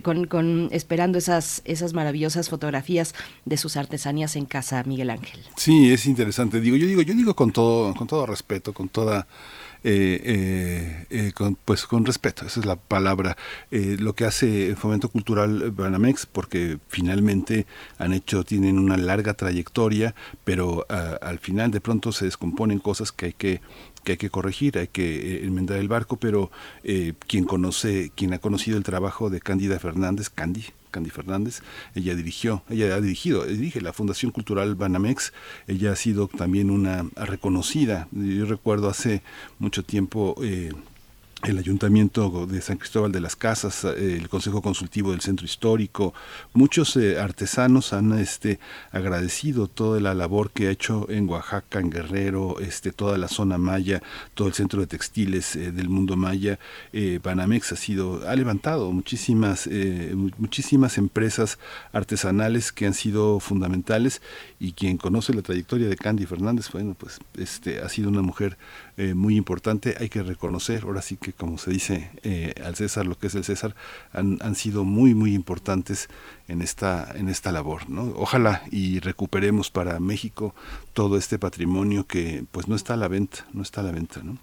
con, con, esperando esas, esas maravillosas fotografías de sus artesanías en casa, Miguel Ángel. Sí, es interesante. Digo, yo digo, yo digo con todo, con todo respeto, con toda eh, eh, eh, pues con respeto, esa es la palabra, lo que hace el Fomento Cultural Banamex, porque finalmente han hecho, tienen una larga trayectoria, pero al final de pronto se descomponen cosas que hay que que hay que corregir, hay que enmendar el barco, pero quien conoce, quien ha conocido el trabajo de Cándida Fernández, Candy, Candy Fernández, ella dirigió, ella ha dirigido, dirige la Fundación Cultural Banamex, ella ha sido también una reconocida, yo recuerdo hace mucho tiempo eh, el Ayuntamiento de San Cristóbal de las Casas, eh, el Consejo Consultivo del Centro Histórico, muchos eh, artesanos han este, agradecido toda la labor que ha hecho en Oaxaca, en Guerrero, este, toda la zona maya, todo el centro de textiles eh, del mundo maya. Banamex ha sido, ha levantado muchísimas, muchísimas empresas artesanales que han sido fundamentales y quien conoce la trayectoria de Candy Fernández, bueno, pues este, ha sido una mujer eh, muy importante. Hay que reconocer, ahora sí que como se dice eh, al César, lo que es el César, han, han sido muy, muy importantes en esta, en esta labor. ¿no? Ojalá y recuperemos para México todo este patrimonio que pues no está a la venta, no está a la venta. ¿no?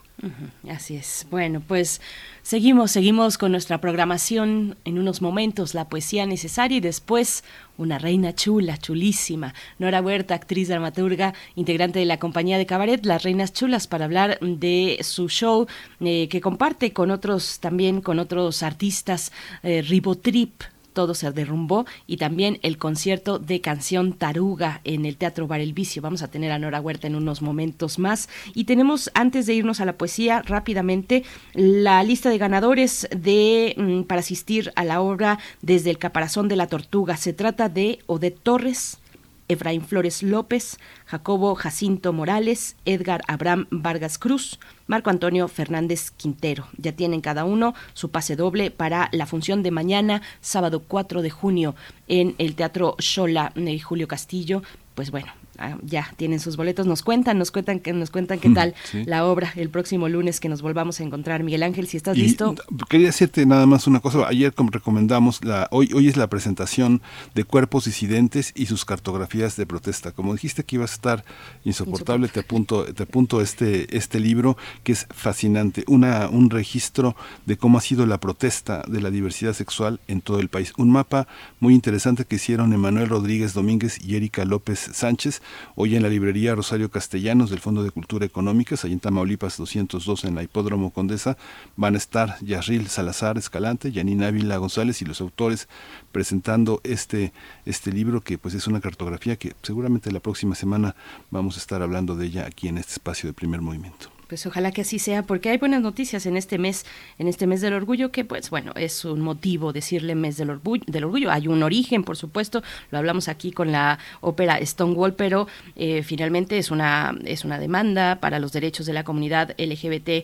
Así es. Bueno, pues seguimos, seguimos con nuestra programación. En unos momentos la poesía necesaria y después una reina chula, chulísima. Nora Huerta, actriz dramaturga, integrante de la compañía de cabaret Las Reinas Chulas, para hablar de su show eh, que comparte con otros, también con otros artistas, eh, Ribotrip todo se derrumbó y también el concierto de canción Taruga en el Teatro Bar El Vicio. Vamos a tener a Nora Huerta en unos momentos más y tenemos antes de irnos a la poesía rápidamente la lista de ganadores de mm, para asistir a la obra desde el caparazón de la tortuga. Se trata de Odette Torres, Efraín Flores López, Jacobo Jacinto Morales, Edgar Abraham Vargas Cruz, Marco Antonio Fernández Quintero. Ya tienen cada uno su pase doble para la función de mañana, sábado 4 de junio, en el Teatro Xola de Julio Castillo. Pues bueno, Ah, ya tienen sus boletos, nos cuentan, nos cuentan, que nos cuentan qué mm, tal la obra el próximo lunes que nos volvamos a encontrar. Miguel Ángel, si estás listo. Quería decirte nada más una cosa. Ayer recomendamos, la, hoy, hoy es la presentación de Cuerpos Disidentes y sus cartografías de protesta. Como dijiste que ibas a estar insoportable, te apunto, te apunto este, este libro que es fascinante. Una, un registro de cómo ha sido la protesta de la diversidad sexual en todo el país. Un mapa muy interesante que hicieron Emanuel Rodríguez Domínguez y Erika López Sánchez Hoy en la librería Rosario Castellanos del Fondo de Cultura Económica, allí en Tamaulipas 202 en la Hipódromo Condesa, van a estar Yarril Salazar Escalante, Yanina Ávila González y los autores presentando este, este libro que pues es una cartografía que seguramente la próxima semana vamos a estar hablando de ella aquí en este espacio de primer movimiento. Pues ojalá que así sea, porque hay buenas noticias en este mes, en este mes del orgullo, que pues bueno, es un motivo decirle mes del orgullo, del orgullo. Hay un origen, por supuesto, lo hablamos aquí con la ópera Stonewall, pero eh, finalmente es una, es una demanda para los derechos de la comunidad LGBTIQ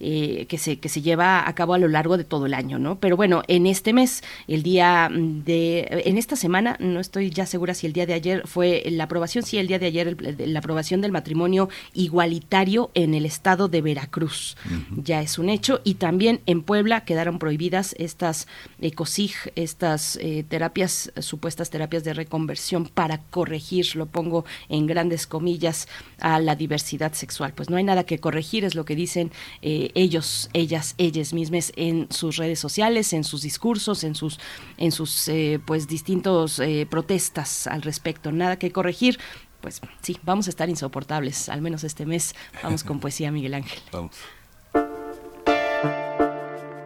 eh, que, se, que se lleva a cabo a lo largo de todo el año, ¿no? Pero bueno, en este mes, el día de, en esta semana, no estoy ya segura si el día de ayer fue la aprobación, sí, el día de ayer la aprobación del matrimonio igualitario en el estado de Veracruz. Ya es un hecho. Y también en Puebla quedaron prohibidas estas ECOSIG, estas eh, terapias, supuestas terapias de reconversión para corregir, lo pongo en grandes comillas, a la diversidad sexual. Pues no hay nada que corregir, es lo que dicen eh, ellos, ellas, ellas mismas en sus redes sociales, en sus discursos, en sus, en sus eh, pues distintos protestas al respecto. Nada que corregir, pues sí, vamos a estar insoportables, al menos este mes. Vamos con poesía, Miguel Ángel. Vamos.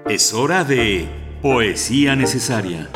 Es hora de poesía necesaria.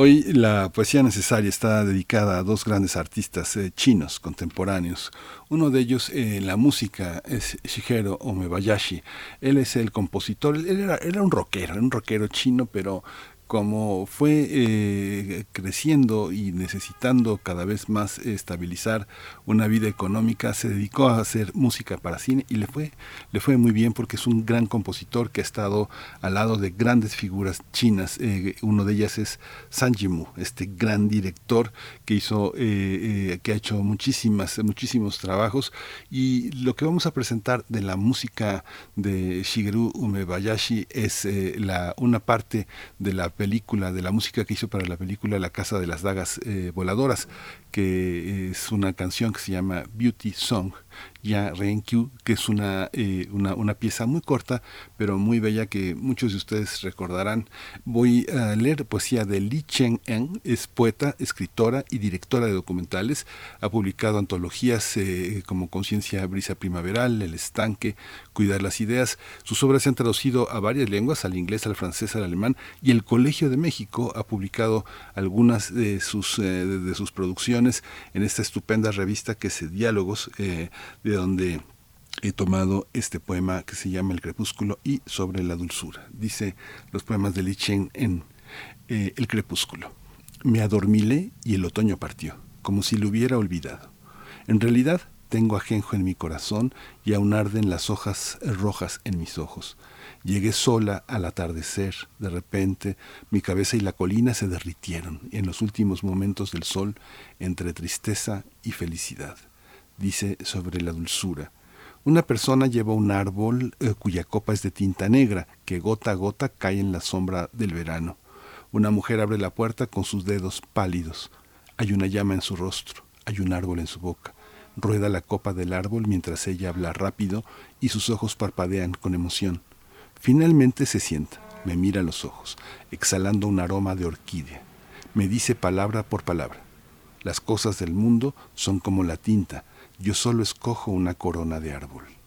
Hoy la poesía necesaria está dedicada a dos grandes artistas eh, chinos contemporáneos. Uno de ellos en eh, la música es Shigeru Omebayashi. Él es el compositor, él era, era un rockero, un rockero chino, pero como fue eh, creciendo y necesitando cada vez más estabilizar una vida económica, se dedicó a hacer música para cine y le fue, le fue muy bien porque es un gran compositor que ha estado al lado de grandes figuras chinas. Eh, uno de ellas es San Yimou, este gran director que hizo, eh, que ha hecho muchísimas, muchísimos trabajos. Y lo que vamos a presentar de la música de Shigeru Umebayashi es la, una parte de la película, de la música que hizo para la película La Casa de las Dagas eh, Voladoras, que es una canción que se llama Beauty Song, ya Renkyu, que es una, eh, una, una, pieza muy corta, pero muy bella que muchos de ustedes recordarán. Voy a leer poesía de Li Cheng-en, es poeta, escritora y directora de documentales. Ha publicado antologías eh, como Conciencia Brisa Primaveral, El Estanque, Cuidar las Ideas. Sus obras se han traducido a varias lenguas, al inglés, al francés, al alemán, y el Colegio de México ha publicado algunas de sus, eh, de sus producciones en esta estupenda revista que es Diálogos de donde he tomado este poema que se llama El crepúsculo y sobre la dulzura. Dice los poemas de Li Chen en eh, El crepúsculo. Me adormilé y el otoño partió, como si lo hubiera olvidado. En realidad tengo ajenjo en mi corazón y aún arden las hojas rojas en mis ojos. Llegué sola al atardecer, de repente mi cabeza y la colina se derritieron en los últimos momentos del sol entre tristeza y felicidad dice sobre la dulzura. Una persona lleva un árbol eh, cuya copa es de tinta negra, que gota a gota cae en la sombra del verano. Una mujer abre la puerta con sus dedos pálidos. Hay una llama en su rostro, hay un árbol en su boca. Rueda la copa del árbol mientras ella habla rápido y sus ojos parpadean con emoción. Finalmente se sienta, me mira a los ojos, exhalando un aroma de orquídea. Me dice palabra por palabra. Las cosas del mundo son como la tinta, yo solo escojo una corona de árbol.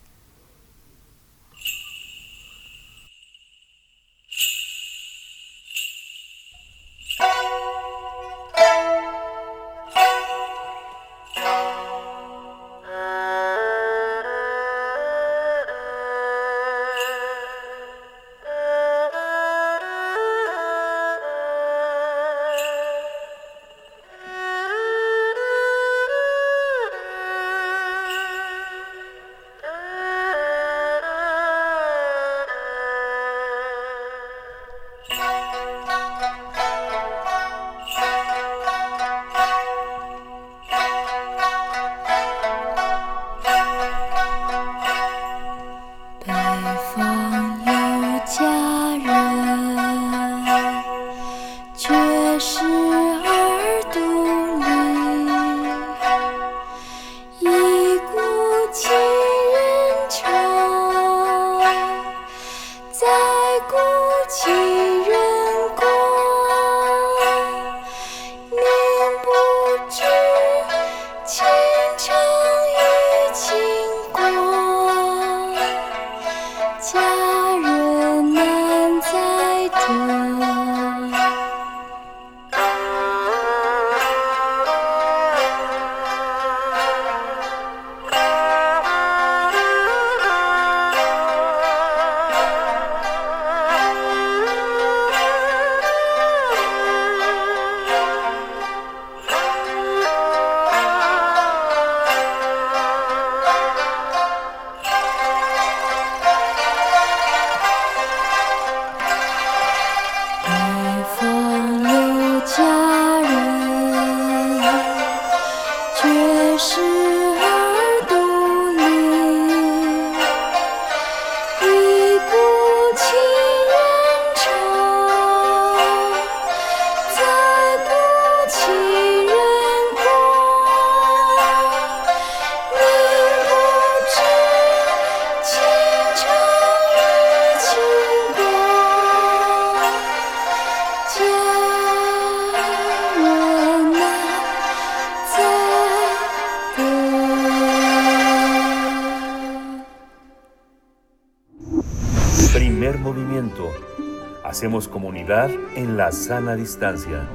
Hacemos comunidad en la sana distancia.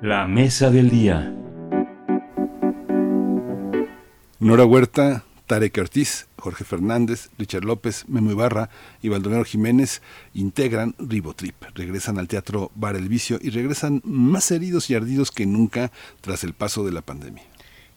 La mesa del día. Nora Huerta, Tarek Ortiz, Jorge Fernández, Richard López, Memo Ibarra y Baldomero Jiménez integran Ribotrip. Regresan al teatro Bar El Vicio y regresan más heridos y ardidos que nunca tras el paso de la pandemia.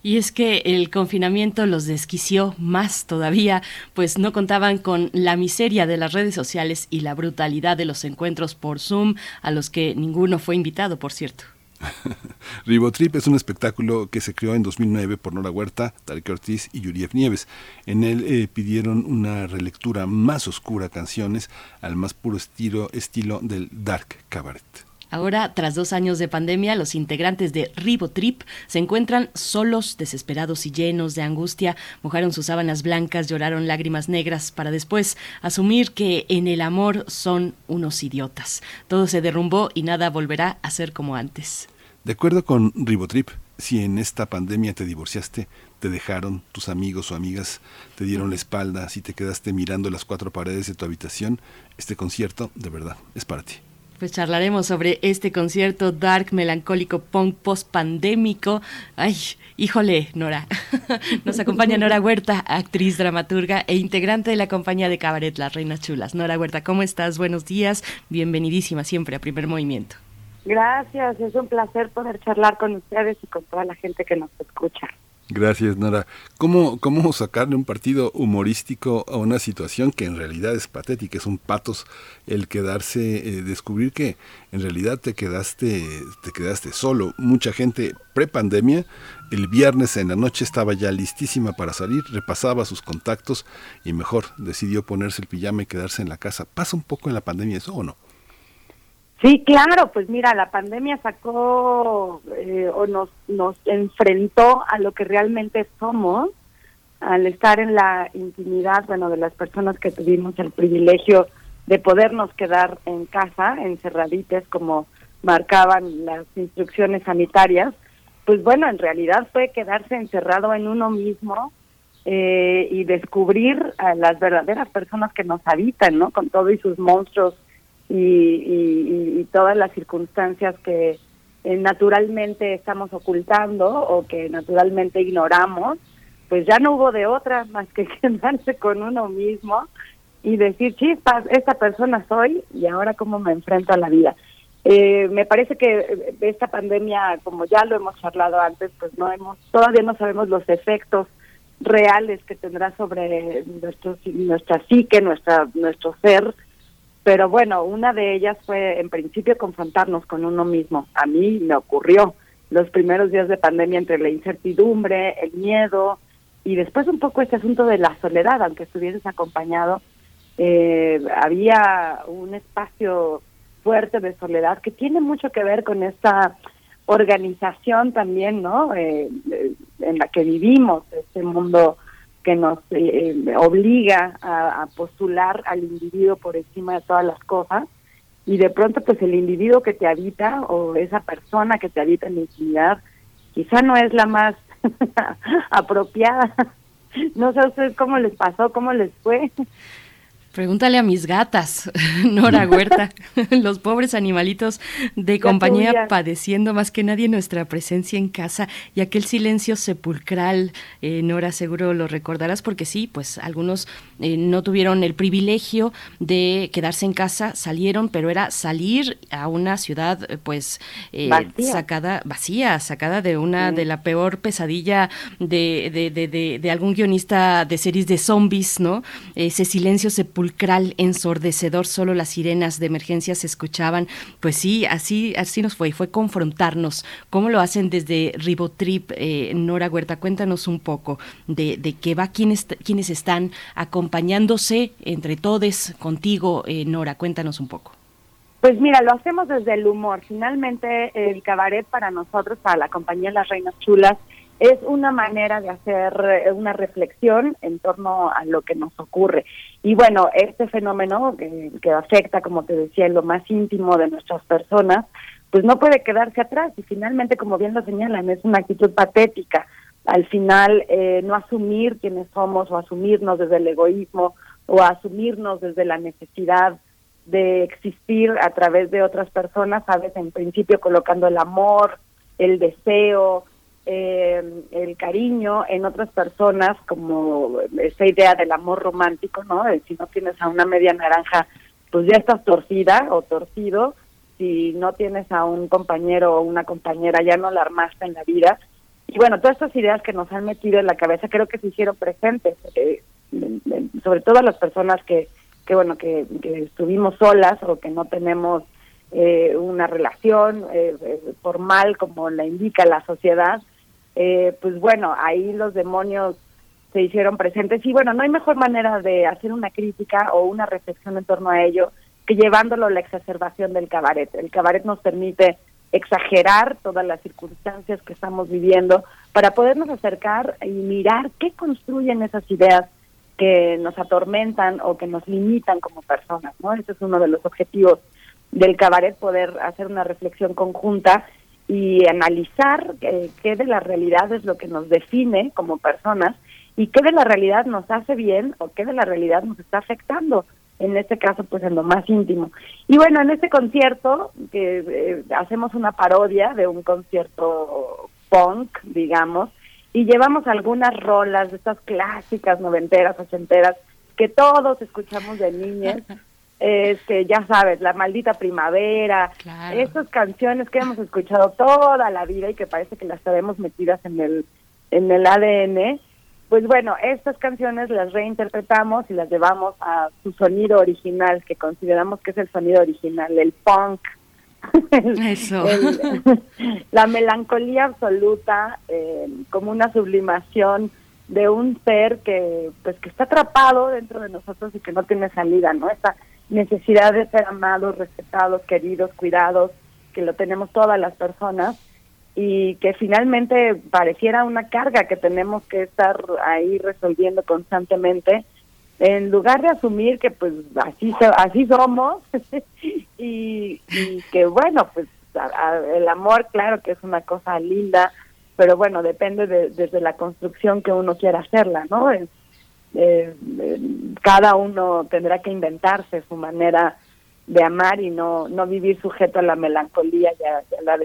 Y es que el confinamiento los desquició más todavía, pues no contaban con la miseria de las redes sociales y la brutalidad de los encuentros por Zoom, a los que ninguno fue invitado, por cierto. Ribotrip es un espectáculo que se creó en 2009 por Nora Huerta, Tarek Ortiz y Yuriev Nieves. En él eh, pidieron una relectura más oscura canciones al más puro estilo, estilo del dark cabaret. Ahora, tras dos años de pandemia, los integrantes de Ribotrip se encuentran solos, desesperados y llenos de angustia. Mojaron sus sábanas blancas, lloraron lágrimas negras para después asumir que en el amor son unos idiotas. Todo se derrumbó y nada volverá a ser como antes. De acuerdo con Ribotrip, si en esta pandemia te divorciaste, te dejaron, tus amigos o amigas te dieron la espalda, si te quedaste mirando las cuatro paredes de tu habitación, este concierto de verdad es para ti. Pues charlaremos sobre este concierto dark, melancólico, punk, post-pandémico. Ay, híjole, Nora. Nos acompaña Nora Huerta, actriz, dramaturga e integrante de la compañía de cabaret Las Reinas Chulas. Nora Huerta, ¿cómo estás? Buenos días. Bienvenidísima siempre a Primer Movimiento. Gracias, es un placer poder charlar con ustedes y con toda la gente que nos escucha. Gracias, Nora. ¿Cómo, ¿Cómo sacarle un partido humorístico a una situación que en realidad es patética? Es un patos el quedarse, eh, descubrir que en realidad te quedaste, te quedaste solo. Mucha gente pre-pandemia, el viernes en la noche estaba ya listísima para salir, repasaba sus contactos y mejor decidió ponerse el pijama y quedarse en la casa. ¿Pasa un poco en la pandemia eso o no? Sí, claro, pues mira, la pandemia sacó eh, o nos, nos enfrentó a lo que realmente somos al estar en la intimidad, bueno, de las personas que tuvimos el privilegio de podernos quedar en casa, encerraditas, como marcaban las instrucciones sanitarias, pues bueno, en realidad fue quedarse encerrado en uno mismo eh, y descubrir a las verdaderas personas que nos habitan, ¿no? Con todo y sus monstruos y, todas las circunstancias que eh, naturalmente estamos ocultando o que naturalmente ignoramos, pues ya no hubo de otra más que quedarse con uno mismo y decir, chispas, esta persona soy y ahora cómo me enfrento a la vida. Eh, me parece que esta pandemia, como ya lo hemos charlado antes, pues no hemos, todavía no sabemos los efectos reales que tendrá sobre nuestro, nuestra psique, nuestra, nuestro ser, pero bueno, una de ellas fue en principio confrontarnos con uno mismo. A mí me ocurrió los primeros días de pandemia entre la incertidumbre, el miedo y después un poco este asunto de la soledad, aunque estuvieses acompañado, eh, había un espacio fuerte de soledad que tiene mucho que ver con esta organización también, ¿no? Eh, en la que vivimos, este mundo que nos eh, obliga a, postular al individuo por encima de todas las cosas y de pronto pues el individuo que te habita o esa persona que te habita en la intimidad quizá no es la más apropiada. No sé a ustedes cómo les pasó, cómo les fue. Pregúntale a mis gatas, Nora Huerta, los pobres animalitos de compañía padeciendo más que nadie nuestra presencia en casa y aquel silencio sepulcral. Eh, Nora, seguro lo recordarás porque sí, pues algunos eh, no tuvieron el privilegio de quedarse en casa, salieron, pero era salir a una ciudad eh, pues sacada, vacía, sacada de una, de la peor pesadilla de, de, de, de, algún guionista de series de zombies, ¿no? Ese silencio sepulcral sepulcral, ensordecedor, solo las sirenas de emergencia se escuchaban. Pues sí, así, así nos fue, fue confrontarnos. ¿Cómo lo hacen desde Ribotrip? Eh, Nora Huerta, cuéntanos un poco de, de qué va, quiénes, quiénes están acompañándose entre todos contigo, eh, Nora, cuéntanos un poco. Pues mira, lo hacemos desde el humor. Finalmente, el cabaret para nosotros, para la compañía Las Reinas Chulas, es una manera de hacer eh, una reflexión en torno a lo que nos ocurre. Y bueno, este fenómeno que, afecta, como te decía, en lo más íntimo de nuestras personas, pues no puede quedarse atrás y finalmente, como bien lo señalan, es una actitud patética al final eh, no asumir quiénes somos o asumirnos desde el egoísmo o asumirnos desde la necesidad de existir a través de otras personas, sabes, en principio colocando el amor, el deseo, eh, el cariño en otras personas, como esa idea del amor romántico, ¿no? Si no tienes a una media naranja, pues ya estás torcida o torcido. Si no tienes a un compañero o una compañera, ya no la armaste en la vida. Y bueno, todas estas ideas que nos han metido en la cabeza creo que se hicieron presentes, eh, sobre todo a las personas que, que bueno, que, que estuvimos solas o que no tenemos eh, una relación eh, formal como la indica la sociedad, eh, pues bueno, ahí los demonios se hicieron presentes y bueno, no hay mejor manera de hacer una crítica o una reflexión en torno a ello que llevándolo a la exacerbación del cabaret. El cabaret nos permite exagerar todas las circunstancias que estamos viviendo para podernos acercar y mirar qué construyen esas ideas que nos atormentan o que nos limitan como personas, ¿no? Ese es uno de los objetivos del cabaret, poder hacer una reflexión conjunta y analizar eh, qué de la realidad es lo que nos define como personas y qué de la realidad nos hace bien o qué de la realidad nos está afectando, en este caso pues en lo más íntimo. Y bueno, en este concierto, que eh, hacemos una parodia de un concierto punk, digamos, y llevamos algunas rolas de estas clásicas noventeras, ochenteras, que todos escuchamos de niñas, este, ya sabes, La Maldita Primavera, estas canciones que hemos escuchado toda la vida y que parece que las tenemos metidas en el, en el ADN, pues bueno, estas canciones las reinterpretamos y las llevamos a su sonido original, que consideramos que es el sonido original, el punk. Eso. la melancolía absoluta, eh, como una sublimación de un ser que pues que está atrapado dentro de nosotros y que no tiene salida, ¿no? Esta necesidad de ser amados, respetados, queridos, cuidados, que lo tenemos todas las personas y que finalmente pareciera una carga que tenemos que estar ahí resolviendo constantemente en lugar de asumir que pues así así somos y, que bueno pues el amor claro que es una cosa linda pero bueno depende de, desde la construcción que uno quiera hacerla no eh, cada uno tendrá que inventarse su manera de amar y no, no vivir sujeto a la melancolía y a, la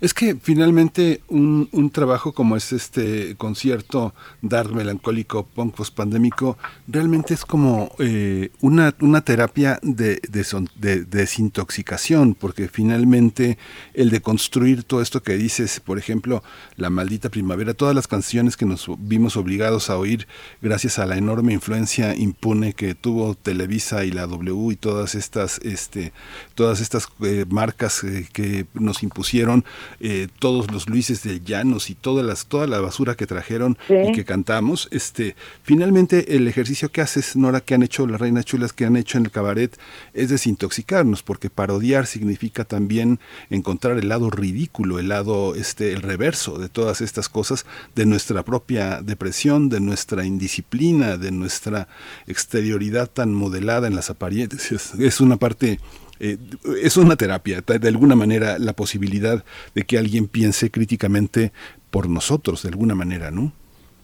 Es que finalmente un, un, trabajo como es este concierto Dark Melancólico Punk Post Pandémico realmente es como eh, una, una terapia de, de, desintoxicación, porque finalmente el de construir todo esto que dices, por ejemplo, La Maldita Primavera, todas las canciones que nos vimos obligados a oír gracias a la enorme influencia impune que tuvo Televisa y la W y todas estas, este, todas estas eh, marcas eh, que nos impusieron, eh, todos los Luises de Llanos y todas las, toda la basura que trajeron y que cantamos, este, finalmente el ejercicio que haces, Nora, que han hecho las reinas chulas, que han hecho en el cabaret, es desintoxicarnos, porque parodiar significa también encontrar el lado ridículo, el lado, este, el reverso de todas estas cosas, de nuestra propia depresión, de nuestra indisciplina, de nuestra exterioridad tan modelada en las apariencias. Es una parte, eh, es una terapia, de alguna manera la posibilidad de que alguien piense críticamente por nosotros, de alguna manera, ¿no?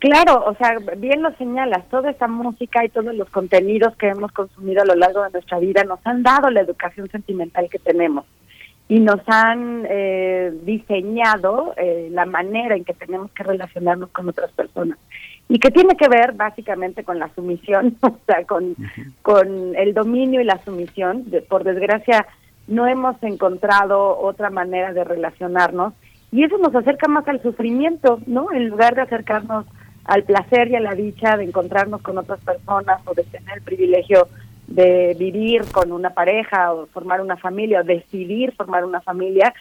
Claro, o sea, bien lo señalas, toda esta música y todos los contenidos que hemos consumido a lo largo de nuestra vida nos han dado la educación sentimental que tenemos y nos han eh, diseñado eh, la manera en que tenemos que relacionarnos con otras personas y que tiene que ver básicamente con la sumisión, o sea, con, con el dominio y la sumisión. por desgracia, no hemos encontrado otra manera de relacionarnos y eso nos acerca más al sufrimiento, ¿no? En lugar de acercarnos al placer y a la dicha de encontrarnos con otras personas o de tener el privilegio de vivir con una pareja o formar una familia o decidir formar una familia,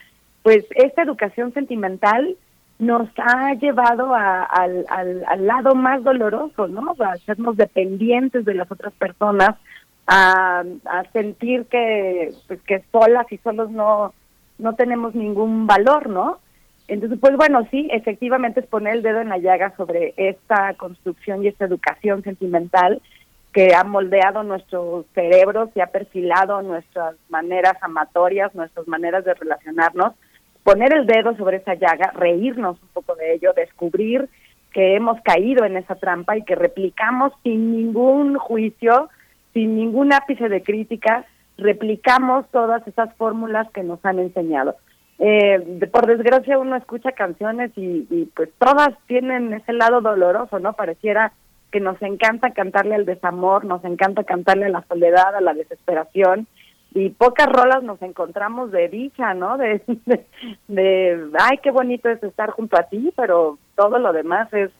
pues esta educación sentimental nos ha llevado al, al, lado más doloroso, ¿no? A hacernos dependientes de las otras personas, a, a sentir que, pues, que solas y solos no, no tenemos ningún valor, ¿no? Entonces, pues bueno, sí, efectivamente es poner el dedo en la llaga sobre esta construcción y esta educación sentimental que ha moldeado nuestros cerebros y ha perfilado nuestras maneras amatorias, nuestras maneras de relacionarnos, poner el dedo sobre esa llaga, reírnos un poco de ello, descubrir que hemos caído en esa trampa y que replicamos sin ningún juicio, sin ningún ápice de crítica, replicamos todas esas fórmulas que nos han enseñado. Eh, por desgracia uno escucha canciones y, y, pues todas tienen ese lado doloroso, ¿no? Pareciera que nos encanta cantarle al desamor, nos encanta cantarle a la soledad, a la desesperación y pocas rolas nos encontramos de dicha, ¿no? De, de, ay, qué bonito es estar junto a ti, pero todo lo demás es,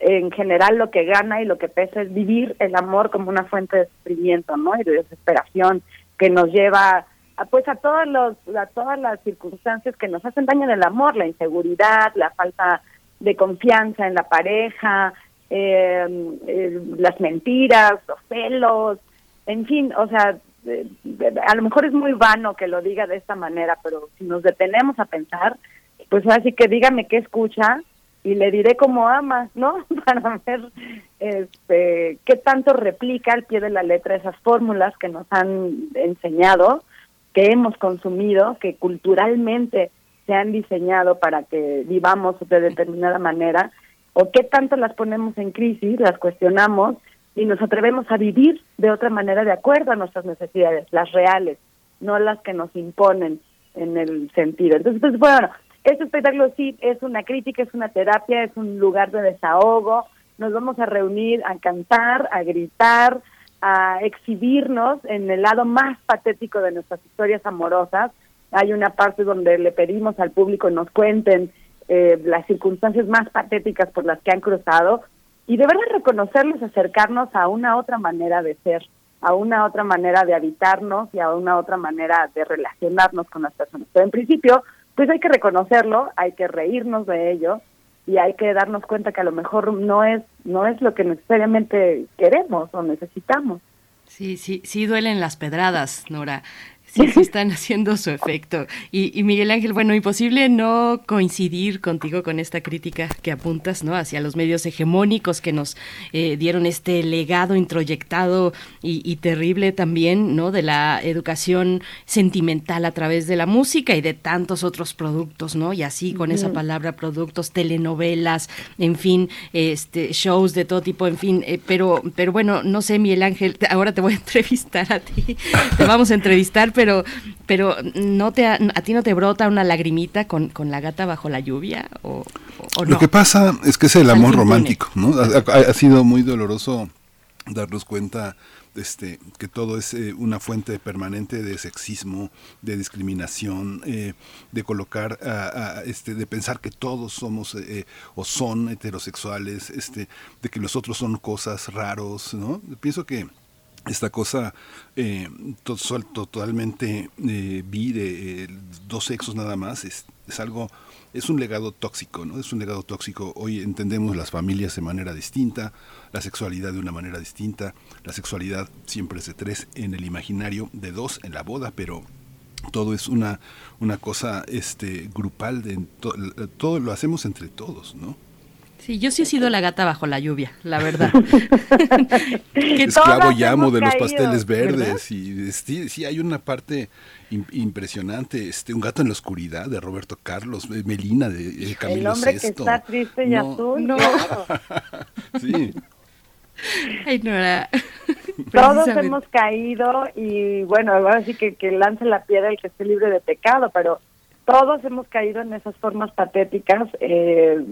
en general, lo que gana y lo que pesa es vivir el amor como una fuente de sufrimiento, ¿no? Y de desesperación que nos lleva a, pues a todos los a todas las circunstancias que nos hacen daño en el amor, la inseguridad, la falta de confianza en la pareja, eh, eh, las mentiras, los celos, en fin, o sea, eh, a lo mejor es muy vano que lo diga de esta manera, pero si nos detenemos a pensar, pues así que dígame qué escucha y le diré cómo ama, ¿no? Para ver este, qué tanto replica al pie de la letra esas fórmulas que nos han enseñado, que hemos consumido, que culturalmente se han diseñado para que vivamos de determinada manera, o qué tanto las ponemos en crisis, las cuestionamos y nos atrevemos a vivir de otra manera de acuerdo a nuestras necesidades, las reales, no las que nos imponen en el sentido. Entonces, pues bueno, este espectáculo sí es una crítica, es una terapia, es un lugar de desahogo. Nos vamos a reunir a cantar, a gritar, a exhibirnos en el lado más patético de nuestras historias amorosas. Hay una parte donde le pedimos al público nos cuenten eh, las circunstancias más patéticas por las que han cruzado y de reconocerlos, acercarnos a una otra manera de ser, a una otra manera de habitarnos y a una otra manera de relacionarnos con las personas. Pero en principio, pues hay que reconocerlo, hay que reírnos de ello y hay que darnos cuenta que a lo mejor no es no es lo que necesariamente queremos o necesitamos. Sí, sí, sí duelen las pedradas, Nora sí, sí están haciendo su efecto. Y, Miguel Ángel, bueno, imposible no coincidir contigo con esta crítica que apuntas, ¿no? Hacia los medios hegemónicos que nos eh, dieron este legado introyectado y, terrible también, ¿no? De la educación sentimental a través de la música y de tantos otros productos, ¿no? Y así con esa palabra productos, telenovelas, en fin, este shows de todo tipo, en fin. Eh, pero, pero bueno, no sé, Miguel Ángel, ahora te voy a entrevistar a ti. Te vamos a entrevistar, pero, pero ¿no te, a, ti no te brota una lagrimita con, con la gata bajo la lluvia? ¿O, o no? Lo que pasa es que es el amor romántico, ¿no? Ha, ha, sido muy doloroso darnos cuenta este, que todo es eh, una fuente permanente de sexismo, de discriminación, eh, de colocar, a, a, este, de pensar que todos somos eh, o son heterosexuales, este, de que los otros son cosas raros, ¿no? Pienso que esta cosa eh, to, totalmente eh, bi de eh, dos sexos nada más es, es, algo es un legado tóxico no es un legado tóxico. Hoy entendemos las familias de manera distinta la sexualidad de una manera distinta la sexualidad siempre es de tres en el imaginario de dos en la boda pero todo es una una cosa este grupal de to, todo lo hacemos entre todos no Sí, yo sí he sido la gata bajo la lluvia, la verdad. Esclavo llamo de los pasteles verdes y sí, sí, hay una parte impresionante, este un gato en la oscuridad de Roberto Carlos, Melina de eh, Camilo El hombre que está triste y no. azul. No. sí. Ay, Nora. Todos hemos caído y bueno, ahora sí que, que lance la piedra el que esté libre de pecado, pero todos hemos caído en esas formas patéticas. Eh,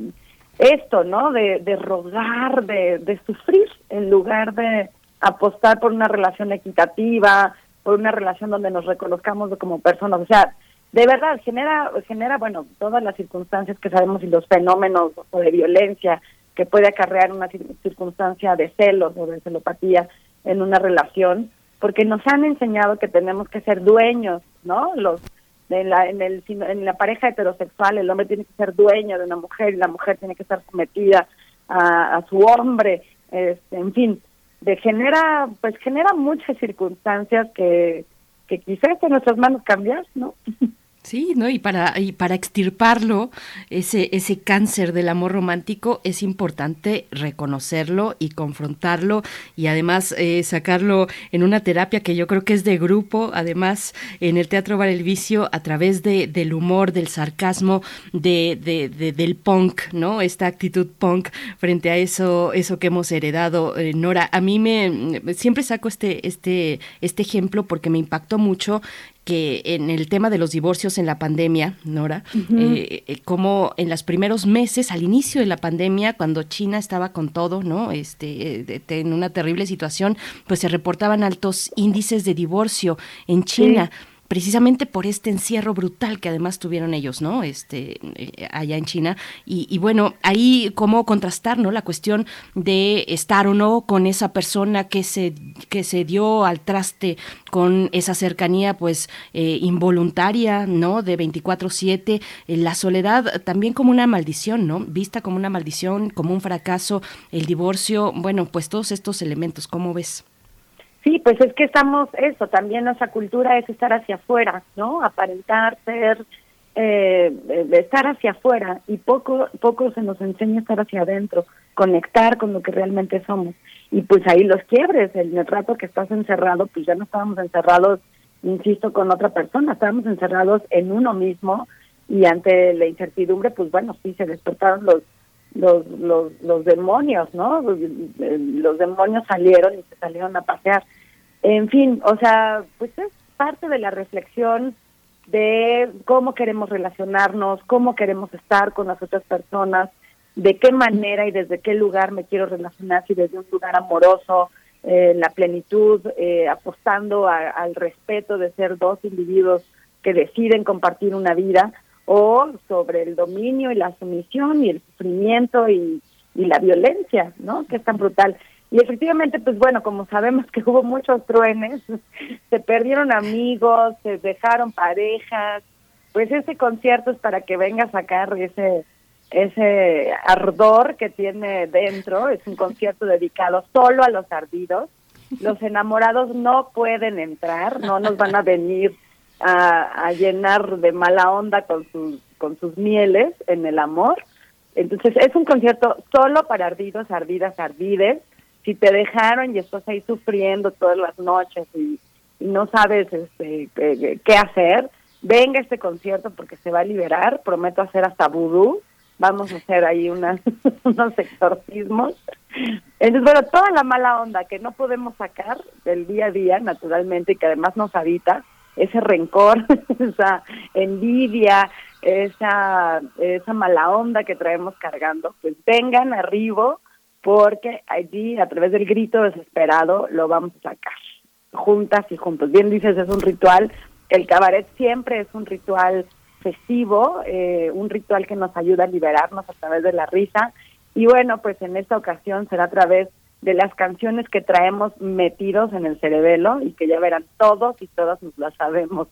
esto, ¿no? De, de rogar, de, de sufrir, en lugar de apostar por una relación equitativa, por una relación donde nos reconozcamos como personas. O sea, de verdad, genera, genera, bueno, todas las circunstancias que sabemos y los fenómenos o de violencia que puede acarrear una circunstancia de celos o de celopatía en una relación, porque nos han enseñado que tenemos que ser dueños, ¿no? Los en la, en, el, en la pareja heterosexual el hombre tiene que ser dueño de una mujer y la mujer tiene que estar sometida a, su hombre, este, en fin, de genera, pues genera muchas circunstancias que, que quizás en nuestras manos cambiar, ¿no? Sí, ¿no? Y para, y para extirparlo, ese, ese cáncer del amor romántico, es importante reconocerlo y confrontarlo y además eh, sacarlo en una terapia que yo creo que es de grupo, además en el Teatro Bar El Vicio, a través de, del humor, del sarcasmo, de, de, del punk, ¿no? Esta actitud punk frente a eso, eso que hemos heredado. Eh, Nora, a mí me siempre saco este, este, este ejemplo porque me impactó mucho que en el tema de los divorcios en la pandemia, Nora, eh, eh, como en los primeros meses, al inicio de la pandemia, cuando China estaba con todo, ¿no? Este, eh, en una terrible situación, pues se reportaban altos índices de divorcio en China precisamente por este encierro brutal que además tuvieron ellos, ¿no? Este, eh, allá en China. Y, bueno, ahí cómo contrastar, ¿no? La cuestión de estar o no con esa persona que se, que se dio al traste con esa cercanía, pues, eh, involuntaria, ¿no? De 24-7. Eh, la soledad también como una maldición, ¿no? Vista como una maldición, como un fracaso, el divorcio, bueno, pues todos estos elementos, ¿cómo ves? Sí, pues es que estamos, eso, también nuestra cultura es estar hacia afuera, ¿no? Aparentar, ser, eh, estar hacia afuera y poco, poco se nos enseña estar hacia adentro, conectar con lo que realmente somos. Y pues ahí los quiebres, el, el rato que estás encerrado, pues ya no estábamos encerrados, insisto, con otra persona, estábamos encerrados en uno mismo y ante la incertidumbre, pues bueno, sí, se despertaron los los, los, los demonios, ¿no? Los, demonios salieron y se salieron a pasear. En fin, o sea, pues es parte de la reflexión de cómo queremos relacionarnos, cómo queremos estar con las otras personas, de qué manera y desde qué lugar me quiero relacionar, si desde un lugar amoroso, eh, la plenitud, eh, apostando al respeto de ser dos individuos que deciden compartir una vida, o sobre el dominio y la sumisión y el sufrimiento y, la violencia, ¿no? Que es tan brutal. Y efectivamente, pues bueno, como sabemos que hubo muchos truenes, se perdieron amigos, se dejaron parejas, pues ese concierto es para que venga a sacar ese ese ardor que tiene dentro, es un concierto dedicado solo a los ardidos. Los enamorados no pueden entrar, no nos van a venir a, llenar de mala onda con sus, con sus mieles en el amor. Entonces es un concierto solo para ardidos, ardidas, ardides. Si te dejaron y estás ahí sufriendo todas las noches y, no sabes este, qué, hacer, venga este concierto porque se va a liberar. Prometo hacer hasta vudú. Vamos a hacer ahí unas, unos exorcismos. Entonces, bueno, toda la mala onda que no podemos sacar del día a día, naturalmente, y que además nos habita, ese rencor, esa envidia, esa, esa mala onda que traemos cargando, pues vengan arriba porque allí a través del grito desesperado lo vamos a sacar, juntas y juntos. Bien dices, es un ritual, el cabaret siempre es un ritual festivo, eh, un ritual que nos ayuda a liberarnos a través de la risa y bueno, pues en esta ocasión será a través de las canciones que traemos metidos en el cerebelo y que ya verán todos y todas nos las sabemos.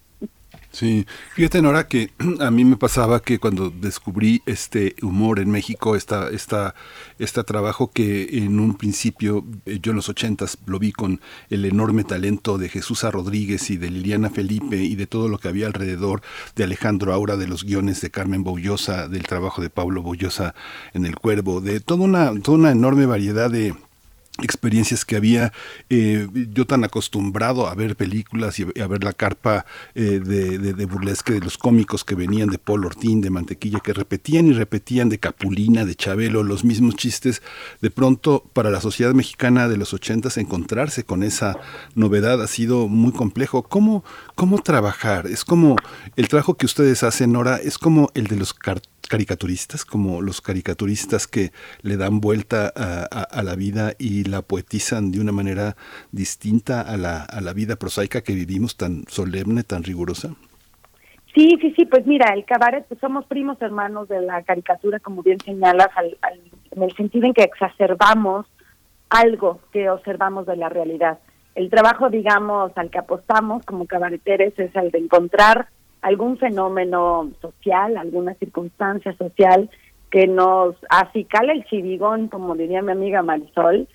Sí, fíjate Nora que a mí me pasaba que cuando descubrí este humor en México, esta, esta, este trabajo que en un principio eh, yo en los ochentas lo vi con el enorme talento de Jesús A. Rodríguez y de Liliana Felipe y de todo lo que había alrededor de Alejandro Aura, de los guiones de Carmen Boullosa, del trabajo de Pablo Boullosa en El Cuervo, de toda una, toda una enorme variedad de experiencias que había eh, yo tan acostumbrado a ver películas y a ver la carpa eh, de, de, burlesque de los cómicos que venían de Paul Ortín, de Mantequilla, que repetían y repetían de Capulina, de Chabelo, los mismos chistes. De pronto, para la sociedad mexicana de los ochentas, encontrarse con esa novedad ha sido muy complejo. ¿Cómo, cómo trabajar? Es como el trabajo que ustedes hacen, Nora, es como el de los cartones caricaturistas, como los caricaturistas que le dan vuelta a, la vida y la poetizan de una manera distinta a la, a la vida prosaica que vivimos, tan solemne, tan rigurosa? Sí, sí, sí, pues mira, el cabaret, pues somos primos hermanos de la caricatura, como bien señalas, en el sentido en que exacerbamos algo que observamos de la realidad. El trabajo, digamos, al que apostamos como cabareteres es el de encontrar algún fenómeno social, alguna circunstancia social que nos acicala el chivigón, como diría mi amiga Marisol,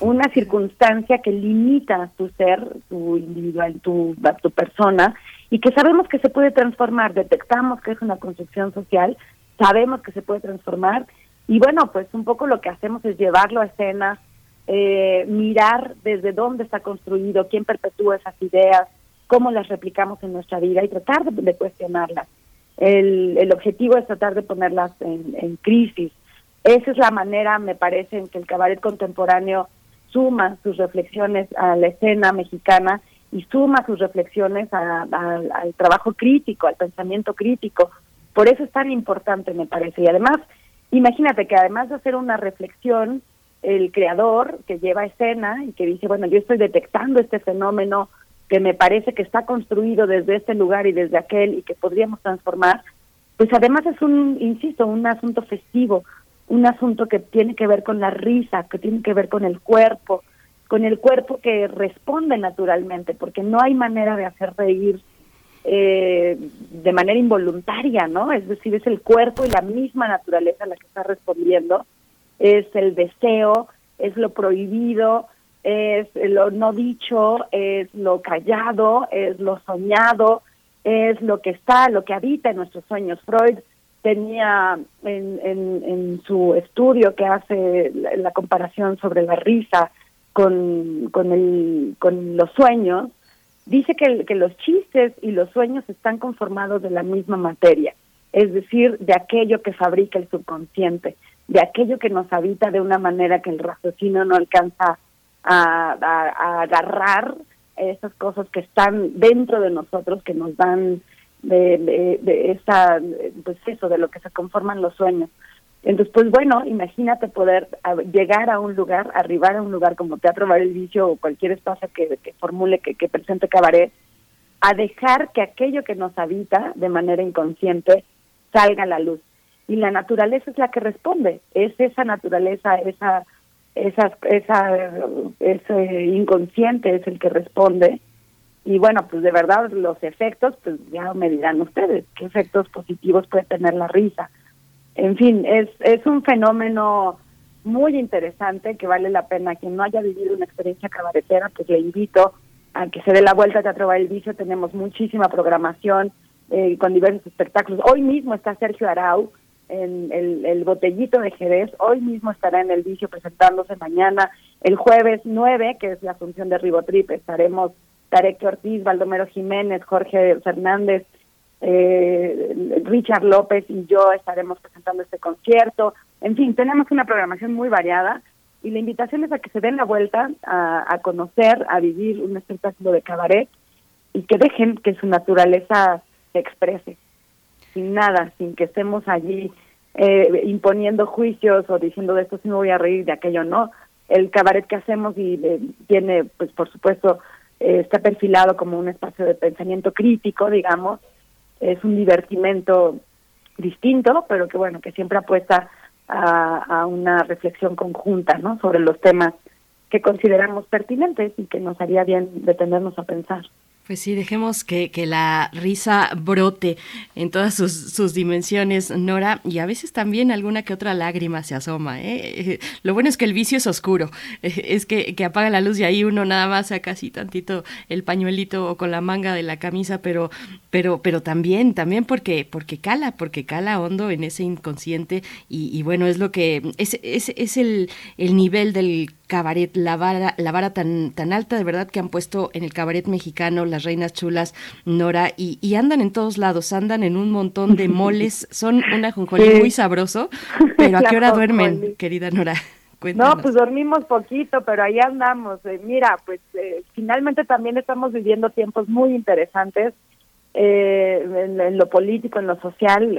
una circunstancia que limita tu ser, tu individual, tu, tu persona, y que sabemos que se puede transformar, detectamos que es una construcción social, sabemos que se puede transformar, y bueno, pues un poco lo que hacemos es llevarlo a escena, eh, mirar desde dónde está construido, quién perpetúa esas ideas, cómo las replicamos en nuestra vida y tratar de, cuestionarlas. El, objetivo es tratar de ponerlas en, en crisis. Esa es la manera, me parece, en que el cabaret contemporáneo suma sus reflexiones a la escena mexicana y suma sus reflexiones al trabajo crítico, al pensamiento crítico. Por eso es tan importante, me parece. Y además, imagínate que además de hacer una reflexión, el creador que lleva escena y que dice, bueno, yo estoy detectando este fenómeno que me parece que está construido desde este lugar y desde aquel y que podríamos transformar, pues además es un, insisto, un asunto festivo, un asunto que tiene que ver con la risa, que tiene que ver con el cuerpo, con el cuerpo que responde naturalmente, porque no hay manera de hacer reír eh, de manera involuntaria, ¿no? Es decir, es el cuerpo y la misma naturaleza la que está respondiendo, es el deseo, es lo prohibido, es lo no dicho, es lo callado, es lo soñado, es lo que está, lo que habita en nuestros sueños. Freud tenía en, en, su estudio que hace la, comparación sobre la risa con, con, el, con los sueños, dice que, que los chistes y los sueños están conformados de la misma materia, es decir, de aquello que fabrica el subconsciente, de aquello que nos habita de una manera que el raciocinio no alcanza a, a agarrar esas cosas que están dentro de nosotros, que nos dan de, de, esa, pues eso, de lo que se conforman los sueños. Entonces, pues bueno, imagínate poder llegar a un lugar, arribar a un lugar como Teatro Bar el Vicio o cualquier espacio que, que formule, que, que presente cabaret, a dejar que aquello que nos habita de manera inconsciente salga a la luz. Y la naturaleza es la que responde, es esa naturaleza, esa, esa, esa, ese inconsciente es el que responde y bueno, pues de verdad los efectos, pues ya me dirán ustedes, qué efectos positivos puede tener la risa. En fin, es, es un fenómeno muy interesante que vale la pena. Quien no haya vivido una experiencia cabaretera, pues le invito a que se dé la vuelta a Teatro el Vicio. Tenemos muchísima programación eh, con diversos espectáculos. Hoy mismo está Sergio Arau en el, el, Botellito de Jerez. Hoy mismo estará en el Vicio presentándose mañana. El jueves 9, que es la función de Ribotrip, estaremos Tarek Ortiz, Baldomero Jiménez, Jorge Fernández, eh, Richard López y yo estaremos presentando este concierto. En fin, tenemos una programación muy variada y la invitación es a que se den la vuelta a, conocer, a vivir un espectáculo de cabaret y que dejen que su naturaleza se exprese, sin nada, sin que estemos allí eh, imponiendo juicios o diciendo de esto sí me voy a reír, de aquello no. El cabaret que hacemos y eh, tiene, pues por supuesto, eh, está perfilado como un espacio de pensamiento crítico, digamos, es un divertimento distinto, pero que bueno, que siempre apuesta a, a una reflexión conjunta, ¿no? Sobre los temas que consideramos pertinentes y que nos haría bien detenernos a pensar. Pues sí, dejemos que, que la risa brote en todas sus, sus, dimensiones, Nora, y a veces también alguna que otra lágrima se asoma. ¿eh? Lo bueno es que el vicio es oscuro, es que, que, apaga la luz y ahí uno nada más saca así tantito el pañuelito o con la manga de la camisa, pero, pero, pero también, también porque, porque cala, porque cala hondo en ese inconsciente y, bueno, es lo que, es, es, es el, el nivel del cabaret, la vara, la vara tan, tan alta de verdad que han puesto en el cabaret mexicano las reinas chulas, Nora, y, y andan en todos lados, andan en un montón de moles, son un ajonjolí muy sabroso, pero ¿a qué hora duermen, querida Nora? No, pues dormimos poquito, pero ahí andamos. Eh, mira, pues eh, finalmente también estamos viviendo tiempos muy interesantes eh, en, en, lo político, en lo social.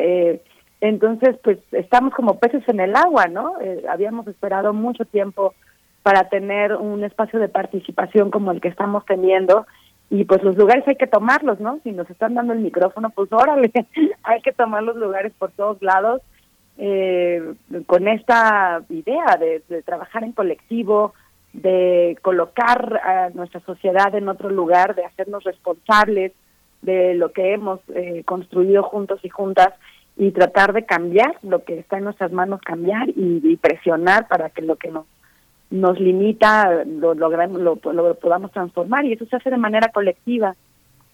entonces, pues estamos como peces en el agua, ¿no? habíamos esperado mucho tiempo para tener un espacio de participación como el que estamos teniendo y pues los lugares hay que tomarlos, ¿no? Si nos están dando el micrófono, pues órale, hay que tomar los lugares por todos lados eh, con esta idea de, trabajar en colectivo, de colocar a nuestra sociedad en otro lugar, de hacernos responsables de lo que hemos eh, construido juntos y juntas y tratar de cambiar lo que está en nuestras manos, cambiar y presionar para que lo que nos nos limita, lo, logramos, lo, lo podamos transformar y eso se hace de manera colectiva.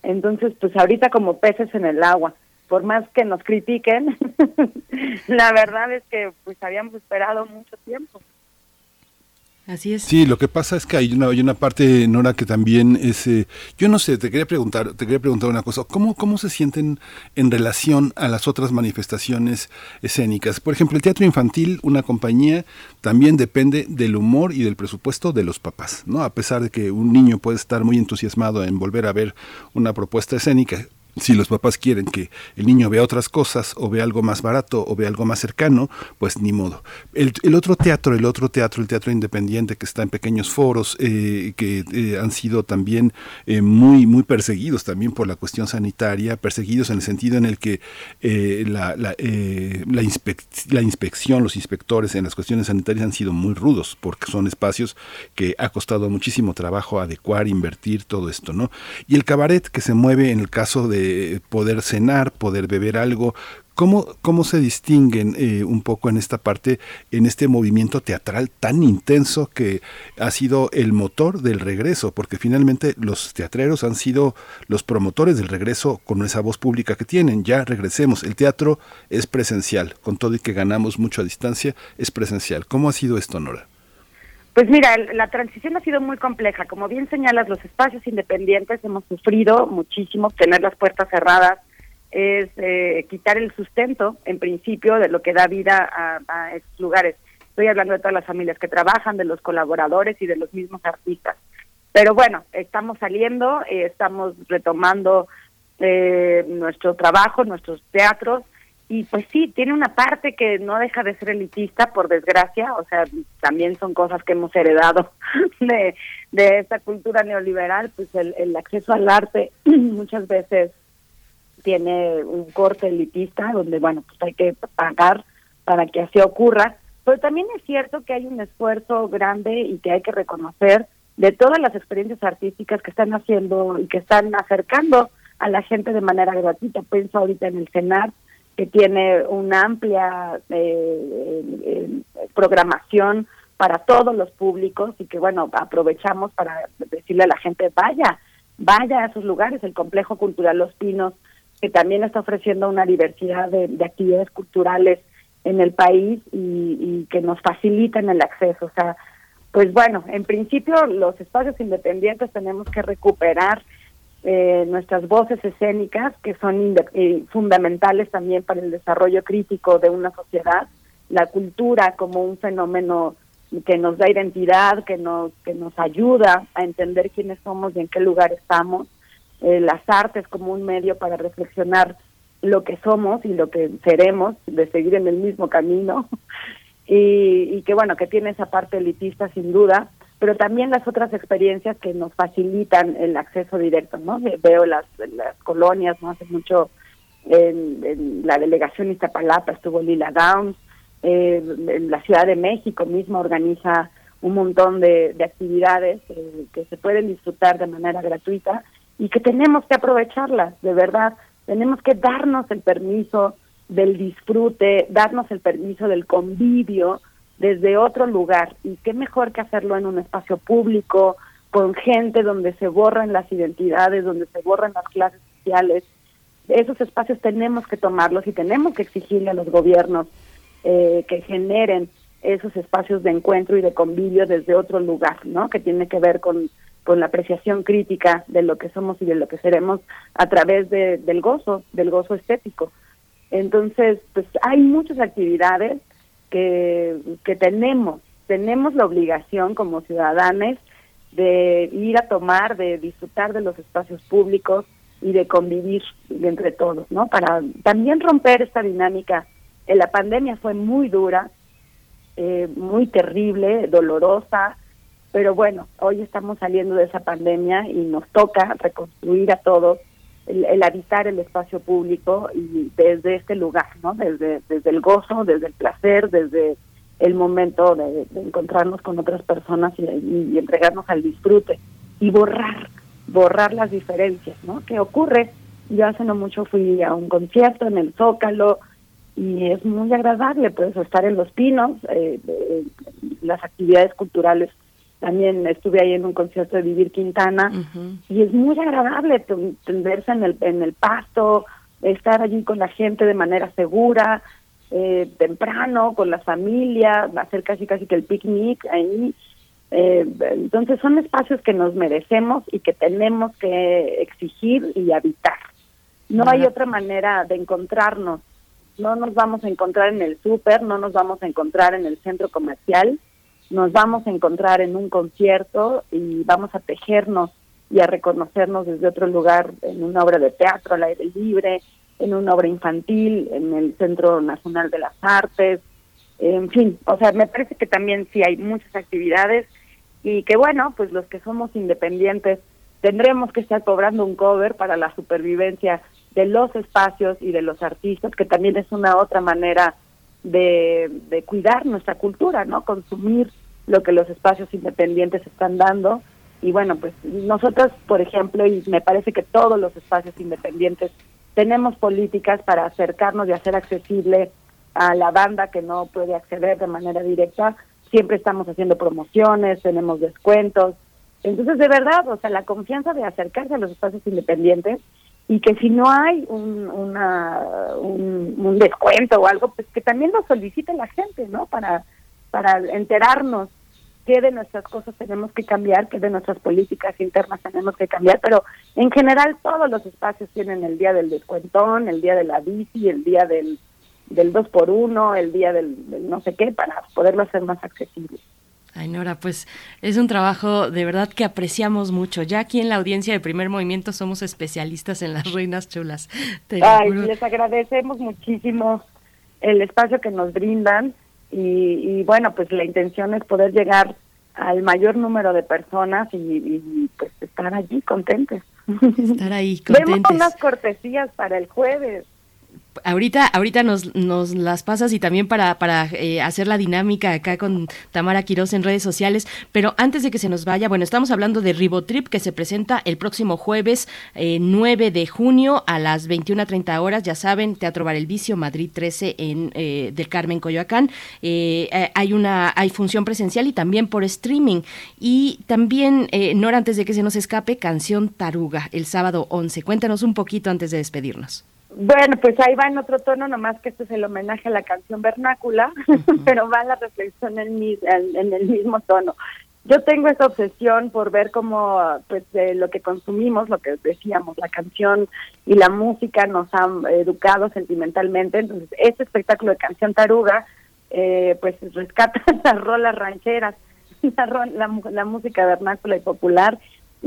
Entonces, pues ahorita como peces en el agua, por más que nos critiquen, la verdad es que pues habíamos esperado mucho tiempo. Sí, lo que pasa es que hay una, hay una parte, Nora, que también es, eh, yo no sé, te quería preguntar, te quería preguntar una cosa, ¿cómo, cómo se sienten en relación a las otras manifestaciones escénicas? Por ejemplo, el teatro infantil, una compañía, también depende del humor y del presupuesto de los papás, ¿no? A pesar de que un niño puede estar muy entusiasmado en volver a ver una propuesta escénica, si los papás quieren que el niño vea otras cosas o vea algo más barato o vea algo más cercano, pues ni modo. El, otro teatro, el otro teatro, el teatro independiente que está en pequeños foros, eh, que eh, han sido también eh, muy, muy perseguidos también por la cuestión sanitaria, perseguidos en el sentido en el que eh, la, la, la, inspec la inspección, los inspectores en las cuestiones sanitarias han sido muy rudos, porque son espacios que ha costado muchísimo trabajo adecuar, invertir, todo esto, ¿no? Y el cabaret que se mueve en el caso de poder cenar, poder beber algo, ¿Cómo, ¿Cómo se distinguen eh, un poco en esta parte, en este movimiento teatral tan intenso que ha sido el motor del regreso? Porque finalmente los teatreros han sido los promotores del regreso con esa voz pública que tienen. Ya regresemos. El teatro es presencial, con todo y que ganamos mucho a distancia, es presencial. ¿Cómo ha sido esto, Nora? Pues mira, la transición ha sido muy compleja. Como bien señalas, los espacios independientes hemos sufrido muchísimo tener las puertas cerradas, es eh, quitar el sustento, en principio, de lo que da vida a, estos lugares. Estoy hablando de todas las familias que trabajan, de los colaboradores y de los mismos artistas. Pero bueno, estamos saliendo, eh, estamos retomando eh, nuestro trabajo, nuestros teatros, y pues sí, tiene una parte que no deja de ser elitista, por desgracia, o sea, también son cosas que hemos heredado de, de esta cultura neoliberal, pues el, el acceso al arte muchas veces tiene un corte elitista donde, bueno, pues hay que pagar para que así ocurra. Pero también es cierto que hay un esfuerzo grande y que hay que reconocer de todas las experiencias artísticas que están haciendo y que están acercando a la gente de manera gratuita. Pienso ahorita en el CENAR, que tiene una amplia eh, eh, programación para todos los públicos y que, bueno, aprovechamos para decirle a la gente, vaya, vaya a esos lugares, el Complejo Cultural Los Pinos que también está ofreciendo una diversidad de, de actividades culturales en el país y, que nos facilitan el acceso. O sea, pues bueno, en principio los espacios independientes tenemos que recuperar eh, nuestras voces escénicas, que son eh, fundamentales también para el desarrollo crítico de una sociedad, la cultura como un fenómeno que nos da identidad, que nos, que nos ayuda a entender quiénes somos y en qué lugar estamos. Eh, las artes como un medio para reflexionar lo que somos y lo que seremos, de seguir en el mismo camino, y, y que bueno, que tiene esa parte elitista sin duda, pero también las otras experiencias que nos facilitan el acceso directo, ¿no? Veo las, las colonias, ¿no? Hace mucho en, en la delegación Iztapalapa estuvo Lila Downs, eh, en la Ciudad de México misma organiza un montón de, de actividades que se pueden disfrutar de manera gratuita y que tenemos que aprovecharlas, de verdad. Tenemos que darnos el permiso del disfrute, darnos el permiso del convivio desde otro lugar. Y qué mejor que hacerlo en un espacio público, con gente donde se borran las identidades, donde se borran las clases sociales. Esos espacios tenemos que tomarlos y tenemos que exigirle a los gobiernos eh, que generen esos espacios de encuentro y de convivio desde otro lugar, ¿no? Que tiene que ver con con la apreciación crítica de lo que somos y de lo que seremos a través de, del gozo, del gozo estético. Entonces, pues hay muchas actividades que, que tenemos, tenemos la obligación como ciudadanos de ir a tomar, de disfrutar de los espacios públicos y de convivir entre todos, ¿no? Para también romper esta dinámica. En la pandemia fue muy dura, eh, muy terrible, dolorosa, pero bueno, hoy estamos saliendo de esa pandemia y nos toca reconstruir a todos el, habitar el espacio público y desde este lugar, ¿no? Desde, desde el gozo, desde el placer, desde el momento de, encontrarnos con otras personas y, entregarnos al disfrute y borrar, borrar las diferencias, ¿no? ¿Qué ocurre? Yo hace no mucho fui a un concierto en el Zócalo y es muy agradable pues estar en Los Pinos, eh, eh, las actividades culturales. También estuve ahí en un concierto de Vivir Quintana y es muy agradable ten- tenderse en el, en el pasto, estar allí con la gente de manera segura, eh, temprano, con la familia, hacer casi casi que el picnic ahí. Eh, entonces son espacios que nos merecemos y que tenemos que exigir y habitar. No hay otra manera de encontrarnos. No nos vamos a encontrar en el súper, no nos vamos a encontrar en el centro comercial, nos vamos a encontrar en un concierto y vamos a tejernos y a reconocernos desde otro lugar en una obra de teatro al aire libre, en una obra infantil, en el Centro Nacional de las Artes, en fin, o sea, me parece que también sí hay muchas actividades y que bueno, pues los que somos independientes tendremos que estar cobrando un cover para la supervivencia de los espacios y de los artistas, que también es una otra manera de, de cuidar nuestra cultura, ¿no? Consumir lo que los espacios independientes están dando. Y bueno, pues nosotros, por ejemplo, y me parece que todos los espacios independientes tenemos políticas para acercarnos y hacer accesible a la banda que no puede acceder de manera directa. Siempre estamos haciendo promociones, tenemos descuentos. Entonces, de verdad, o sea, la confianza de acercarse a los espacios independientes y que si no hay un, una, un, un descuento o algo, pues que también lo solicite la gente, ¿no? Para, para enterarnos qué de nuestras cosas tenemos que cambiar, qué de nuestras políticas internas tenemos que cambiar, pero en general todos los espacios tienen el día del descuentón, el día de la bici, el día del, del dos por uno, el día del, del no sé qué, para poderlo hacer más accesible. Ay, Nora, pues es un trabajo de verdad que apreciamos mucho. Ya aquí en la audiencia de primer movimiento somos especialistas en las reinas chulas. Te Ay, les agradecemos muchísimo el espacio que nos brindan y, y bueno, pues la intención es poder llegar al mayor número de personas y, y, pues estar allí contentes. Estar ahí Vemos contentes. unas cortesías para el jueves. Ahorita, ahorita nos, nos las pasas y también para, para eh, hacer la dinámica acá con Tamara Quiroz en redes sociales. Pero antes de que se nos vaya, bueno, estamos hablando de Ribotrip que se presenta el próximo jueves eh, 9 de junio a las 21.30 horas. Ya saben, Teatro Bar El Vicio, Madrid 13 en eh, del Carmen Coyoacán. Eh, hay una hay función presencial y también por streaming. Y también, Nora, antes de que se nos escape, Canción Taruga, el sábado 11. Cuéntanos un poquito antes de despedirnos. Bueno, pues ahí va en otro tono, nomás que este es el homenaje a la canción vernácula, pero va la reflexión en, mi- en, el mismo tono. Yo tengo esa obsesión por ver cómo, pues, eh, lo que consumimos, lo que decíamos, la canción y la música nos han educado sentimentalmente. Entonces, este espectáculo de Canción Taruga, eh, pues, rescata las rolas rancheras, la, la, la música vernácula y popular.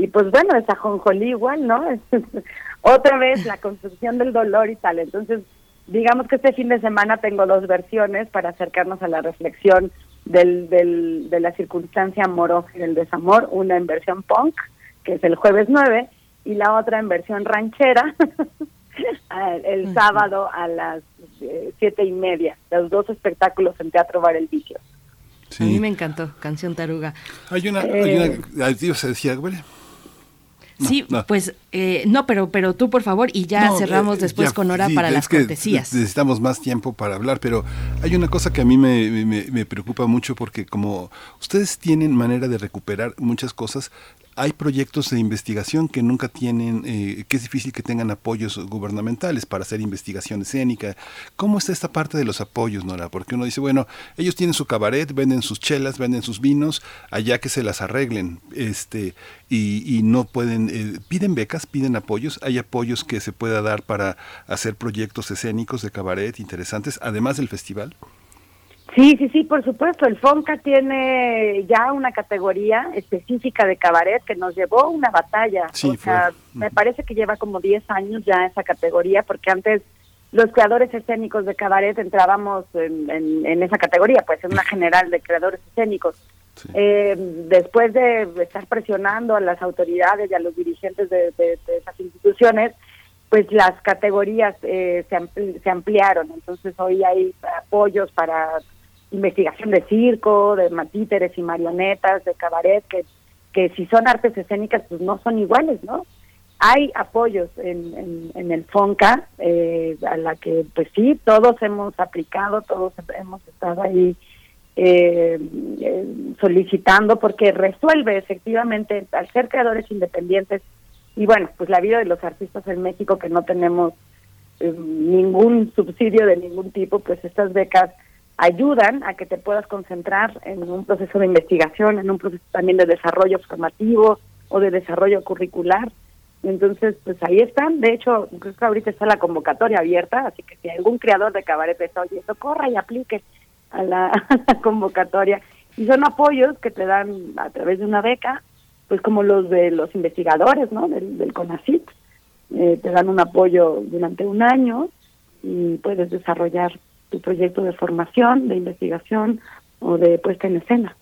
Y pues bueno, es ajonjolí igual, ¿no? Otra vez la construcción del dolor y tal. Entonces, digamos que este fin de semana tengo dos versiones para acercarnos a la reflexión del, del, de la circunstancia amorosa y del desamor. Una en versión punk, que es el jueves 9, y la otra en versión ranchera, el sábado a las eh, siete y media. Los dos espectáculos en Teatro Bar El Vicio. A mí me encantó, Canción Taruga. Hay una, Eh, hay una, ah, ibas a decir algo, ¿vale? No, sí, no. pues eh, no, pero pero tú por favor y ya No, cerramos eh, después ya, con hora sí, para las cortesías. Necesitamos más tiempo para hablar, pero hay una cosa que a mí me, me- me preocupa mucho porque como ustedes tienen manera de recuperar muchas cosas, hay proyectos de investigación que nunca tienen, eh, que es difícil que tengan apoyos gubernamentales para hacer investigación escénica. ¿Cómo está esta parte de los apoyos, Nora? Porque uno dice, bueno, ellos tienen su cabaret, venden sus chelas, venden sus vinos, allá que se las arreglen, este, y, y no pueden, eh, piden becas, piden apoyos, hay apoyos que se pueda dar para hacer proyectos escénicos de cabaret interesantes, además del festival. Sí, sí, sí, por supuesto. El FONCA tiene ya una categoría específica de cabaret que nos llevó una batalla. Sí, o sea, me parece que lleva como 10 años ya esa categoría, porque antes los creadores escénicos de cabaret entrábamos en, en- en esa categoría, pues en una general de creadores escénicos. Eh, después de estar presionando a las autoridades y a los dirigentes de, de- de esas instituciones, pues las categorías eh, se, ampli- se ampliaron. Entonces hoy hay apoyos para investigación de circo, de matíteres y marionetas, de cabaret, que, que si son artes escénicas, pues no son iguales, ¿no? hay apoyos en, en, el FONCA, eh, a la que pues sí, todos hemos aplicado, todos hemos estado ahí eh, eh, solicitando, porque resuelve efectivamente, al ser creadores independientes, y bueno, pues la vida de los artistas en México que no tenemos ningún subsidio de ningún tipo, pues estas becas ayudan a que te puedas concentrar en un proceso de investigación, en un proceso también de desarrollo formativo o de desarrollo curricular entonces, pues ahí están. De hecho, creo que ahorita está la convocatoria abierta, así que si algún creador de cabaret está oyendo, corra y aplique a la, convocatoria. Y son apoyos que te dan a través de una beca, pues como los de los investigadores, ¿no? Del, del CONACYT. Eh, te dan un apoyo durante un año y puedes desarrollar tu proyecto de formación, de investigación o de puesta en escena.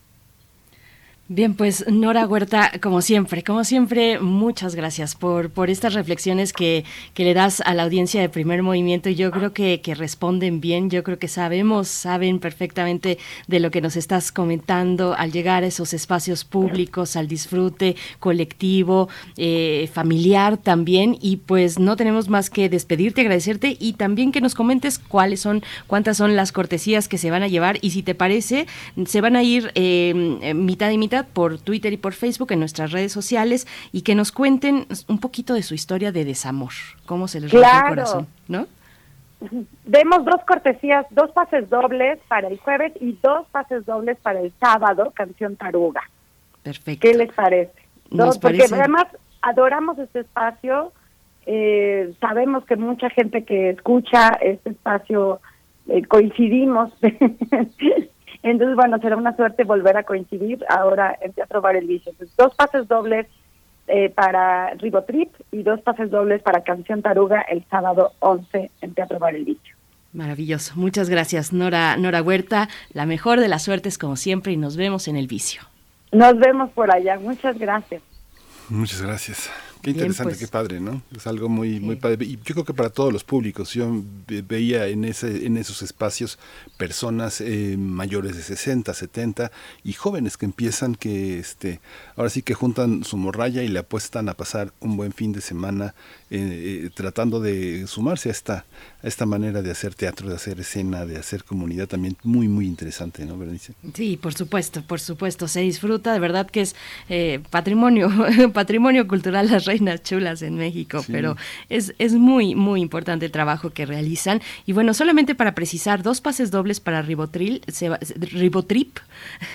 Bien, pues Nora Huerta, como siempre, como siempre, muchas gracias por, por estas reflexiones que, que le das a la audiencia de primer movimiento. Yo creo que, que, responden bien, yo creo que sabemos, saben perfectamente de lo que nos estás comentando al llegar a esos espacios públicos, al disfrute colectivo, eh, familiar también. Y pues no tenemos más que despedirte, agradecerte y también que nos comentes cuáles son, cuántas son las cortesías que se van a llevar. Y si te parece, se van a ir eh, mitad y mitad por Twitter y por Facebook en nuestras redes sociales y que nos cuenten un poquito de su historia de desamor, cómo se les claro. el corazón, ¿no? Vemos dos cortesías, dos pases dobles para el jueves y dos pases dobles para el sábado, canción Taruga. Perfecto. ¿Qué les parece? Dos, porque además adoramos este espacio, eh, sabemos que mucha gente que escucha este espacio eh, coincidimos Entonces, bueno, será una suerte volver a coincidir ahora en Teatro Bar El Vicio. dos pases dobles eh, para Ribotrip y dos pases dobles para Canción Taruga el sábado 11 en Teatro Bar El Vicio. Maravilloso. Muchas gracias, Nora, Nora Huerta. La mejor de las suertes, como siempre, y nos vemos en el vicio. Nos vemos por allá. Muchas gracias. Muchas gracias. Qué interesante, pues. qué padre, ¿no? Es algo muy, muy padre. Y yo creo que para todos los públicos, yo veía en, ese, en esos espacios personas eh, mayores de 60, 70 y jóvenes que empiezan que, este, ahora sí que juntan su morralla y le apuestan a pasar un buen fin de semana eh, eh, tratando de sumarse a esta, a esta manera de hacer teatro, de hacer escena, de hacer comunidad también muy, muy interesante, ¿no, Berenice? Sí, por supuesto, por supuesto. Se disfruta, de verdad que es patrimonio, patrimonio cultural las reinas chulas en México, pero es, es muy, muy importante el trabajo que realizan. Y bueno, solamente para precisar, dos pases dobles para Ribotril, se Ribotrip,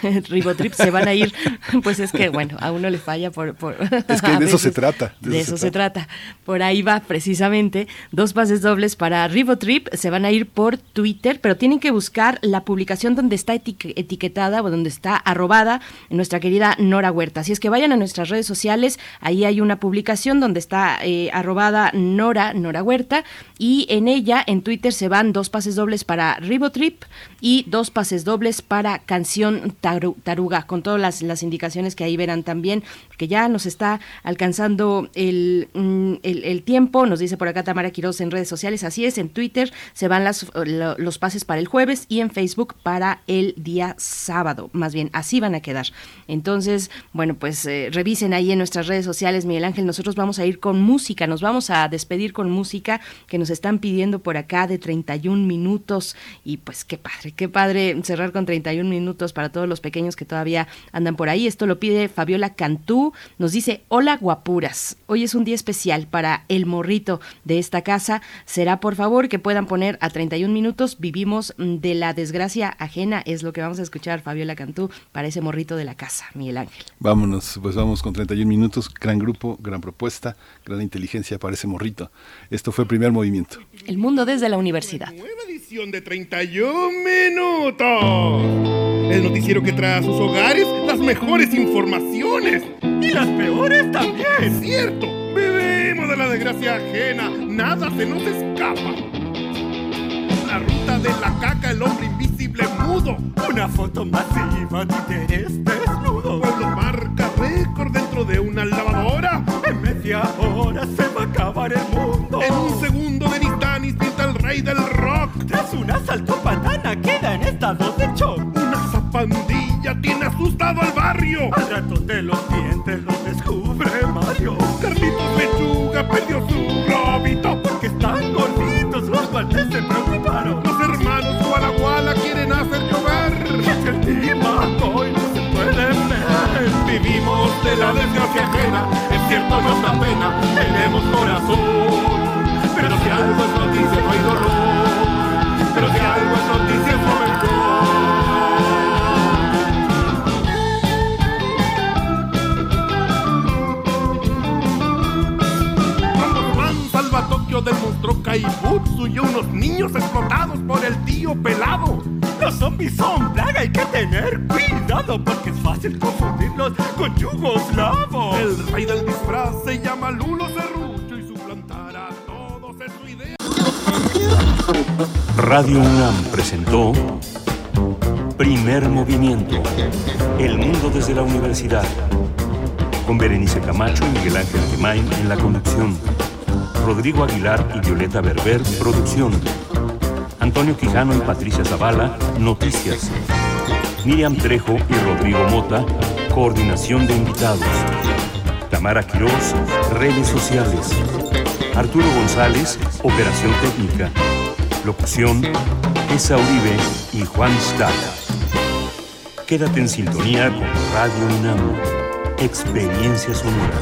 Ribotrip se van a ir, pues es que, bueno, a uno le falla por... por es que de eso se trata. De, eso, se, trata. Por ahí va precisamente, dos pases dobles para Ribotrip, se van a ir por Twitter, pero tienen que buscar la publicación donde está etiquetada o donde está arrobada nuestra querida Nora Huerta. Así es que vayan a nuestras redes sociales, ahí hay una publicación donde está eh, arrobada Nora, Nora Huerta, y en ella, en Twitter, se van dos pases dobles para Ribotrip y dos pases dobles para Canción Taruga, con todas las, las indicaciones que ahí verán también, porque ya nos está alcanzando el, mm, el, el, tiempo, nos dice por acá Tamara Quiroz en redes sociales, así es, en Twitter se van las, los pases para el jueves y en Facebook para el día sábado, más bien, así van a quedar. Entonces, bueno, pues eh, revisen ahí en nuestras redes sociales, Miguel Ángel, nosotros vamos a ir con música, nos vamos a despedir con música que nos están pidiendo por acá de 31 minutos y pues qué padre, qué padre cerrar con 31 minutos para todos los pequeños que todavía andan por ahí. Esto lo pide Fabiola Cantú, nos dice, hola guapuras, hoy es un día especial para el morrito de esta casa. Será por favor que puedan poner a 31 minutos, vivimos de la desgracia ajena, es lo que vamos a escuchar Fabiola Cantú para ese morrito de la casa, Miguel Ángel. Vámonos, pues vamos con 31 minutos, gran grupo, gran propuesta, gran inteligencia para ese morrito. Esto fue el primer movimiento. El mundo desde la universidad. Nueva edición de 31 minutos. El noticiero que trae a sus hogares las mejores informaciones. Y las peores también. Es cierto. Vivimos de la desgracia ajena. Nada se nos escapa. La ruta de la caca, el hombre invisible mudo. Una foto masiva de interés desnudo. Pueblo marca récord dentro de una lavadora. En media hora una saltopatana queda en estado de shock. Una zapandilla tiene asustado al barrio. Al rato de los dientes lo descubre Mario. Carlitos Lechuga perdió su globito. Porque están gorditos, los guantes se preocuparon. Los hermanos Gualaguala quieren hacer llover. Es el timaco y no se pueden ver. Vivimos de la desgracia ajena. Es cierto, nos da pena. Tenemos corazón. Monstruo Kaibutsu y unos niños explotados por el tío pelado. Los zombies son plaga, hay que tener cuidado porque es fácil confundirlos con yugoslavos. El rey del disfraz se llama Lulo Serrucho y suplantar a todos es su idea. Radio UNAM presentó Primer Movimiento. El mundo desde la universidad. Con Berenice Camacho y Miguel Ángel Gemain en la conducción. Rodrigo Aguilar y Violeta Berber, producción. Antonio Quijano y Patricia Zavala, noticias. Miriam Trejo y Rodrigo Mota, coordinación de invitados. Tamara Quirós, redes sociales. Arturo González, operación técnica. Locución, Esa Uribe y Juan Staca. Quédate en sintonía con Radio UNAM. Experiencia sonora.